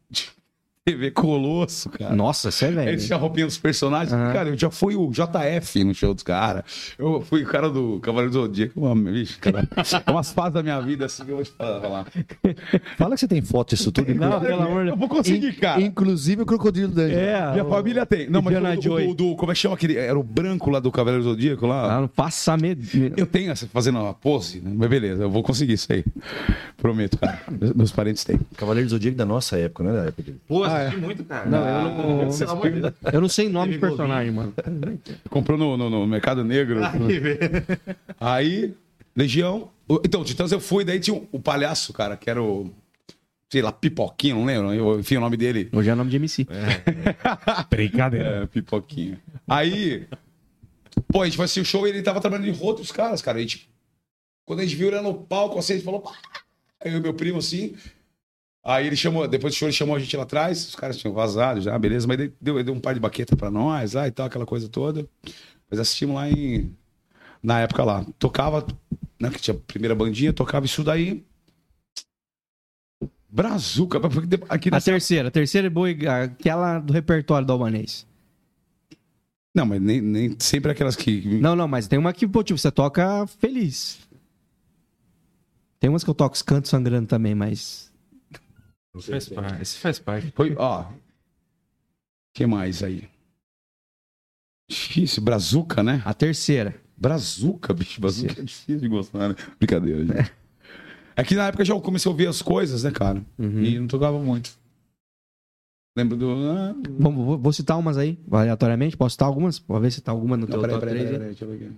TV Colosso, cara. Nossa, você é velho. Eles tinham a roupinha dos personagens. Aham. Cara, eu já fui o JF no show dos caras. Eu fui o cara do Cavaleiro do Zodíaco. Mano, bicho, cara. É umas fases da minha vida assim que eu vou te falar. Fala que você tem foto disso tudo. Não, pelo amor de Eu vou conseguir, cara. Inclusive o Crocodilo Dante. É, Minha o- família tem. Não, mas o, Joy. do, do- Como é que chama aquele. Era o branco lá do Cavaleiro do Zodíaco lá? Ah, não passa medo. Eu tenho essa fazendo uma pose, né? mas beleza, eu vou conseguir isso aí. Prometo, cara. Meus- parentes têm. Cavaleiro do Zodíaco da nossa época, né? Da época dele. Pô, muito, cara. Não, eu não. De Deus. Eu não sei nome de personagem, mano. Comprou no, no- no Mercado Negro. Aí, Legião. O- Então, Titãs eu fui, daí tinha o, o palhaço, cara, que era o. Sei lá, Pipoquinho, não lembro. eu- Enfim, o nome dele. Hoje é nome de MC. Brincadeira. É, Pipoquinho. Aí. Pô, a gente foi assistir o show e ele tava trabalhando em outros caras, cara. A gente, quando a gente viu ele no palco, assim, a gente falou. "Pá!" Aí eu e meu primo, assim. Aí ele chamou, depois do show, ele chamou a gente lá atrás, os caras tinham vazado já, beleza, mas ele deu, ele deu um par de baqueta pra nós lá e tal, aquela coisa toda. Mas assistimos lá em. Na época lá. Tocava, né? Que tinha a primeira bandinha, tocava isso daí. Brazuca, aqui A nessa... terceira, a terceira é boa, aquela do repertório do albanês. Não, mas nem, nem sempre aquelas que. Não, não, mas tem uma que, pô, tipo, você toca feliz. Tem umas que eu toco os cantos sangrando também, mas. Esse faz parte. Esse faz parte. Foi, ó. que mais aí? Difícil, Brazuca, né? A terceira. Brazuca, bicho, Brazuca é difícil de gostar, né? Brincadeira, gente. É que na época já eu comecei a ouvir as coisas, né, cara? Uhum. E não tocava muito. Lembro do. Ah, Vamos, vou, vou citar umas aí, aleatoriamente. Posso citar algumas? Pode ver se tá alguma no não, teu peraí, top peraí, 3 peraí, aí. peraí, deixa eu ver aqui.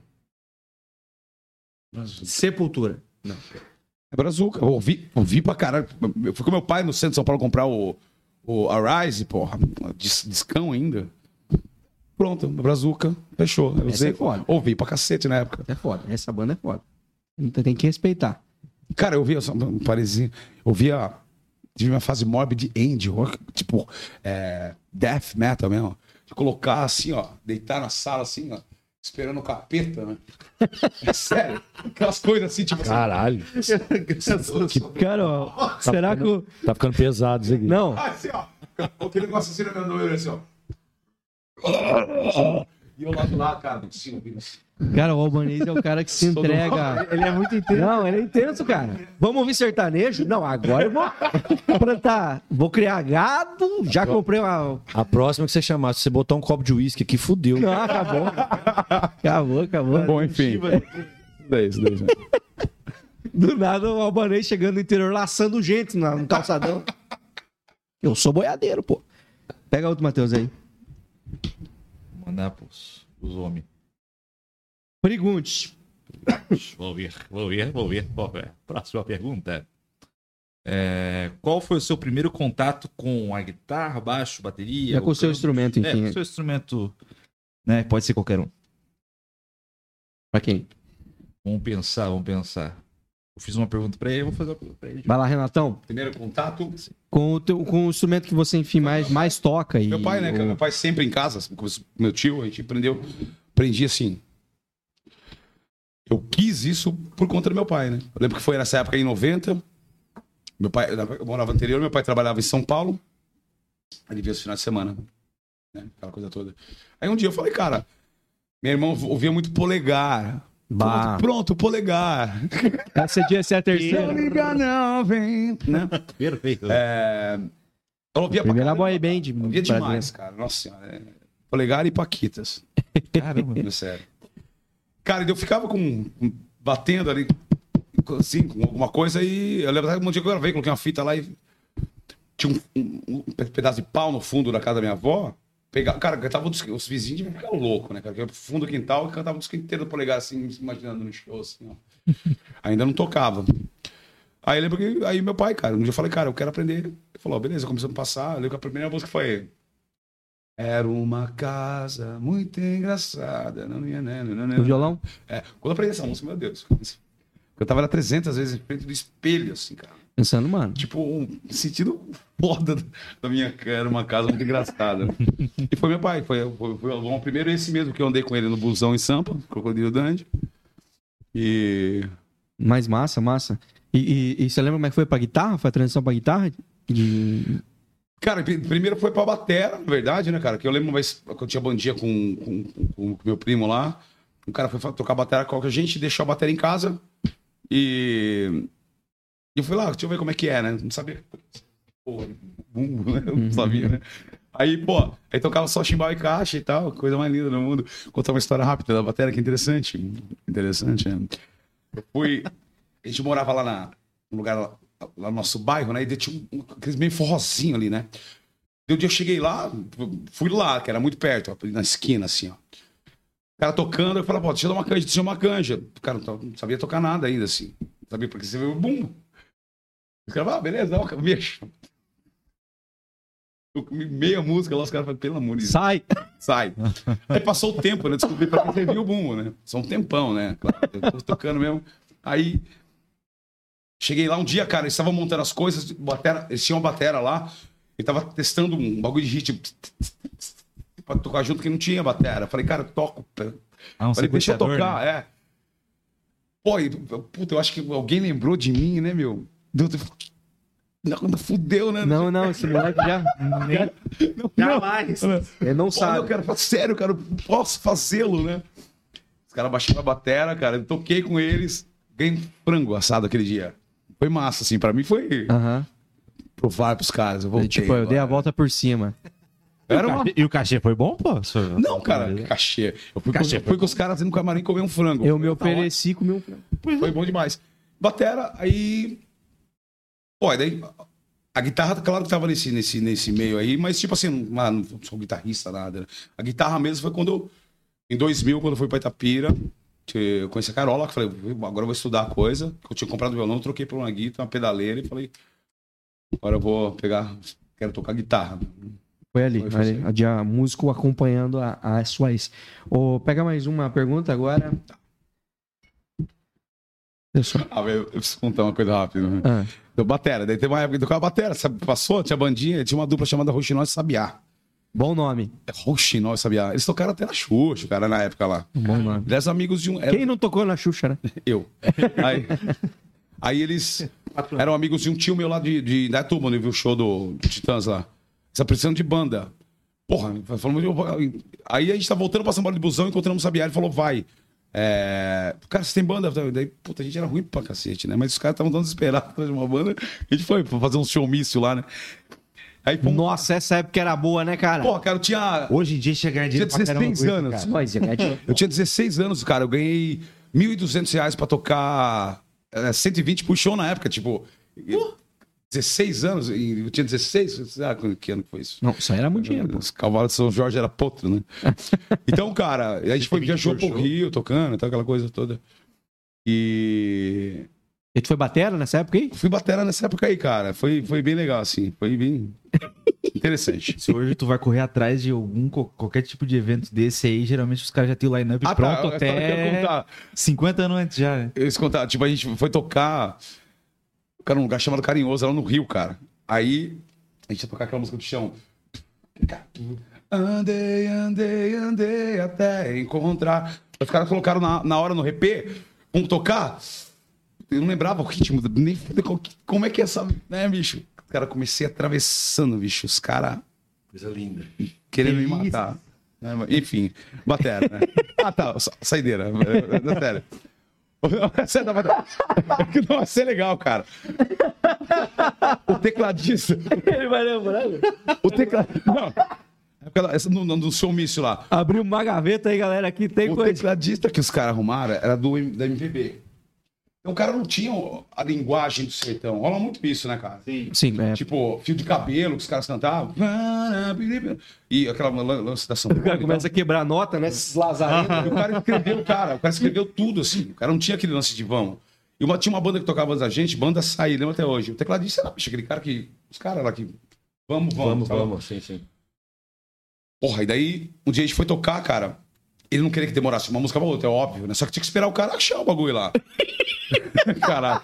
Brazuca. Sepultura. É Brazuca. Eu ouvi, ouvi pra caralho. Eu fui com meu pai no centro de São Paulo comprar o, o Arise, porra. Dis, discão ainda. Pronto, Brazuca. Fechou. Eu usei, é foda. ouvi pra cacete na época. É foda. Essa banda é foda. Então tem que respeitar. Cara, eu via um parezinho. Eu via. Tive uma fase morbid indie, rock, tipo, é, death metal mesmo. De colocar assim, ó, deitar na sala assim, ó, esperando o capeta, né? É sério. Aquelas coisas assim, tipo assim. Caralho. Cara, ó, será que o. Tá ficando pesado isso aqui. Não, Assim, ó. Aquele negócio assim na minha orelha, assim, ó. E eu lá do lado, cara, assim, ouvindo assim. cara, o albanês é o cara que se entrega. Ele é muito intenso. Não, ele é intenso, cara. Vamos ouvir sertanejo? Não, agora eu vou plantar. Vou criar gado. Já comprei uma. A próxima que você chamar, se você botar um copo de uísque aqui, fudeu. Não, acabou. Acabou, acabou. Bom, enfim. Daí, isso daí, gente. Do nada o albanês chegando no interior laçando gente no calçadão. Eu sou boiadeiro, pô. Pega outro, Matheus, aí. Mandar pros, os homens. Pergunte. Vou ver, vou ver, vou ver. Ver. Próxima pergunta. É, qual foi o seu primeiro contato com a guitarra, baixo, bateria? É com o seu canto? instrumento, É, enfim. com o seu instrumento. Né? Pode ser qualquer um. Pra quem? Vamos pensar, vamos pensar. Eu fiz uma pergunta pra ele, eu vou fazer uma pergunta pra ele. Vai lá, Renatão. Primeiro contato. Com o, teu, com o instrumento que você, enfim, mais, mais toca. E, Meu pai, né, cara? Meu pai sempre em casa, meu tio, a gente aprendeu. Aprendi assim. Eu quis isso por conta do meu pai, né? Eu lembro que foi nessa época, em 90. Meu pai, eu morava anterior, meu pai trabalhava em São Paulo. Ele via os finais de semana. Né? Aquela coisa toda. Aí um dia eu falei, cara, meu irmão ouvia muito polegar. Bah. Pronto, pronto, polegar. Essa dia essa é a terceira. Não liga não, vem. Né? Perfeito. É... Eu ouvia Primeira boy band. Ouvia demais, cara. Nossa senhora. é- Polegar e Paquitas. Caramba. É sério. Cara, eu ficava com. batendo ali, assim, com alguma coisa e. Eu lembro que um dia que eu gravei, coloquei uma fita lá e. Tinha um, um- um pedaço de pau no fundo da casa da minha avó. Pegava, cara, cantava dos, os vizinhos deviam ficar loucos, né, cara? Porque fundo do quintal e cantava um disco inteiro do polegar, assim, imaginando no show, assim, ó. Ainda não tocava. Aí eu lembro que. Aí meu pai, cara, um dia eu falei, cara, eu quero aprender. Ele falou, ó, beleza, começamos a passar. Eu lembro que a primeira música foi. Era uma casa muito engraçada. Não, não, não, não, não, O violão? é, quando eu aprendi essa música, meu Deus. Eu tava lá 300 vezes em frente do espelho, assim, cara. Pensando, mano. Tipo, um sentido foda da minha cara, era uma casa muito engraçada. e foi meu pai, foi, foi, foi bom primeiro esse mesmo que eu andei com ele no busão em Sampa, Crocodilo Dandy. E. Mais massa, massa. E, e- e você lembra como é que foi pra guitarra? Foi a transição pra guitarra? Cara, pri- primeiro foi pra batera, na verdade, né, cara? Que eu lembro uma vez que eu tinha bandinha com, com, com o meu primo lá. O cara foi tocar batera com a gente, deixou a bateria em casa. E. E eu fui lá, deixa eu ver como é que é, né? Não sabia. Pô, bumbo, né? Não sabia, né? Aí, pô, aí tocava só chimbal e caixa e tal, coisa mais linda do mundo. Contar uma história rápida da bateria, que interessante. Interessante, né? Eu fui. A gente morava lá na, no lugar lá, lá no nosso bairro, né? E tinha um, um, aqueles meio forrozinho ali, né? E um dia eu cheguei lá, fui lá, que era muito perto, ó, na esquina, assim, ó. cara tocando, eu falava, pô, deixa eu dar uma canja, deixa eu dar uma canja. O cara não não sabia tocar nada ainda, assim. Não Sabia porque você viu o bumbo. Os caras, ah, beleza, ó, comi Meia música lá, os caras falaram, pelo amor de Deus, Sai! sai. Aí passou o tempo, né? Descobri pra quem serviu o bumbo, né? Só um tempão, né? Claro, tô tocando mesmo. Aí cheguei lá um dia, cara, eles estavam montando as coisas, batera, eles tinham uma batera lá, e tava testando um bagulho de ritmo pra tocar junto que não tinha batera. Falei, cara, eu toco. Ah, um Falei, deixa eu tocar, né? é. Pô, e, puta, eu acho que alguém lembrou de mim, né, meu? Deu- Não, não fudeu, né? Não, não, esse moleque já. Jamais. Ele não Pô, sabe. eu quero, sério, cara, eu posso fazê-lo, né? Os caras baixaram a batera, cara, eu toquei com eles, ganhei um frango assado aquele dia. Foi massa, assim, pra mim foi Aham. provar pros caras. Eu voltei, Tipo, eu dei a volta por cima. Era uma... E o cachê foi bom, pô? Não, cara, cachê. Eu fui, Cachê com, foi fui com os caras no camarim comer um frango. Eu me Tá ofereci com o meu. Foi bom demais. Batera, aí. Pô, e daí. A guitarra, claro que tava nesse, nesse, nesse meio aí, mas tipo assim, não, ah, não sou guitarrista, nada. né? A guitarra mesmo foi quando eu. Em 2000, quando eu fui pra Itapira, que eu conheci a Carola, que eu falei, agora eu vou estudar a coisa. Eu tinha comprado violão, troquei por uma guitarra, uma pedaleira e falei, agora eu vou pegar. Quero tocar guitarra. Foi ali, Foi, ali assim. a músico acompanhando a, a sua ex. Ô, pega mais uma pergunta agora. Pessoal. Ah, velho, eu preciso contar uma coisa rápida. Né? Ah, Deu batera. Daí teve uma época que tocava batera, sabe? Passou, tinha bandinha, tinha uma dupla chamada Roxinol e Sabiá. bom nome. É Roxinol e Sabiá. Eles tocaram até na Xuxa, cara, na época lá. Bom nome. Eram amigos de um. Quem não tocou na Xuxa, né? Eu. Aí, aí eles eram amigos de um tio meu lá de, de Dayatuba, onde eu vi o show do, do Titãs lá. Essa precisando de banda. Porra, falamos, aí a gente tá voltando pra São Paulo de busão, encontramos o Sabiá, ele falou, vai. É... Cara, você tem banda? Daí, puta, a gente era ruim pra cacete, né? Mas os caras estavam tão desesperados atrás de uma banda. A gente foi pra fazer um showmício lá, né? Aí, fomos... Nossa, essa época era boa, né, cara? Porra, cara, eu tinha... Hoje em dia chega a Tinha dinheiro pra caramba 16 com isso, anos. Mas, é, Eu tinha 16 anos, cara. Eu ganhei 1.200 reais pra tocar é, 120 por show na época. Tipo, 16 anos. e Eu tinha 16? Ah, que ano que foi isso? Não, isso aí era muito dinheiro. Os cavalos de São Jorge era potro, né? então, cara, a gente foi, viajou pro Rio tocando, então, aquela coisa toda. E E tu foi batera nessa época aí? fui batera nessa época aí, cara. Foi, foi bem legal, assim. Foi bem interessante. Se hoje tu vai correr atrás de algum qualquer tipo de evento desse aí, geralmente os caras já têm o line-up Ah, pronto tá, eu ia até contar. 50 anos antes já. né? Te contar, tipo, a gente foi tocar. Cara, num lugar chamado Carinhoso, lá no Rio, cara. Aí a gente ia tocar aquela música do chão. Andei, andei, andei até encontrar. Os caras colocaram na, na hora no repê, vamos tocar. Eu não lembrava o ritmo, nem como é que é essa, né, bicho? Cara, comecei atravessando, bicho. Os caras Coisa linda. querendo me matar. Enfim, batera, né? ah, tá, sa- saideira. é, é, é, não vai ser legal, cara. O tecladista. Ele vai lembrando. O tecladista. Não. Essa- No, no, no showmício lá. Abriu uma gaveta aí, galera, aqui tem O coisa. tecladista que os caras arrumaram era do, da MPB. Então o cara não tinha a linguagem do sertão. Rola muito isso, né, cara? Sim, é. Tipo, fio de cabelo que os caras cantavam. E aquela lan- lance da São O cara começa a quebrar a nota, né? Esses lazarentos. E o cara escreveu, cara. O cara escreveu tudo, assim. O cara não tinha aquele lance de vamos. E uma, tinha uma banda que tocava antes da gente, banda Saí, lembra até hoje. O tecladista era, bicho, aquele cara que. Os caras lá que. Vamos, vamos. Vamos, sabe? vamos, sim, sim. Porra, e daí, um dia a gente foi tocar, cara. Ele não queria que demorasse uma música pra outra, é óbvio, né? Só que tinha que esperar o cara achar o bagulho lá. Caralho.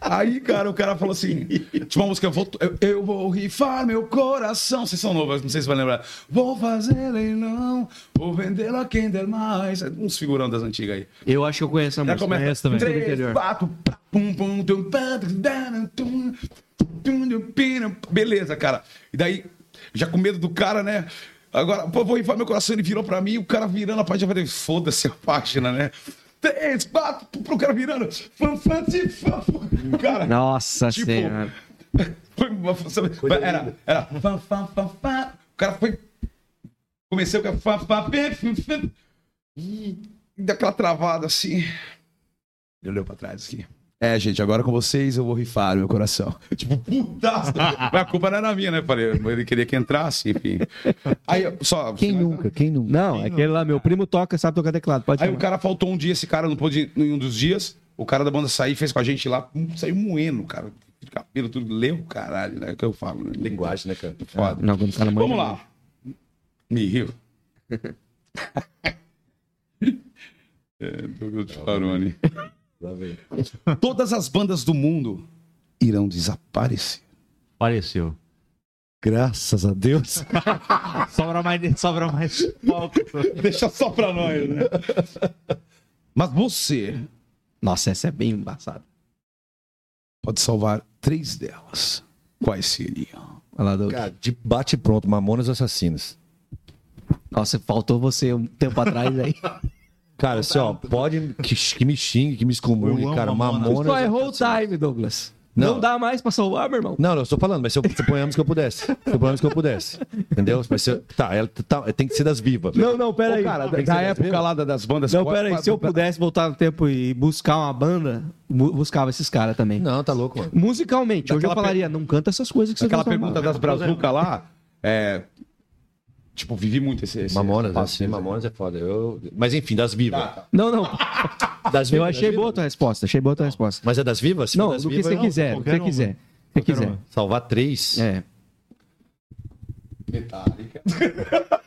Aí, cara, o cara falou assim: tinha uma música, eu vou, eu, eu vou rifar meu coração. Vocês são novos, não sei se vai lembrar. Vou fazer leilão, vou vendê-lo a quem der mais. Uns figurão das antigas aí. Eu acho que eu conheço a música. começa. Conheço também. Três, quatro, pum, pum, tum, pina. Beleza, cara. E daí, já com medo do cara, né? Agora, pô, vou infar meu coração. Ele virou pra mim, o cara virando a página. Eu falei, foda-se a página, né? Três, quatro, pro cara virando. Fã, fã, ti, fã, fã. Cara, Nossa Tipo, senhora. foi uma- sabe, era, era fã, fã, fã, fã. O cara foi. Comecei com a fã, fã, fã, fã, fã. E daquela travada assim. Ele olhou pra trás aqui. É, gente, agora com vocês eu vou rifar meu coração. tipo, putaça. Mas a culpa não era minha, né? Falei, ele queria que entrasse, enfim. Aí, só. Quem nunca? Quem nunca? Não, aquele lá, meu primo toca, sabe tocar teclado. Pode Aí chamar. o cara faltou um dia, esse cara não pôde ir em um dos dias. O cara da banda saiu, fez com a gente lá, hum, saiu moendo, cara. Cabelo tudo, leu, caralho, né? É o que eu falo, né? Linguagem, né, cara? Foda. Não, quando o cara manja Vamos lá. Me riu. é, Douglas Farone. Todas as bandas do mundo irão desaparecer. Apareceu. Graças a Deus. Sobra mais, sobra mais palco. Deixa só pra nós, né? Mas você Nossa, essa é bem embaçada. pode salvar três delas. Quais seriam? Lá. Cara, de bate pronto, Mamonas Assassinas. Nossa, faltou você um tempo atrás aí. Cara, assim, ó, pode que, que me xingue, que me excomungue, cara. Mamonas. Só errou o time, Douglas. Não. Não. dá mais pra salvar, meu irmão. Não, não, eu estou falando, mas se eu suponhamos que eu pudesse. Suponhamos que eu pudesse. Entendeu? Mas se eu- tá, ela tá, tem que ser das vivas. Não, não, pera Ô, aí. cara, da época lá da- das bandas... Não, pera aí. Se eu pudesse voltar no tempo e buscar uma banda, bu- buscava esses caras também. Não, tá louco, mano. Musicalmente, hoje eu Daquela falaria, não canta essas coisas que você Aquela pergunta das brazucas lá, é... Tipo, vivi muito esse... esse Mamonas, esse assim, Mamonas é foda. Eu... Mas enfim, das vivas. Não, não. Das Eu vivas, achei das boa a tua resposta. Achei boa a tua resposta. Mas é das vivas? Se Não, das do que vivas, você eu- quiser. Do que você quiser. Que Qualquer quiser. uma. Salvar três? É. Metallica.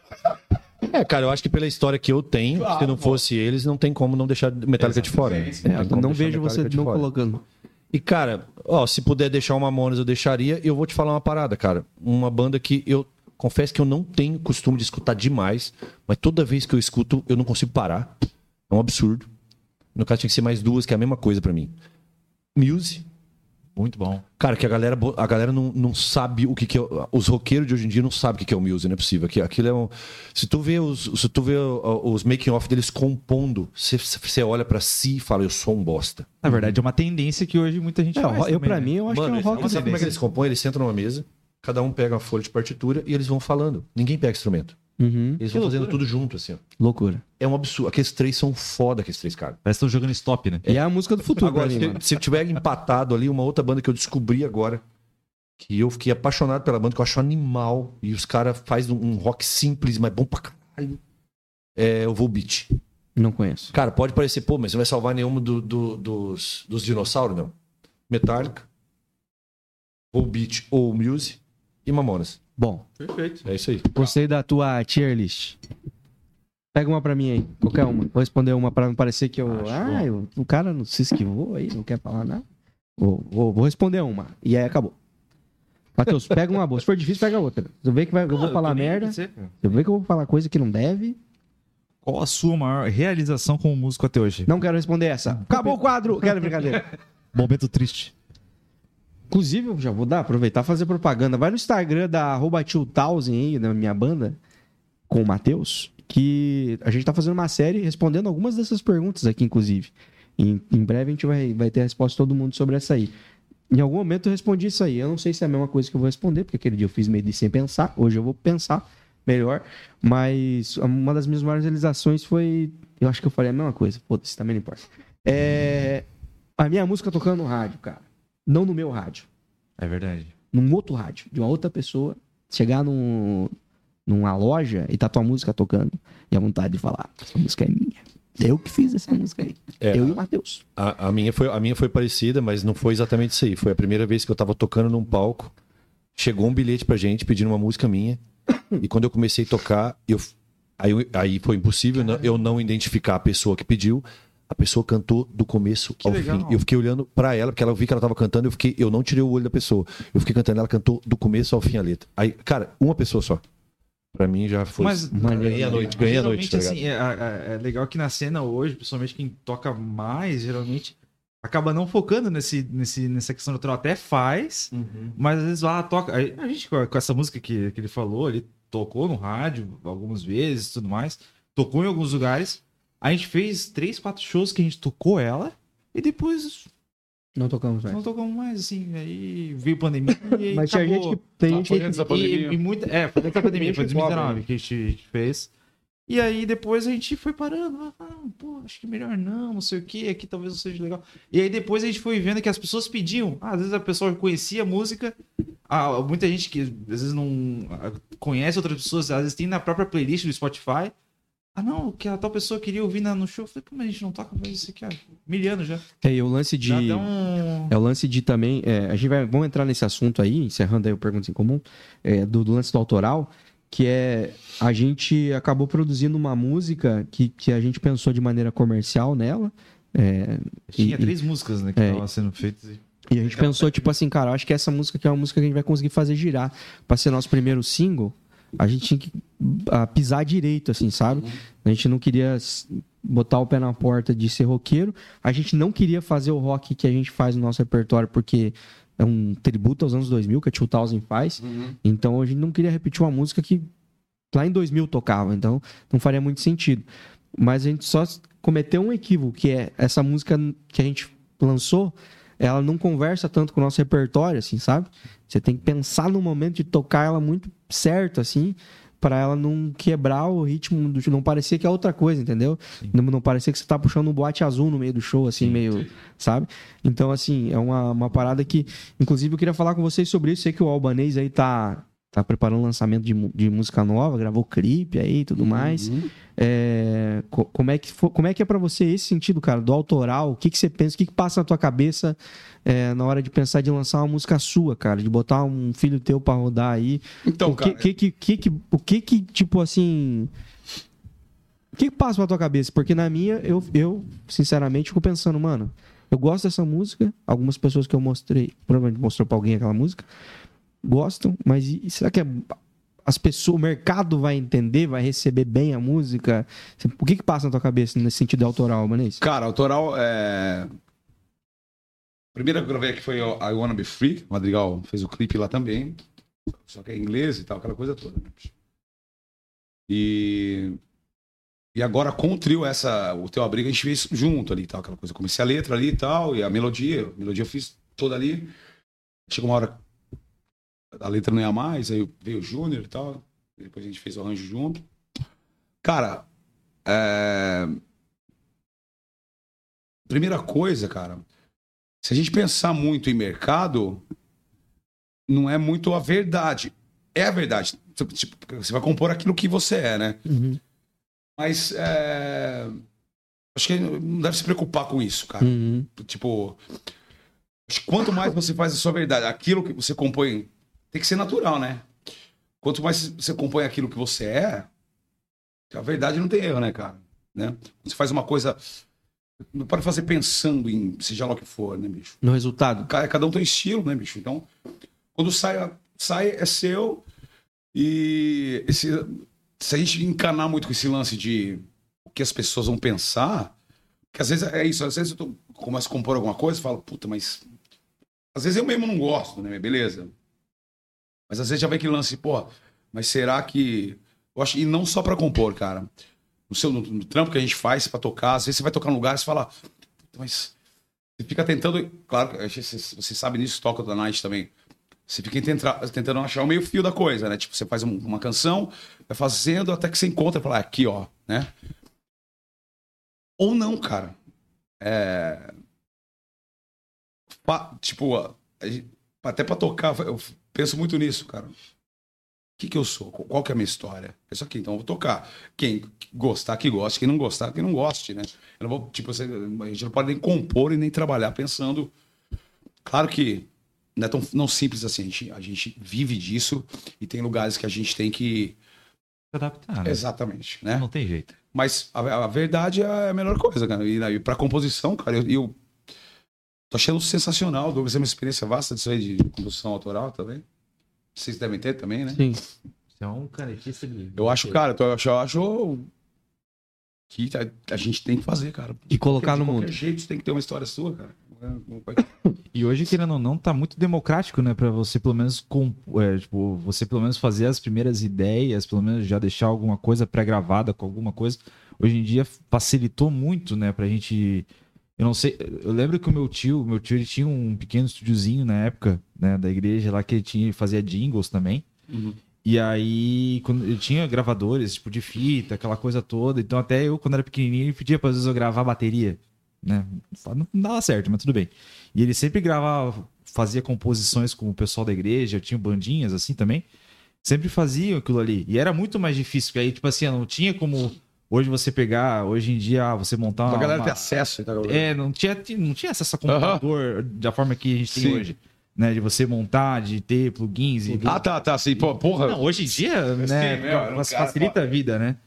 É, cara, eu acho que pela história que eu tenho, se não fosse eles, não tem como não deixar Metallica de fora. né? É, Não não vejo você não fora. colocando. E, cara, ó, se puder deixar uma Mamonas, eu deixaria. Eu vou te falar uma parada, cara. Uma banda que eu confesso que eu não tenho costume de escutar demais, mas toda vez que eu escuto, eu não consigo parar. É um absurdo. No caso, tinha que ser mais duas, que é a mesma coisa pra mim. Muse. Muito bom. Cara, que a galera, a galera não, não sabe o que, que é. o- Os roqueiros de hoje em dia não sabem o que, que é o Muse, não é possível. Que aquilo é um. Se tu vê os, se tu vê os making off deles compondo, você, você olha pra si e fala, eu sou um bosta. Na verdade, é uma tendência que hoje muita gente É, faz. eu, também, pra né? mim, eu acho Mano, que é um rock. sabe como é que eles compõem? Eles sentam numa mesa, cada um pega uma folha de partitura e eles vão falando. Ninguém pega instrumento. Uhum. Eles vão fazendo tudo junto, assim, ó. Loucura. É um absurdo. Aqueles três são foda, aqueles três caras. Parece que estão jogando stop, né? E é a música do futuro Agora, mim, se, se tiver empatado ali, uma outra banda que eu descobri agora, que eu fiquei apaixonado pela banda, que eu acho animal, e os caras fazem um, um rock simples, mas bom pra caralho, é o Volbeat. Não conheço. Cara, pode parecer, pô, mas não vai salvar nenhum do- do- dos, dos dinossauros, não. Metallica, Volbeat ou Muse e Mamonas. Bom, Perfeito. É isso aí. gostei da tua tier list. Pega uma pra mim aí, qualquer uma. Vou responder uma pra não parecer que eu. ah, eu- o cara não se esquivou aí, não quer falar nada. Vou, vou, vou responder uma. E aí acabou. Matheus, pega uma boa. Se for difícil, pega outra. Se eu ver que vai- eu vou falar merda, eu ver que eu vou falar coisa que não deve, Qual a sua maior realização como músico até hoje? não quero responder essa. Acabou o quadro! Quero brincadeira. Momento triste. Inclusive, eu já vou dar, aproveitar fazer propaganda. Vai no Instagram da arroba 2000 aí, da minha banda, com o Matheus, que a gente tá fazendo uma série respondendo algumas dessas perguntas aqui, inclusive. Em, em breve a gente vai, vai ter a resposta de todo mundo sobre essa aí. Em algum momento eu respondi isso aí. Eu não sei se é a mesma coisa que eu vou responder, porque aquele dia eu fiz meio de sem pensar. Hoje eu vou pensar melhor. Mas uma das minhas maiores realizações foi. Eu acho que eu falei a mesma coisa. Foda-se, também não importa. É. A minha música tocando no rádio, cara. Não no meu rádio É verdade. num outro rádio, de uma outra pessoa, chegar num, numa loja e tá tua música tocando, e a vontade de falar, essa música é minha. Eu que fiz essa música aí. É. Eu e o Matheus. A, a minha foi, a minha foi parecida, mas não foi exatamente isso aí. Foi a primeira vez que eu tava tocando num palco. Chegou um bilhete pra gente pedindo uma música minha. E quando eu comecei a tocar, eu, aí, aí foi impossível não- eu não identificar a pessoa que pediu. A pessoa cantou do começo ao legal. fim. Eu fiquei olhando pra ela, porque ela vi que ela tava cantando, eu fiquei, eu não tirei o olho da pessoa. Eu fiquei cantando, ela cantou do começo ao fim a letra. Aí, cara, uma pessoa só. Pra mim já foi. Mas ganhei a noite, ganhei a noite, tá assim, é, é- é legal que na cena hoje, principalmente quem toca mais, geralmente, acaba não focando nesse, nesse, nessa questão natural. Até faz, Uhum. mas às vezes lá toca. A gente, com essa música que, que ele falou, ele tocou no rádio algumas vezes e tudo mais, tocou em alguns lugares. A gente fez três, quatro shows que a gente tocou ela, e depois Não tocamos mais. não tocamos mais, assim. Aí veio pandemia e aí Mas tinha acabou. gente que. Tem Ah, gente foi que. antes da E, pandemia. e muita, é, foi antes da pandemia, foi Gente 2019 que a gente fez. E aí depois a gente foi parando. Ah, pô, acho que melhor não, não sei o que, aqui talvez não seja legal. E aí depois a gente foi vendo que as pessoas pediam. Ah, às vezes a pessoa conhecia a música. Ah, muita gente que às vezes não ah, conhece outras pessoas, às vezes tem na própria playlist do Spotify. Ah, não, que a tal pessoa queria ouvir na- no show. Eu falei, pô, mas a gente não toca mais isso aqui há mil anos já. É, e o lance de. Um. É o lance de também. é, a gente vai. Vamos entrar nesse assunto aí, encerrando aí o Perguntas em Comum, é, do, do lance do autoral, que é. A gente acabou produzindo uma música que, que a gente pensou de maneira comercial nela. é, Tinha e- três músicas, né, que é. estavam sendo feitas. E a gente pensou, tipo assim, cara, eu acho que essa música aqui é uma música que a gente vai conseguir fazer girar. Pra ser nosso primeiro single, a gente tinha que ah, pisar direito, assim, sabe? A gente não queria botar o pé na porta de ser roqueiro. A gente não queria fazer o rock que a gente faz no nosso repertório, porque é um tributo aos anos 2000, que a 2000 faz. Então a gente não queria repetir uma música que lá em 2000 tocava. Então não faria muito sentido. Mas a gente só cometeu um equívoco, que é essa música que a gente lançou, ela não conversa tanto com o nosso repertório, assim, sabe? Você tem que pensar no momento de tocar ela muito certo, assim, para ela não quebrar o ritmo, do, não parecer que é outra coisa, entendeu? Não, não parecer que você tá puxando um boate azul no meio do show, assim, meio, sabe? Então, assim, é uma, uma parada que, inclusive, eu queria falar com vocês sobre isso. Sei que o Albanês aí tá, tá preparando o lançamento de, de música nova, gravou clipe aí e tudo mais. É, co- como, é que fo- como é que é pra você esse sentido, cara, do autoral? O que, que você pensa? O que, que passa na tua cabeça é, na hora de pensar de lançar uma música sua, cara? De botar um filho teu pra rodar aí? Então, o que, cara, que, que, que, que- o que que, tipo assim... O que, que passa pra tua cabeça? Porque na minha, eu, eu, sinceramente, fico pensando, mano, eu gosto dessa música. Algumas pessoas que eu mostrei, provavelmente mostrou pra alguém aquela música, gostam, mas será que é- as pessoas, o mercado vai entender, vai receber bem a música? O que que passa na tua cabeça nesse sentido autoral, Manês? Cara, autoral é. A primeira que eu gravei aqui foi I Wanna Be Free. O Madrigal fez o clipe lá também. Só que é inglês e tal, aquela coisa toda. né? E. E agora com o trio, essa, o Teu Abrigo, a gente fez junto ali e tal, aquela coisa. Comecei a letra ali e tal, e a melodia. A melodia eu fiz toda ali. Chegou uma hora. A letra não ia mais, aí veio o Júnior e tal. Depois a gente fez o arranjo junto. Cara, é. Primeira coisa, cara, se a gente pensar muito em mercado, não é muito a verdade. É a verdade. Tipo, você vai compor aquilo que você é, né? Mas é, acho que não deve se preocupar com isso, cara. Uhum. Tipo, quanto mais você faz a sua verdade, aquilo que você compõe, tem que ser natural, né? Quanto mais você compõe aquilo que você é, a verdade não tem erro, né, cara? Né? Você faz uma coisa. Não pode fazer pensando em seja lá o que for, né, bicho? No resultado. Ca- Cada um tem estilo, né, bicho? Então, quando sai, sai é seu. E esse, se a gente encanar muito com esse lance de o que as pessoas vão pensar, que às vezes é isso, às vezes eu tô- começo a compor alguma coisa e falo, puta, mas. Às vezes eu mesmo não gosto, né? Beleza. Mas às vezes já vem aquele lance, pô, mas será que. Eu acho, e não só pra compor, cara. No, seu, no, no trampo que a gente faz pra tocar, às vezes você vai tocar num lugar e fala, "Puta, mas você fica tentando. Claro, você, sabe nisso, toca da Night também. Você fica tentra- tentando achar o meio fio da coisa, né? Tipo, você faz um- uma canção, vai fazendo até que você encontra e fala, "Ah, aqui, ó, né? Ou não, cara. É. Pa- Tipo, até pra tocar, eu penso muito nisso, cara. O que, que eu sou? Qual que é a minha história? É Isso aqui, então eu vou tocar. Quem gostar, que goste. Quem não gostar, que não goste, né? Eu não vou, tipo, você, a gente não pode nem compor e nem trabalhar pensando. Claro que não é tão não simples assim. A gente, a gente vive disso e tem lugares que a gente tem que. Se adaptar, né? Exatamente, né? Não tem jeito. Mas a, a verdade é a melhor coisa, cara. E, e pra composição, cara, eu, eu tô achando sensacional. Douglas é uma experiência vasta disso aí de, composição autoral também. Vocês devem ter também, né? Sim. Você é um canetista de. Eu acho, cara, eu acho, eu acho que a, a gente tem que fazer, cara. E colocar de no qualquer mundo. jeito, você tem que ter uma história sua, cara. E hoje, querendo ou não, tá muito democrático, né? Pra você, pelo menos, com, é, tipo, você pelo menos fazer as primeiras ideias, pelo menos já deixar alguma coisa pré-gravada com alguma coisa. Hoje em dia facilitou muito, né? Pra gente. Eu não sei. Eu lembro que o meu tio, meu tio, ele tinha um pequeno estúdiozinho na época, né? Da igreja lá que ele tinha, ele fazia jingles também. E aí, quando eu tinha gravadores, tipo, de fita, aquela coisa toda. Então, até eu, quando era pequenininho, pedia pra às vezes eu gravar bateria. Né? Não dava certo, mas tudo bem. E ele sempre gravava, fazia composições com o pessoal da igreja, eu tinha bandinhas assim também. Sempre faziam aquilo ali. E era muito mais difícil, porque aí, tipo assim, não tinha como hoje você pegar, hoje em dia, ah, você montar A uma. galera uma- tem acesso. Então, é, não tinha, não tinha acesso a computador da forma que a gente tem Sim. hoje. Né, de você montar, de ter plugins. E... Ah, tá, tá. Assim, pô, porra. Não, hoje em dia, né, meu, era um fa- cara- facilita a vida, né?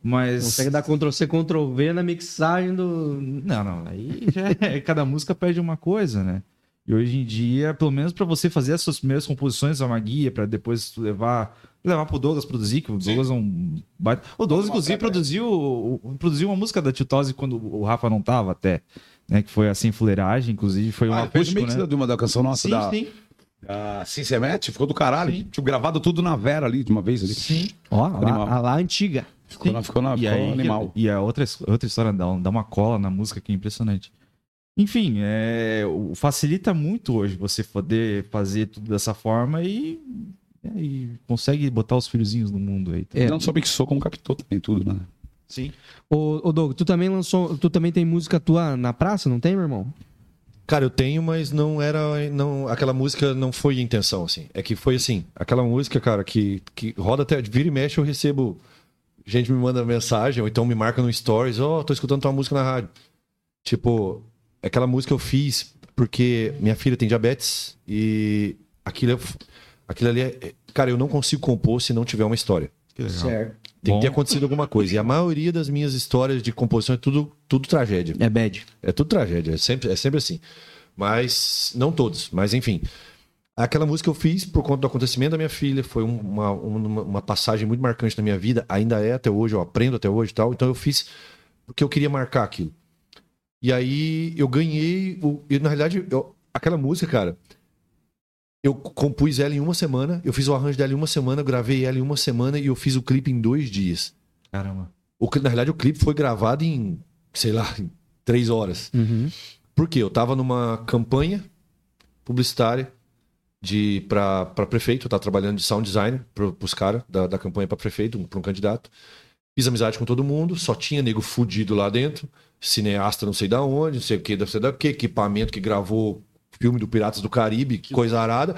Mas. Consegue dar Ctrl-C, Ctrl-V na mixagem do... Não, não. Aí já é, cada música pede uma coisa, né? E hoje em dia, pelo menos pra você fazer as suas primeiras composições, é uma guia pra depois levar levar pro Douglas produzir, que o Douglas é um baita... O Douglas, inclusive, produziu, produziu uma música da Tio Tose quando o Rafa não tava até, né? Que foi assim, fuleiragem, inclusive, foi um Ah, fez acústico, mix né? de uma da canção nossa Sim, da, sim, Sim Cê Mete, ficou do caralho. Sim. Tinha gravado tudo na Vera ali de uma vez ali. sim. Ó, a lá, antiga. Ficou, na, ficou, na, E ficou aí, animal. E a outra, outra história dá, dá uma cola na música que é impressionante. Enfim, é, facilita muito hoje você poder fazer tudo dessa forma e, é, e consegue botar os filhozinhos no mundo aí. É. Não só mixou, como captou também tudo, né? Sim. Ô, ô Doug, tu também lançou... Tu também tem música tua na praça, não tem, meu irmão? Cara, eu tenho, mas não era. Não, aquela música não foi intenção, assim. É que foi assim, aquela música, cara, que, que roda até. Vira e mexe, eu recebo. Gente me manda mensagem, ou então me marca no Stories, ó, tô escutando tua música na rádio. Tipo, aquela música eu fiz porque minha filha tem diabetes e aquilo, é- aquilo ali é. Cara, eu não consigo compor se não tiver uma história. Que legal. Certo. Tem que ter acontecido alguma coisa. E a maioria das minhas histórias de composição é tudo, tudo tragédia. É bad. É tudo tragédia, é sempre, é sempre assim. Mas, não todos, mas enfim. Aquela música eu fiz por conta do acontecimento da minha filha, foi um- uma, uma, uma passagem muito marcante na minha vida, ainda é até hoje, eu aprendo até hoje e tal, então eu fiz porque eu queria marcar aquilo. E aí eu ganhei, o, e, na realidade, eu- aquela música, cara, eu compus ela em uma semana, eu fiz o arranjo dela em uma semana, gravei ela em uma semana e eu fiz o clipe em dois dias. Caramba. O, na realidade, o clipe foi gravado em, sei lá, em três horas. Uhum. Por quê? Eu tava numa campanha publicitária de para prefeito, eu tava trabalhando de sound designer pro, pros caras da, da campanha para prefeito, para um candidato. Fiz amizade com todo mundo, só tinha nego fudido lá dentro, cineasta não sei da onde, não sei o que, não sei da que, equipamento que gravou filme do Piratas do Caribe, que coisa arada.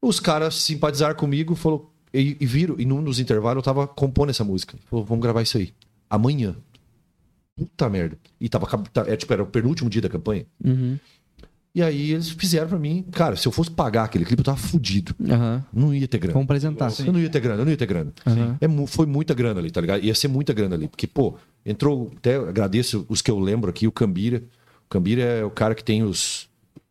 Os caras simpatizaram comigo, falou e, e viram, e num dos intervalos eu tava compondo essa música. Falou, vamos gravar isso aí. Amanhã. Puta merda. E tava, é, tipo, era o penúltimo dia da campanha. Uhum. E aí eles fizeram pra mim. Cara, se eu fosse pagar aquele clipe, eu tava fudido. Aham. Não ia ter grana. Vamos apresentar. Eu não ia ter grana, eu não ia ter grana. Aham. É, foi muita grana ali, tá ligado? Ia ser muita grana ali. Porque, pô, entrou. Até agradeço os que eu lembro aqui, o Cambira. O Cambira é o cara que tem os.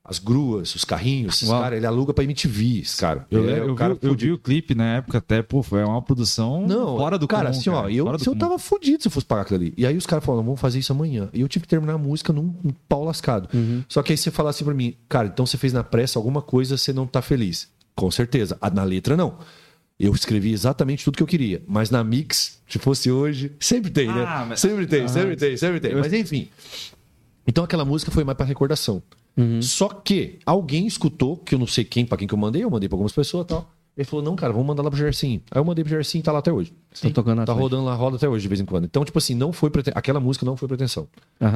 As gruas, os carrinhos, esses Uau. cara, ele aluga pra MTV, esse cara. Eu, é eu, o cara vi, eu vi o clipe na época até, pô, foi uma produção Não, fora do cara, comum, assim, ó, eu, fora do se eu comum. tava fudido se eu fosse pagar aquilo ali. E aí os caras falaram, vamos fazer isso amanhã. E eu tive que terminar a música num, num pau lascado. Uhum. Só que aí você fala assim pra mim, cara, então você fez na pressa alguma coisa, você não tá feliz. Com certeza. Ah, Na letra, não. Eu escrevi exatamente tudo que eu queria. Mas na mix, se fosse hoje, sempre tem, né? Ah, mas- Sempre tem, sempre tem, sempre tem. Mas enfim. Então aquela música foi mais pra recordação. Uhum. Só que alguém escutou, que eu não sei quem, pra quem que eu mandei, eu mandei pra algumas pessoas e tal. Ele falou, não, cara, vamos mandar lá pro Gersinho. Aí eu mandei pro Gersinho e tá lá até hoje. Tô tocando Tá rodando lá, roda até hoje, de vez em quando. Então, tipo assim, não foi preten... aquela música não foi pretensão.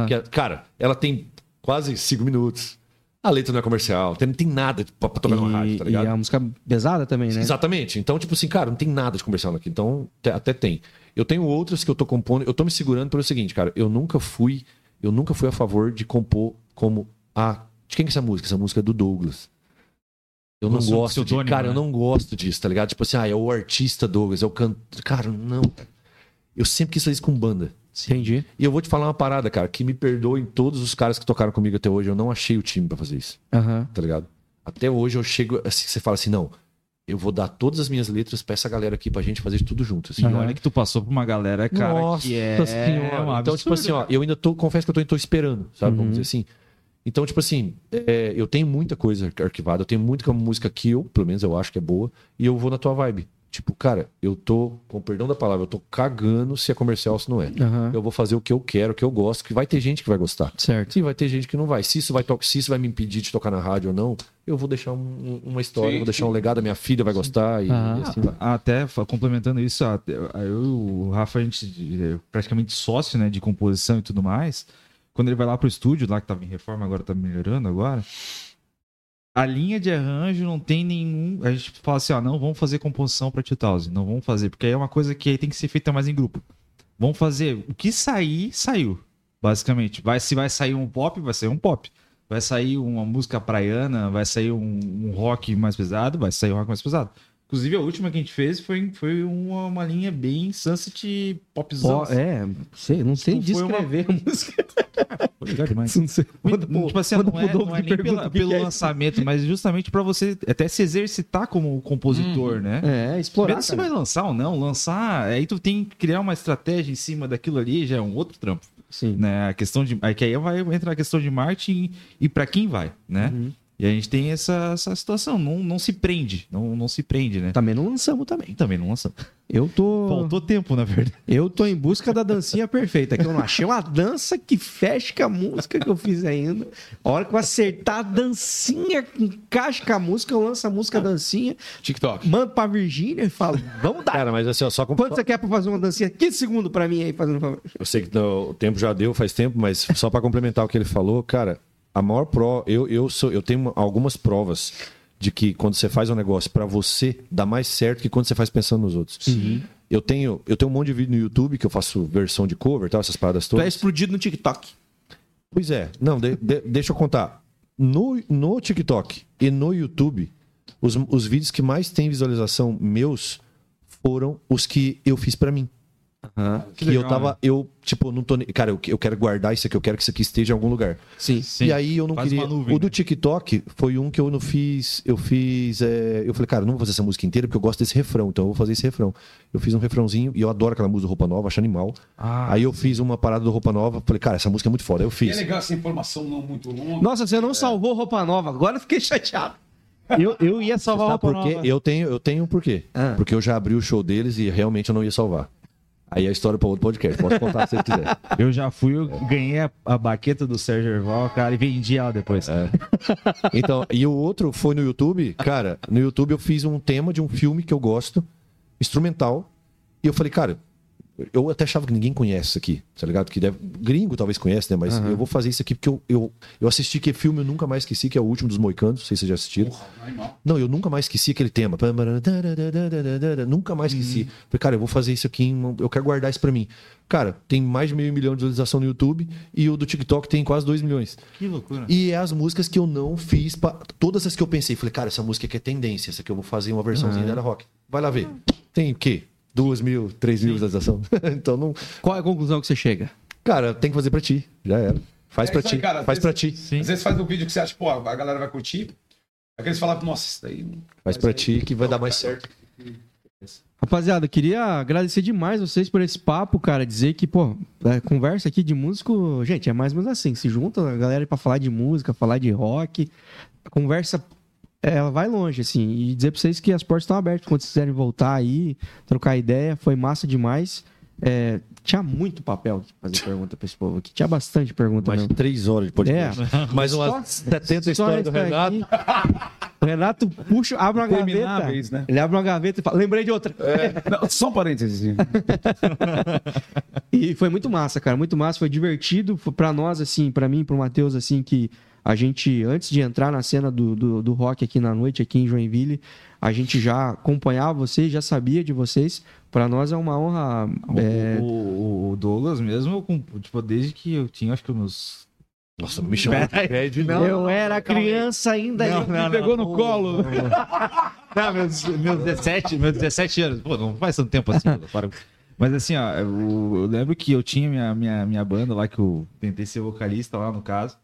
Que, cara, ela tem quase cinco minutos. A letra não é comercial, não tem nada pra, pra tocar numa rádio, tá E, e ligado? é uma música pesada também, né? Exatamente. Então, tipo assim, cara, não tem nada de comercial aqui. Então, até tem. Eu tenho outras que eu tô compondo. Eu tô me segurando pelo seguinte, cara. Eu nunca fui, eu nunca fui a favor de compor como a. De quem que é essa música? Essa música é do Douglas. Eu não um gosto de, cara, eu né? não gosto disso, tá ligado? Tipo assim, ah, é o artista Douglas, é o canto. Cara, não. Eu sempre quis fazer isso com banda. Entendi. E eu vou te falar uma parada, cara, que me perdoem todos os caras que tocaram comigo até hoje. Eu não achei o time pra fazer isso Aham. tá ligado? Até hoje eu chego, assim, você fala assim, não, eu vou dar todas as minhas letras pra essa galera aqui pra gente fazer tudo junto, assim. E olha que tu passou por uma galera, cara, Nossa que é senhora. então, tipo assim, ó, eu ainda tô, confesso que eu tô, tô esperando, sabe? Vamos dizer assim. Então, tipo assim, é, eu tenho muita coisa arquivada, eu tenho muita música que eu, pelo menos eu acho que é boa, e eu vou na tua vibe. Tipo, cara, eu tô, com o perdão da palavra, eu tô cagando se é comercial ou se não é. Aham. Eu vou fazer o que eu quero, o que eu gosto, que vai ter gente que vai gostar. Certo. Sim, vai ter gente que não vai. Se isso vai, se isso vai me impedir de tocar na rádio ou não, eu vou deixar um- uma história, Sim, vou deixar um legado, a minha filha vai gostar e, Ah. e assim vai. Até complementando isso, eu e o Rafa, a gente é praticamente sócio, né, de composição e tudo mais. Quando ele vai lá pro estúdio, lá que tava em reforma, agora tá melhorando agora. A linha de arranjo não tem nenhum. A gente fala assim, ó, não vamos fazer composição pra 2000, não vamos fazer, porque aí é uma coisa que aí tem que ser feita mais em grupo. Vamos fazer o que sair, saiu. Basicamente. Vai, se vai sair um pop, vai sair um pop. Vai sair uma música praiana, vai sair um, um rock mais pesado, vai sair um rock mais pesado. Inclusive, a última que a gente fez foi, foi uma, uma linha bem sunset popzão. Pô, é, sei, não sei Não foi uma- descrever a música. Legal demais. Não sei. Pro- tipo assim, não é, não é nem pela- pelo é lançamento, mas justamente pra você até se exercitar como compositor, né? É, explorar. Mesmo se vai lançar ou não, lançar, aí tu tem que criar uma estratégia em cima daquilo ali, já é um outro trampo, Sim. né? A questão de, aí que aí vai entrar a questão de marketing e pra quem vai, né? Uhum. E a gente tem essa, essa situação, não, não se prende, não, não se prende, né? Também não lançamos também. Também não lança. Eu tô. Faltou tempo, na verdade. Eu tô em busca da dancinha perfeita, que eu não achei uma dança que feche com a música que eu fiz ainda. A hora que eu acertar a dancinha, encaixa com a música, eu lanço a música a dancinha, TikTok. mando pra Virgínia e falo, vamos dar. Cara, mas assim, ó, só com... Quanto você quer pra fazer uma dancinha? 15 segundos pra mim aí, fazendo favor. Eu sei que não, o tempo já deu faz tempo, mas só para complementar o que ele falou, cara, a maior prova, eu, eu, sou, eu tenho algumas provas de que quando você faz um negócio para você, dá mais certo que quando você faz pensando nos outros. Eu tenho, eu tenho um monte de vídeo no YouTube que eu faço versão de cover, tal, essas paradas Tu é todas. explodido no TikTok. Pois é, não, de- de- deixa eu contar. No, no TikTok e no YouTube, os, os vídeos que mais têm visualização meus foram os que eu fiz para mim. Que, eu legal, tava, né? eu, tipo, não tô. nem- Cara, eu, eu quero guardar isso aqui, eu quero que isso aqui esteja em algum lugar. Sim. Sim. E aí eu não Faz queria. nuvem, o do né? TikTok foi um que eu não fiz. Eu fiz. é, Eu falei, cara, eu não vou fazer essa música inteira porque eu gosto desse refrão, então eu vou fazer esse refrão. Eu fiz um refrãozinho e eu adoro aquela música do Roupa Nova, acho animal. Ah, aí eu fiz uma parada do Roupa Nova, falei, cara, essa música é muito foda. Eu E é fiz. legal essa informação não muito longa. Nossa, você não salvou roupa nova. Agora eu fiquei chateado. Eu, eu ia salvar roupa por quê? nova. Eu tenho, eu tenho um porquê. Ah. Porque eu já abri o show deles e realmente eu não ia salvar. Aí a história para outro podcast. Posso contar se você quiser. Eu já fui, eu ganhei a, a baqueta do Sérgio Erval, cara, e vendi ela depois. É. Então, e o outro foi no YouTube. Cara, no YouTube eu fiz um tema de um filme que eu gosto, instrumental. E eu falei, cara, eu até achava que ninguém conhece isso aqui, tá ligado? Que deve, gringo talvez conhece, né? Mas eu vou fazer isso aqui porque eu, eu, eu assisti que filme eu nunca mais esqueci, que é o último dos Moicanos. Não sei se vocês já assistiram. Não, eu nunca mais esqueci aquele tema. Nunca mais esqueci. Falei, cara, eu vou fazer isso aqui, eu quero guardar isso pra mim. Cara, tem mais de meio milhão de visualização no YouTube e o do TikTok tem quase 2 milhões. Que loucura. E é as músicas que eu não fiz, pra... todas as que eu pensei. Falei, cara, essa música aqui é tendência, essa aqui eu vou fazer uma versãozinha dela rock. Vai lá ver. Tem o quê? Duas mil, três mil visualização. então não. Qual é a conclusão que você chega? Cara, tem que fazer pra ti. Já era. Faz É pra isso aí, ti. cara. Faz pra vezes- ti. Às vezes faz um vídeo que você acha, pô, a galera vai curtir. Aqueles falam, nossa, isso daí. não- Faz pra ti que vai dar mais certo. Rapaziada, queria agradecer demais vocês por esse papo, cara. Dizer que, pô, a conversa aqui de músico, gente, é mais ou menos assim. Se junta a galera pra falar de música, falar de rock. A conversa, ela vai longe, assim. E dizer pra vocês que as portas estão abertas quando vocês quiserem voltar aí, trocar ideia. Foi massa demais. É, tinha muito papel fazer pergunta pra esse povo aqui. Tinha bastante pergunta Mais mesmo. três horas de podcast. Mais umas 70 Só histórias do Renato. O Renato puxa, abre uma gaveta. Intermináveis, né? Ele abre uma gaveta e fala: lembrei de outra. Não, só um parênteses. E foi muito massa, cara, muito massa, foi divertido Foi pra nós, assim, pra mim, pro Matheus, assim, que a gente, antes de entrar na cena do, do, do rock aqui na noite, aqui em Joinville, a gente já acompanhava vocês, já sabia de vocês. Pra nós é uma honra. é, O, o- o Douglas mesmo, tipo, desde que eu tinha, acho que uns. Nossa, me chamou de não. eu era criança ainda. Não, ele não, me pegou no colo. Não, meus, meus, 17, meus 17 anos. Pô, não faz tanto tempo assim. para. Mas assim, ó, eu, eu lembro que eu tinha minha, minha, minha banda lá, que eu tentei ser vocalista lá, no caso.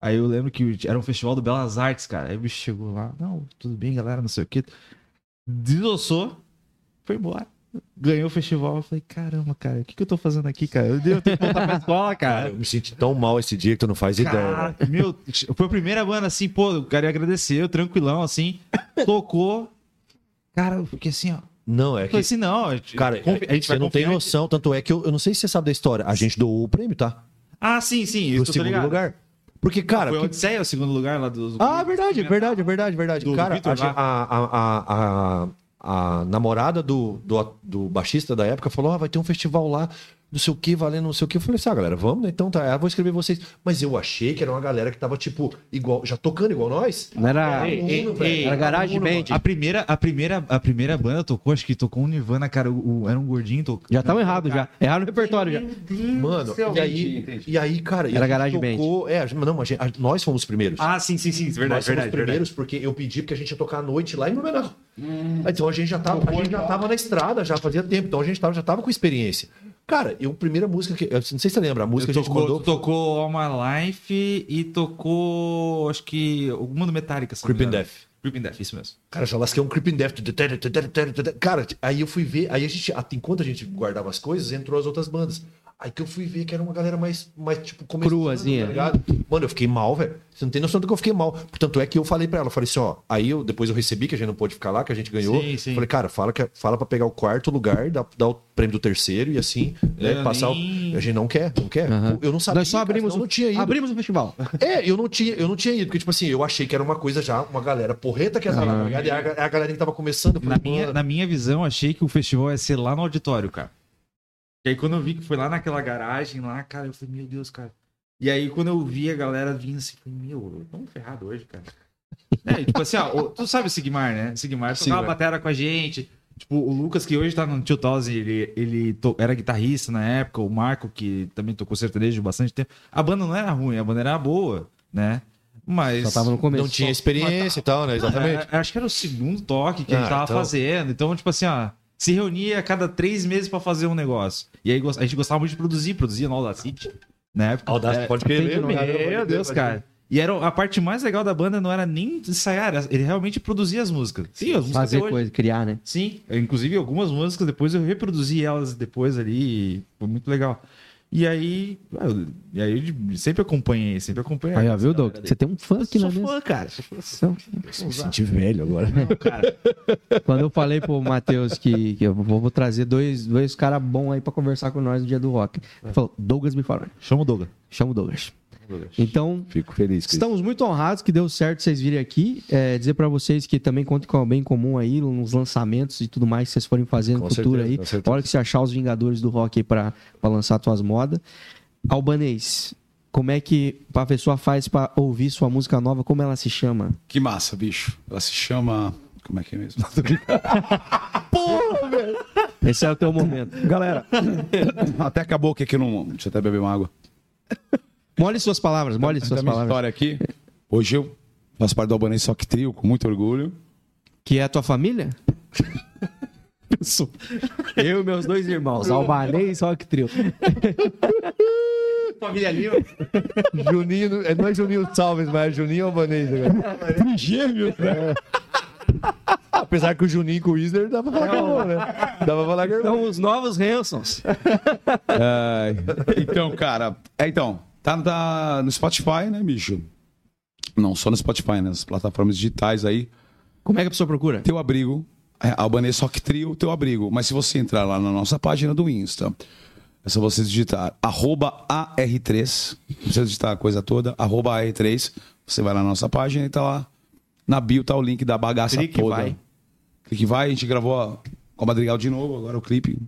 Aí eu lembro que era um festival do Belas Artes, cara. Aí o bicho chegou lá, não, tudo bem, galera, não sei o quê. Desossou, foi embora. Ganhou o festival. Eu falei, caramba, cara, o que, que eu tô fazendo aqui, cara? Eu devo ter que voltar pra escola, cara. Eu me senti tão mal esse dia que tu não faz ideia. Cara, meu, foi a primeira banda assim, pô, eu queria agradecer, eu tranquilão, assim, tocou. Cara, eu fiquei assim, ó, Não, é Eu que. assim, não, a gente, Cara, confi- a gente você não tem noção, tanto é que eu, eu não sei se você sabe da história. A gente doou o prêmio, tá? Ah, sim, sim, Pro eu tô segundo lugar. Porque, cara. Foi o que- o segundo lugar lá do... do Ah, verdade, verdade, verdade, verdade. Do- cara, a, a, a, a, a, a namorada do, do, do baixista da época falou: ah, vai ter um festival lá, não sei o que, valendo não sei o que. Eu falei assim, ah, galera, vamos, né? Então tá, eu vou escrever vocês. Mas eu achei que era uma galera que tava, tipo, igual, já tocando igual nós. Não era. Ei, ei, Era ei, garagem band. A primeira, a, primeira, a primeira banda tocou, acho que tocou um Nirvana, cara. O, o- era um gordinho. Tocou, Já estavam errados já. Erraram o repertório já. Mano, e aí, e aí, cara, Era garagem band. tocou, É, não, a gente- a- nós fomos os primeiros. Ah, sim, sim, sim. nós Verdade, fomos verdade, os primeiros porque eu pedi porque a gente ia tocar à noite lá em Blumenau. Então a gente já tava, a gente já tava na estrada, já fazia tempo, então a gente tava, já tava com experiência. Cara, eu, a primeira música que. eu Não sei se você lembra, a música que a gente tocou, mandou. tocou All My Life e tocou, acho que, alguma do Metallica. me Creeping. Death. Creeping Death, isso mesmo. Cara, já lasquei um Creeping Death. Cara, aí eu fui ver, aí a gente, enquanto a gente guardava as coisas, entrou as outras bandas. Aí que eu fui ver que era uma galera mais, mais tipo, começando, Cruazinha. Tá ligado? Mano, eu fiquei mal, velho. Você não tem noção do que eu fiquei mal. Portanto, é que eu falei pra ela, eu falei assim, ó. Aí eu, depois eu recebi, que a gente não pôde ficar lá, que a gente ganhou. Sim, sim. Falei, cara, fala, que, fala pra pegar o quarto lugar, dar, o prêmio do terceiro e assim, né, Eu passar nem- o. A gente não quer, não quer. Aham. Eu não sabia. Nós só cara, abrimos, eu o- não tinha ido. abrimos o festival. É, eu não tinha, eu não tinha ido, porque, tipo assim, eu achei que era uma coisa já, uma galera porreta que ia tá ligado? E a, a galera que tava começando. eu Na falei, minha, na minha visão, achei que o festival ia ser lá no auditório, cara. E aí, quando eu vi que foi lá naquela garagem lá, cara, eu falei, meu Deus, cara. E aí, quando eu vi a galera vindo assim, eu falei, meu, tamo ferrado hoje, cara. É, tipo assim, ó, o- tu sabe o Sigmar, né? Sigmar tocava batera com a gente. Tipo, o Lucas, que hoje tá no 2000, ele, ele to- era guitarrista na época. O Marco, que também tocou sertanejo bastante tempo. A banda não era ruim, a banda era boa, né? Mas... Só tava no começo. não tinha experiência e tal, né? Exatamente. É, acho que era o segundo toque que a gente Ah, tava então- fazendo. Então, tipo assim, ó, se reunia a cada três meses pra fazer um negócio. E aí a gente gostava muito de produzir, produzia no Audacity. Na época. Audacity, pode crer, Meu meu Deus, cara. E era, a parte mais legal da banda não era nem ensaiar, ele realmente produzia as músicas. Sim, as músicas Fazer coisa, criar, né? Sim, inclusive algumas músicas depois eu reproduzi elas depois ali, e foi muito legal. E aí, eu, e aí eu sempre acompanhei, sempre acompanhei. Aí, ó, viu, Doug? Você tem um fã aqui na Sou mesa. fã, cara. São- Me senti velho agora. Quando eu falei pro Matheus que, que eu vou, vou trazer dois, dois caras bons aí pra conversar com nós no dia do rock. Ele falou, Douglas me falou. Chama o Douglas. Chama o Douglas. Então, Fico feliz isso. Estamos muito honrados que deu certo vocês virem aqui. É, dizer pra vocês que também contem com o bem comum aí, nos lançamentos e tudo mais que vocês forem fazer no Com futuro certeza, aí. com certeza. Olha que você achar os Vingadores do Rock aí pra, pra lançar suas modas. Albanês, como é que a pessoa faz pra ouvir sua música nova? Como ela se chama? Que massa, bicho. Ela se chama. Como é que é mesmo? Esse é o teu momento. Galera, até acabou que aqui eu não. Deixa eu até beber uma água. Mole suas palavras, mole suas palavras. história aqui. Hoje eu faço parte do Albanês Sock Trio, com muito orgulho. Que é a tua família? Eu e meus dois irmãos, Albanês e Rock Trio. Família Lima. Juninho, é- não é Juninho Salves, mas é Juninho Albanês. Agora. Gêmeo, né? Apesar que o Juninho com o Isner dá pra falar que é bom, né? Dá pra falar que é bom. São os novos Hansons. Então, cara. É, então, tá, tá no Spotify, né, bicho? Não só no Spotify, né? Nas plataformas digitais aí. Como é que a pessoa procura? Teu abrigo. É, Albanês Sock Trio, teu abrigo. Mas se você entrar lá na nossa página do Insta, é só você digitar arroba AR3. Não precisa digitar a coisa toda. Arroba AR3. Você vai lá na nossa página e tá lá. Na bio tá o link da bagaça Clique toda. vai. Clique vai. A gente gravou com a Madrigal de novo, agora o clipe.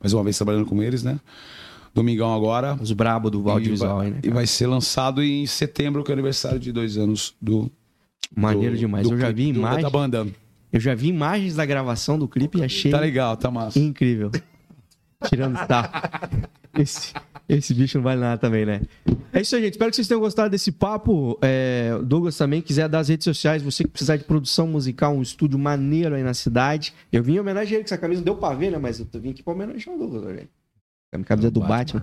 Mais uma vez trabalhando com eles, né? Domingão agora. Os brabo do audiovisual aí, né? E vai ser lançado em setembro, que é o aniversário de dois anos do. Maneiro do- demais. do Eu já vi imagens. Da banda. Eu já vi imagens da gravação do clipe e achei Tá legal, tá massa. incrível. Tirando sarro. Esse, esse bicho não vale nada também, né? É isso aí, gente. Espero que vocês tenham gostado desse papo. É, Douglas também quiser dar as redes sociais, você que precisar de produção musical, um estúdio maneiro aí na cidade. Eu vim em homenagem a ele, que essa camisa não deu pra ver, né? Mas eu vim aqui pra homenagear o Douglas. A minha camisa é do Batman.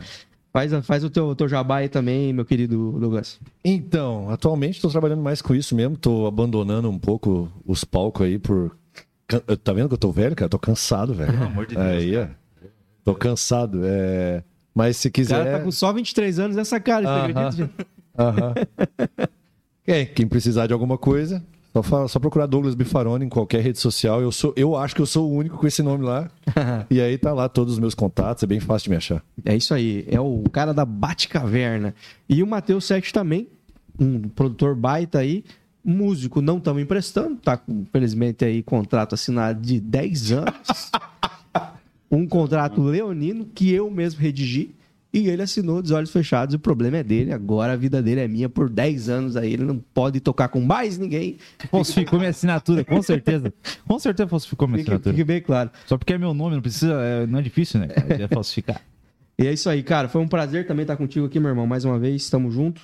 Faz, a- faz o teu, teu jabá aí também, meu querido Douglas. Então, atualmente estou trabalhando mais com isso mesmo. Tô abandonando um pouco os palcos aí por. Can- Tá vendo que eu tô velho, cara? Tô cansado, velho. Pelo amor de Deus. Aí, ó. Tô cansado. É... Mas se O quiser. cara tá com só 23 anos nessa cara, você Aham. acredita? Aham. Quem, quem precisar de alguma coisa, Só, fala- só procurar Douglas Bifarone em qualquer rede social. Eu, sou, eu acho que eu sou o único com esse nome lá. e aí tá lá todos os meus contatos, é bem fácil de me achar. É isso aí, é o cara da Batcaverna. E o Matheus Sete também, um produtor baita aí, músico, não estamos emprestando, tá com, felizmente aí, contrato assinado de 10 anos. um contrato leonino que eu mesmo redigi. E ele assinou de olhos fechados, o problema é dele. Agora a vida dele é minha por 10 anos aí. Ele não pode tocar com mais ninguém. Falsificou minha assinatura, com certeza. Com certeza falsificou minha Fique, assinatura. fique bem claro. Só porque é meu nome, não precisa, é- não é difícil, né? cara? É falsificar. E é isso aí, cara. Foi um prazer também estar contigo aqui, meu irmão. Mais uma vez, estamos juntos.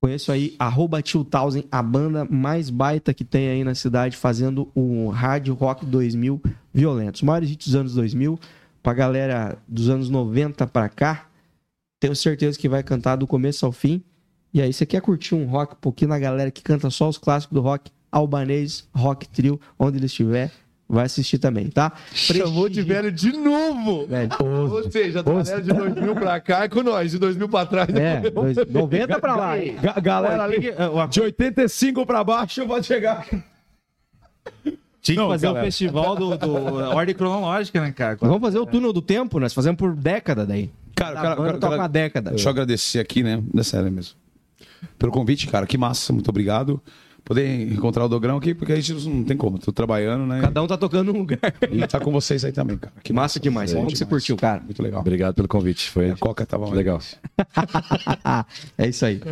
Conheço aí, arroba 2000, a banda mais baita que tem aí na cidade, fazendo o Hard Rock 2000 violento. Os maiores hits dos anos 2000, pra galera dos anos 90 pra cá, tenho certeza que vai cantar do começo ao fim. E aí, você quer curtir um rock um pouquinho na galera que canta só os clássicos do rock, albanês, rock trio, onde ele estiver, vai assistir também, tá? Chamou de velho de novo! Velho. Ou seja, da galera de 2000 pra cá é com nós, de 2000 pra trás. É, dois- 90 pra lá. Ga- galera ali, de 85 pra baixo pode chegar. Tinha que Não, fazer galera. o festival do, do ordem cronológica, né, cara? Vamos fazer o túnel do tempo, nós fazemos por década daí. Cara, cara, cara, toca cara, uma década. Deixa eu agradecer aqui, né? É sério mesmo. Pelo convite, cara. Que massa, muito obrigado. Poder encontrar o Dogrão aqui, porque a gente não tem como. Tô trabalhando, né? Cada um tá tocando um lugar. E tá com vocês aí também, cara. Que massa demais. Como que você curtiu, cara? Muito legal. Obrigado pelo convite, foi A Coca tava legal. é isso aí.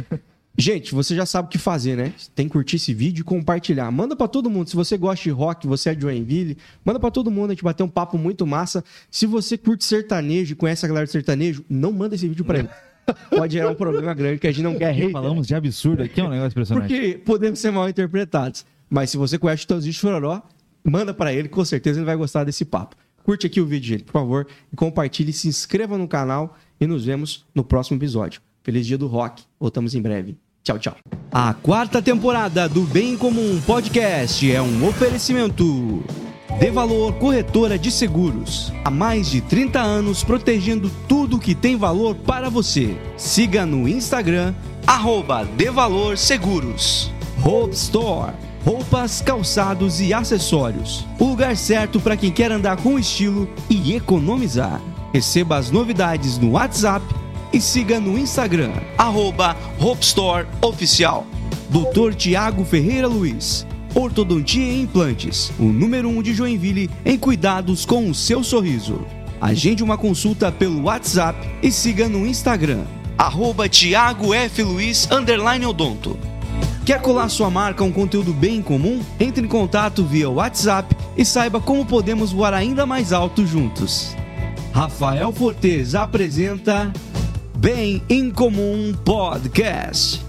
Gente, você já sabe o que fazer, né? Tem que curtir esse vídeo e compartilhar. Manda pra todo mundo. Se você gosta de rock, você é de Joinville, manda pra todo mundo. A gente bater um papo muito massa. Se você curte sertanejo e conhece a galera de sertanejo, não manda esse vídeo pra ele. Pode gerar um problema grande que a gente não quer hater. Falamos de absurdo aqui, é um negócio impressionante. Porque podemos ser mal interpretados. Mas se você conhece o Tãozinho de Chororó, manda pra ele, com certeza ele vai gostar desse papo. Curte aqui o vídeo, gente, por favor, e compartilhe, se inscreva no canal e nos vemos no próximo episódio. Feliz dia do rock. Voltamos em breve. Tchau, tchau. A quarta temporada do Bem Comum Podcast é um oferecimento. De Valor Corretora de Seguros. Há mais de 30 anos protegendo tudo que tem valor para você. Siga no Instagram, arroba De Valor Seguros. Hope Store. Roupas, calçados e acessórios. O lugar certo para quem quer andar com estilo e economizar. Receba as novidades no WhatsApp e siga no Instagram, arroba Hope Store Oficial. Tiago Ferreira Luiz, Ortodontia e Implantes, o número 1 um de Joinville em cuidados com o seu sorriso. Agende uma consulta pelo WhatsApp e siga no Instagram, arroba Tiago F. Luiz, underline odonto. Quer colar sua marca a um conteúdo bem comum? Entre em contato via WhatsApp e saiba como podemos voar ainda mais alto juntos. Rafael Fortes apresenta Bem em Comum Podcast.